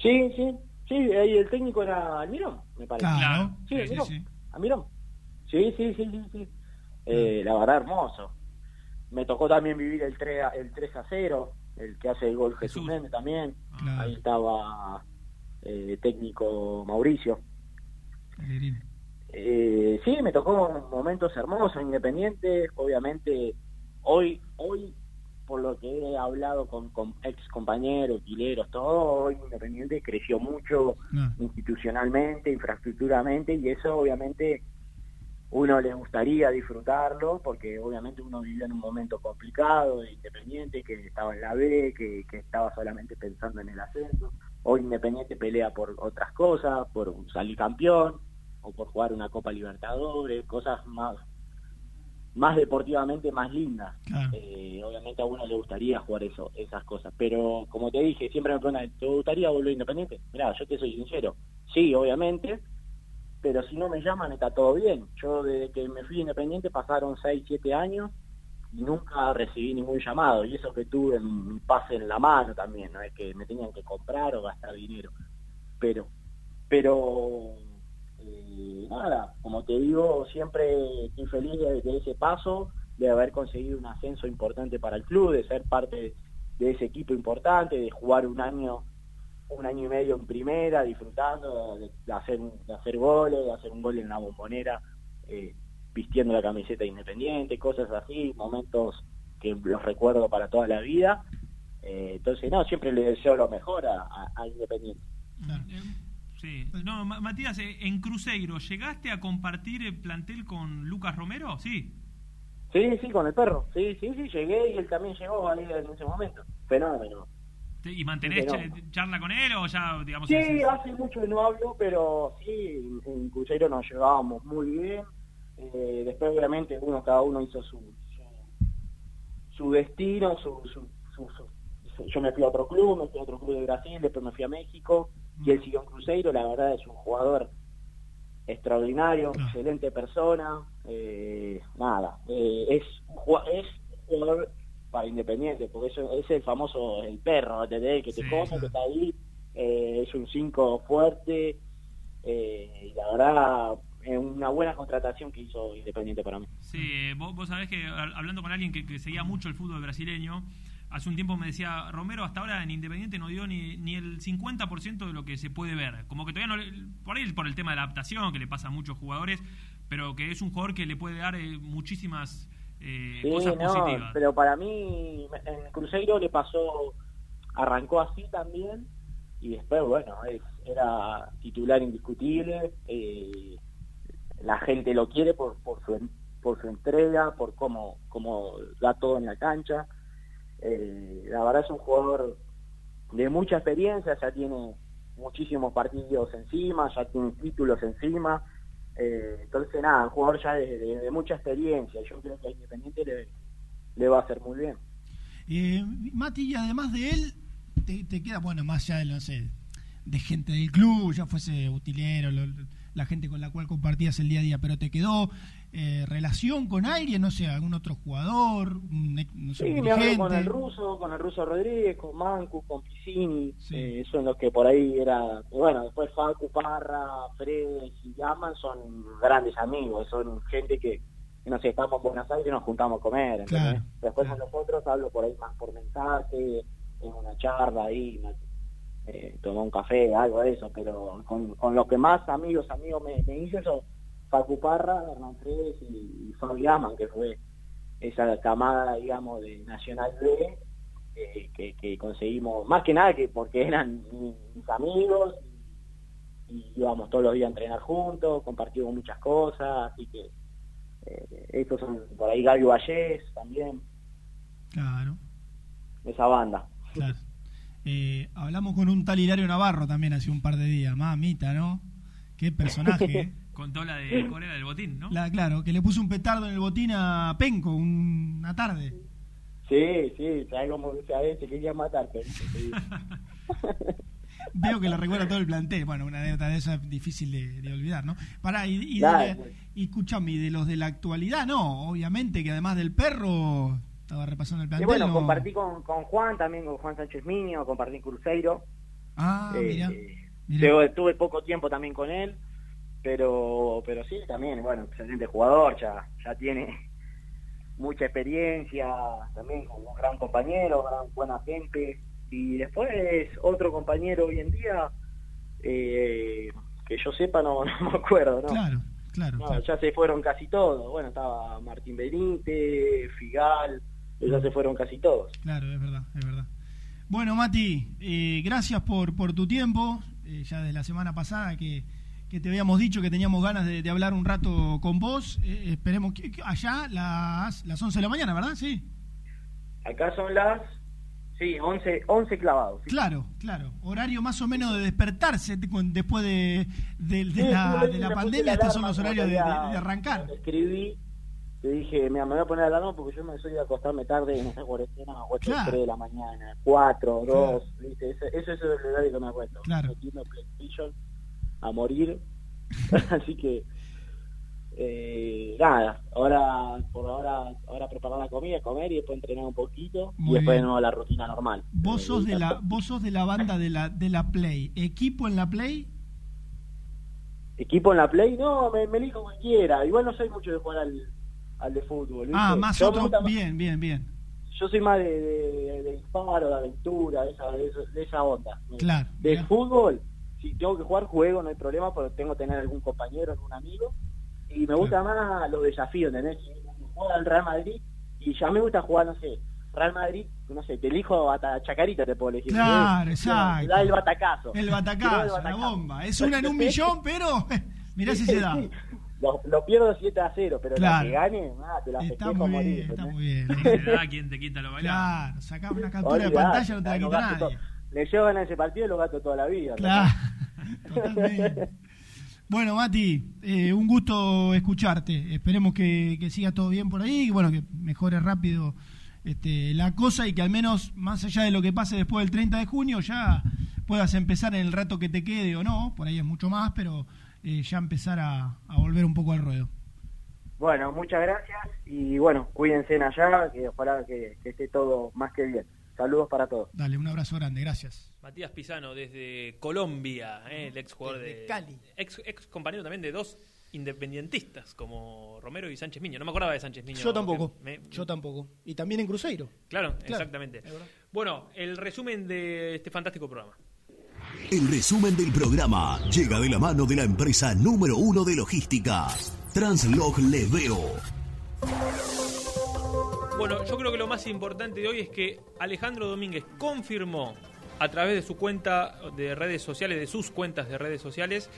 Sí, sí, sí, ahí el técnico era Almirón, me parece. Claro, sí. Almirón. Sí, sí, sí, sí, sí. Eh, la verdad, hermoso. Me tocó también vivir el 3 a, el 3 a 0, el que hace el gol Jesús Méndez también. Ahí estaba eh, técnico Mauricio. Eh, sí, me tocó momentos hermosos, independientes. Obviamente, hoy, hoy por lo que he hablado con, con ex compañeros, quileros, todo, hoy Independiente creció mucho institucionalmente, infraestructuramente, y eso obviamente uno le gustaría disfrutarlo, porque obviamente uno vivía en un momento complicado de Independiente, que estaba en la B, que, que estaba solamente pensando en el ascenso. Hoy Independiente pelea por otras cosas, por salir campeón, o por jugar una Copa Libertadores, cosas más más deportivamente más lindas. Eh, obviamente a uno le gustaría jugar eso, esas cosas, pero como te dije, siempre me preguntan, ¿te gustaría volver Independiente? Mirá, yo te soy sincero, sí, obviamente, pero si no me llaman está todo bien. Yo desde que me fui Independiente pasaron 6, 7 años y nunca recibí ningún llamado, y eso que tuve mi pase en la mano también, no es que me tenían que comprar o gastar dinero, pero, pero eh, nada, como te digo, siempre estoy feliz de, ese paso, de haber conseguido un ascenso importante para el club, de ser parte de ese equipo importante, de jugar un año un año y medio en primera, disfrutando de, de hacer de hacer goles, de hacer un gol en la bombonera, eh, vistiendo la camiseta de Independiente, cosas así, momentos que los recuerdo para toda la vida. Eh, entonces, no, siempre le deseo lo mejor a, a- a Independiente. Sí. No, Ma- Matías, eh, en Cruzeiro, ¿llegaste a compartir el plantel con Lucas Romero? Sí. Sí, sí, con el perro. Sí, sí, sí, llegué y él también llegó ahí en ese momento. Fenómeno. ¿Y mantenés charla con él o ya, digamos... Sí, hace mucho que no hablo, pero sí, en- Cruzeiro nos llevábamos muy bien. Eh, después, obviamente, uno cada uno hizo su su, su destino, su, su, su- Yo me fui a otro club, me fui a otro club de Brasil, después me fui a México, y él siguió en Cruzeiro. La verdad es un jugador extraordinario, excelente persona. eh, nada, eh, es, es un jugador para Independiente, porque eso, es el famoso el perro, ¿entendés? Que te Sí, come, claro. que está ahí, eh, es un 5 fuerte, eh, y la verdad es una buena contratación que hizo Independiente para mí. Sí, eh, vos, vos sabés que hablando con alguien que, que seguía mucho el fútbol brasileño, hace un tiempo me decía, Romero hasta ahora en Independiente no dio ni, ni el 50% de lo que se puede ver. Como que todavía no, por ahí por el tema de la adaptación, que le pasa a muchos jugadores, pero que es un jugador que le puede dar eh, muchísimas eh, Sí, cosas no, positivas. pero para mí en Cruzeiro le pasó, arrancó así también y después, bueno, es- era titular indiscutible, eh, la gente lo quiere por, por, su, por su entrega, por cómo, cómo da todo en la cancha. Eh, la verdad es un jugador de mucha experiencia, ya tiene muchísimos partidos encima, ya tiene títulos encima. Eh, entonces, nada, un jugador ya de, de- mucha experiencia. Yo creo que a Independiente le, le va a hacer muy bien. Eh, Mati, y además de él, te, te queda, bueno, más allá de, no sé, de gente del club, ya fuese utilero, lo- la gente con la cual compartías el día a día, pero te quedó eh, relación con alguien, no sé, algún otro jugador, un, no sé, Sí, me hablo dirigente. con el ruso, con el ruso Rodríguez, con Mancu, con Piscini, eh, son los que por ahí era, bueno, después Facu, Parra, Fred y Yaman son grandes amigos, son gente que, no sé, estamos en Buenos Aires y nos juntamos a comer. Claro, después con los otros hablo por ahí más por mensaje, en una charla ahí, eh, un café, algo de eso, pero con, con los que más amigos, amigos me, me hice eso, Facu Parra, Hernán Fredes y, y que fue esa camada, digamos, de Nacional B, eh, que, que conseguimos, más que nada que porque eran mi- mis amigos y, y íbamos todos los días a entrenar juntos, compartimos muchas cosas, así que eh, estos son por ahí Gaby Vallés también. Claro. esa banda. Claro. Eh, hablamos con un tal Hilario Navarro también hace un par de días, mamita, ¿no? Qué personaje. ¿eh? Contó la de Corea del botín, ¿no? La, claro, que le puso un petardo en el botín a Penco un- una tarde. Sí, sí, sabes cómo veces quería matarte. Sí. Veo que la recuerda todo el plantel. Bueno, una anécdota de esa es difícil de, de olvidar, ¿no? Pará, y, y, de pues. y escuchame, y de los de la actualidad, no, obviamente que además del perro, estaba repasando el Y plantel. bueno, no- compartí con, con Juan, también con Juan Sánchez Miño, compartí en Cruzeiro. Ah, Eh, mira. eh, tuve poco tiempo también con él, pero pero sí, también, bueno, excelente jugador, ya, ya tiene mucha experiencia, también con un gran compañero, gran buena gente. Y después otro compañero hoy en día, eh, que yo sepa, no, no me acuerdo, ¿no? Claro, claro. No, claro. ya se fueron casi todos. Bueno, estaba Martín Benítez, Figal, ya se fueron casi todos. Claro, es verdad, es verdad. Bueno, Mati, eh, gracias por, por tu tiempo. Eh, ya de la semana pasada que, que te habíamos dicho que teníamos ganas de, de hablar un rato con vos. Eh, esperemos que, que allá las, las 11 de la mañana, ¿verdad? Sí. Acá son las, sí, 11, 11 clavados. sí. Claro, claro. Horario más o menos de despertarse después de, de- de Sí, la, de la pandemia. Estos son los horarios de, arrancar. Escribí, te dije, mira, me voy a poner alarma porque yo me soy de acostarme tarde en esta cuarentena a 8 Claro. 3 de la mañana, 4, 2, ¿viste? Ese, ese es el horario que me acuesto. Claro. Metiendo PlayStation a morir. Así que, eh, nada, ahora, por ahora, ahora preparar la comida, comer y después entrenar un poquito Muy y después bien. de nuevo la rutina normal. Vos Eh, sos de la, tanto- vos sos de la banda de la, de la Play. ¿Equipo en la Play? Equipo en la Play, no, me, me elijo cualquiera. Igual no soy mucho de jugar al, al de fútbol. ¿viste? Ah, más Yo otro. gusta Bien, bien, bien. Yo soy más de, de, de- de disparo, de aventura, de esa, de, esa onda. Claro. De fútbol, si tengo que jugar, juego, no hay problema, porque tengo que tener algún compañero, algún amigo. Y me gusta más los desafíos, ¿entendés? Si juego al Real Madrid y ya me gusta jugar, no sé, Real Madrid, no sé, te elijo hasta Chacarita, te puedo elegir. Claro, exacto. Da el batacazo. El batacazo, el la batacazo. bomba. Es una en un millón, pero mirá si se da. Lo, lo pierdo 7 a 0, pero Claro. la que gane, ah, te la Está muy morir. bien, está ¿entendés? muy bien. Te da quien te quita lo bailado. Claro, sacás una captura de pantalla, no te la quita nadie. todo. Le llevo ganar ese partido y lo gasto toda la vida. Claro, totalmente. Bueno, Mati, eh, un gusto escucharte. Esperemos que, que siga todo bien por ahí y bueno, que mejore rápido este, la cosa y que al menos, más allá de lo que pase después del 30 de junio, ya puedas empezar en el rato que te quede o no. Por ahí es mucho más, pero eh, ya empezar a, a volver un poco al ruedo. Bueno, muchas gracias y bueno, cuídense en allá, que ojalá que, que esté todo más que bien. Saludos para todos. Dale, un abrazo grande, gracias. Matías Pisano desde Colombia, eh, el ex jugador Desde de Cali. Ex, ex compañero también de dos independentistas como Romero y Sánchez Miño. No me acordaba de Sánchez Miño. Yo tampoco. Me- Yo tampoco. Y también en Cruzeiro. Claro, Claro, exactamente. Bueno, el resumen de este fantástico programa. El resumen del programa llega de la mano de la empresa número uno de logística, Translog Leveo. Bueno, yo creo que lo más importante de hoy es que Alejandro Domínguez confirmó a través de su cuenta de redes sociales, de sus cuentas de redes sociales,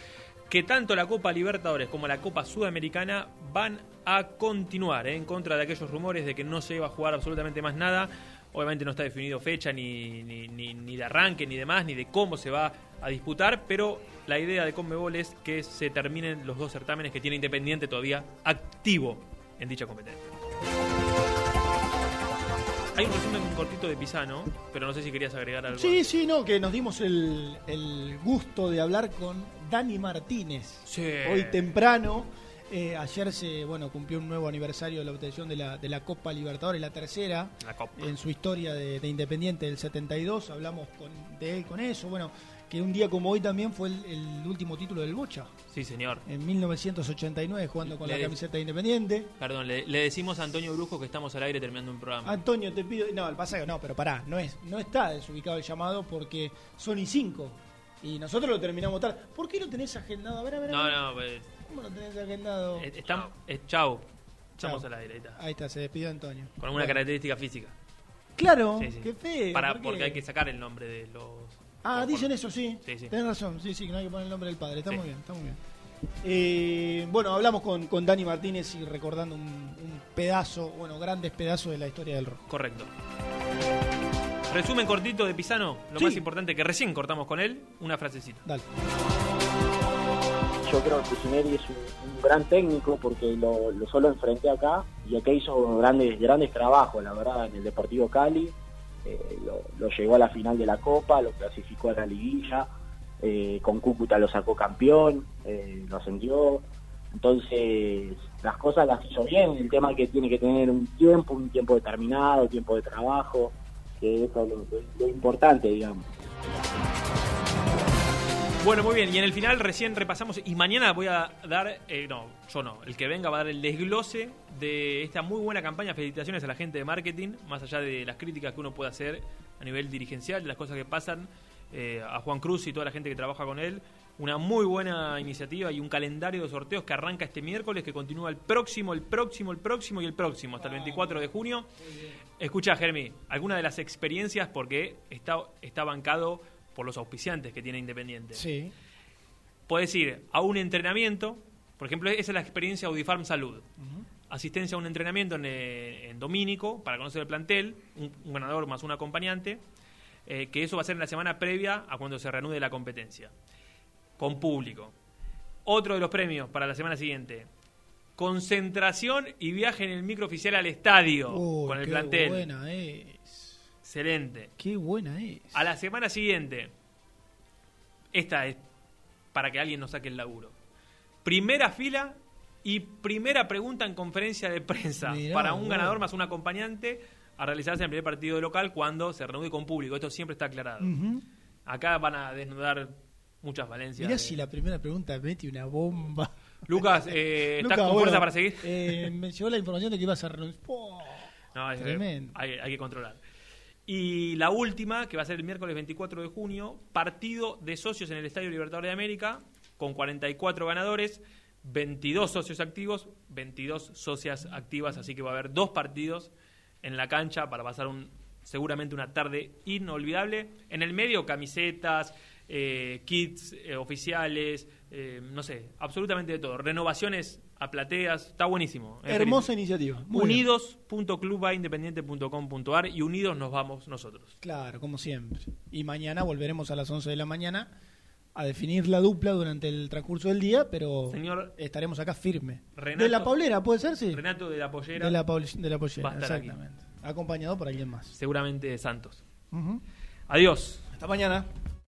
que tanto la Copa Libertadores como la Copa Sudamericana van a continuar ¿eh? en contra de aquellos rumores de que no se iba a jugar absolutamente más nada. Obviamente no está definido fecha ni, ni, ni- ni de arranque, ni demás, ni de cómo se va a disputar, pero la idea de Conmebol es que se terminen los dos certámenes que tiene Independiente todavía activo en dicha competencia. Hay un resumen cortito de Pisano, pero no sé si querías agregar algo. Sí, sí, no, que nos dimos el, el gusto de hablar con Dani Martínez. Sí. Hoy temprano. eh, ayer se bueno cumplió un nuevo aniversario de la obtención de la, de la Copa Libertadores, la tercera La Copa. en su historia de, de Independiente del 72. Hablamos con, de él con eso. Bueno, que un día como hoy también fue el, el último título del Bocha. Sí, señor. En 1989, jugando con Le- la camiseta de Independiente. Perdón, le, le decimos a Antonio Brujo que estamos al aire terminando un programa. Antonio, te pido. No, el pasaje no, pero pará, no, es, no está desubicado el llamado porque son y 5. Y nosotros lo terminamos tarde. ¿Por qué lo tenés agendado? A ver, a ver. a No, ver. no, pues, ¿Cómo lo tenés agendado? eh, estamos, eh, chau. Estamos Chau. al aire, ahí está. Ahí está, se despidió Antonio. Con alguna Bueno. característica física. Claro, Sí, sí. qué feo. Para, ¿por qué? porque hay que sacar el nombre de los. Ah, dicen eso, sí. Sí, sí. Tenés razón, sí, sí, que no hay que poner el nombre del padre. Está Sí. muy bien, está muy bien. Eh, bueno, hablamos con, con Dani Martínez y recordando un, un pedazo, bueno, grandes pedazos de la historia del rock. Correcto. Resumen cortito de Pisano, lo Sí. más importante que recién cortamos con él, una frasecita. Dale. Yo creo que Pusineri es un, un gran técnico porque lo, lo solo enfrenté acá y acá hizo grandes grandes trabajos, la verdad, en el Deportivo Cali. Eh, lo, lo llevó a la final de la Copa, lo clasificó a la liguilla, eh, con Cúcuta lo sacó campeón, eh, lo ascendió. Entonces, las cosas las hizo bien. El tema es que tiene que tener un tiempo, un tiempo determinado, tiempo de trabajo, que eso es lo, lo- importante, digamos. Bueno, muy bien, y en el final recién repasamos, y mañana voy a dar, eh, no, yo no, el que venga va a dar el desglose de esta muy buena campaña. Felicitaciones a la gente de marketing, más allá de las críticas que uno puede hacer a nivel dirigencial, de las cosas que pasan, eh, a Juan Cruz y toda la gente que trabaja con él. Una muy buena iniciativa y un calendario de sorteos que arranca este miércoles, que continúa el próximo, el próximo, el próximo y el próximo, hasta el 24 de junio. Escucha, Germi, alguna de las experiencias, porque está, está bancado por los auspiciantes que tiene Independiente. Sí. Puedes ir a un entrenamiento, por ejemplo, esa es la experiencia Audifarm Salud. Asistencia a un entrenamiento en, eh, en Domínico para conocer el plantel, un, un ganador más un acompañante, eh, que eso va a ser en la semana previa a cuando se reanude la competencia, con público. Otro de los premios para la semana siguiente, concentración y viaje en el micro oficial al estadio Uy, con el qué plantel. buena es. Excelente. Qué buena es. A la semana siguiente, esta es para que alguien nos saque el laburo. Primera fila y primera pregunta en conferencia de prensa Mirá, para un ganador más un acompañante a realizarse en el primer partido de local cuando se reúne con público. Esto siempre está aclarado. Acá van a desnudar muchas valencias. Mirá de- si la primera pregunta mete una bomba. Lucas, eh, ¿estás con bueno, fuerza para seguir? eh, me llegó la información de que ibas a. ¡Oh! No, es- Tremendo. Hay, hay que controlar. Y la última, que va a ser el miércoles 24 de junio, partido de socios en el Estadio Libertadores de América, con 44 ganadores, 22 socios activos, 22 socias activas, así que va a haber dos partidos en la cancha para pasar un seguramente una tarde inolvidable. En el medio, camisetas, eh, kits eh, oficiales, eh, no sé, absolutamente de todo. Renovaciones a plateas, está buenísimo. Hermosa iniciativa. Unidos.clubaindependiente.com.ar y unidos nos vamos nosotros. Claro, como siempre. Y mañana volveremos a las 11 de la mañana a definir la dupla durante el transcurso del día, pero Señor estaremos acá firme. Renato- de la Paulera, ¿puede ser? Sí. Renato de la Pollera. De la, de la Pollera, estar aquí. exactamente. Acompañado por alguien más. Seguramente Santos. Ujú. Adiós. Hasta mañana.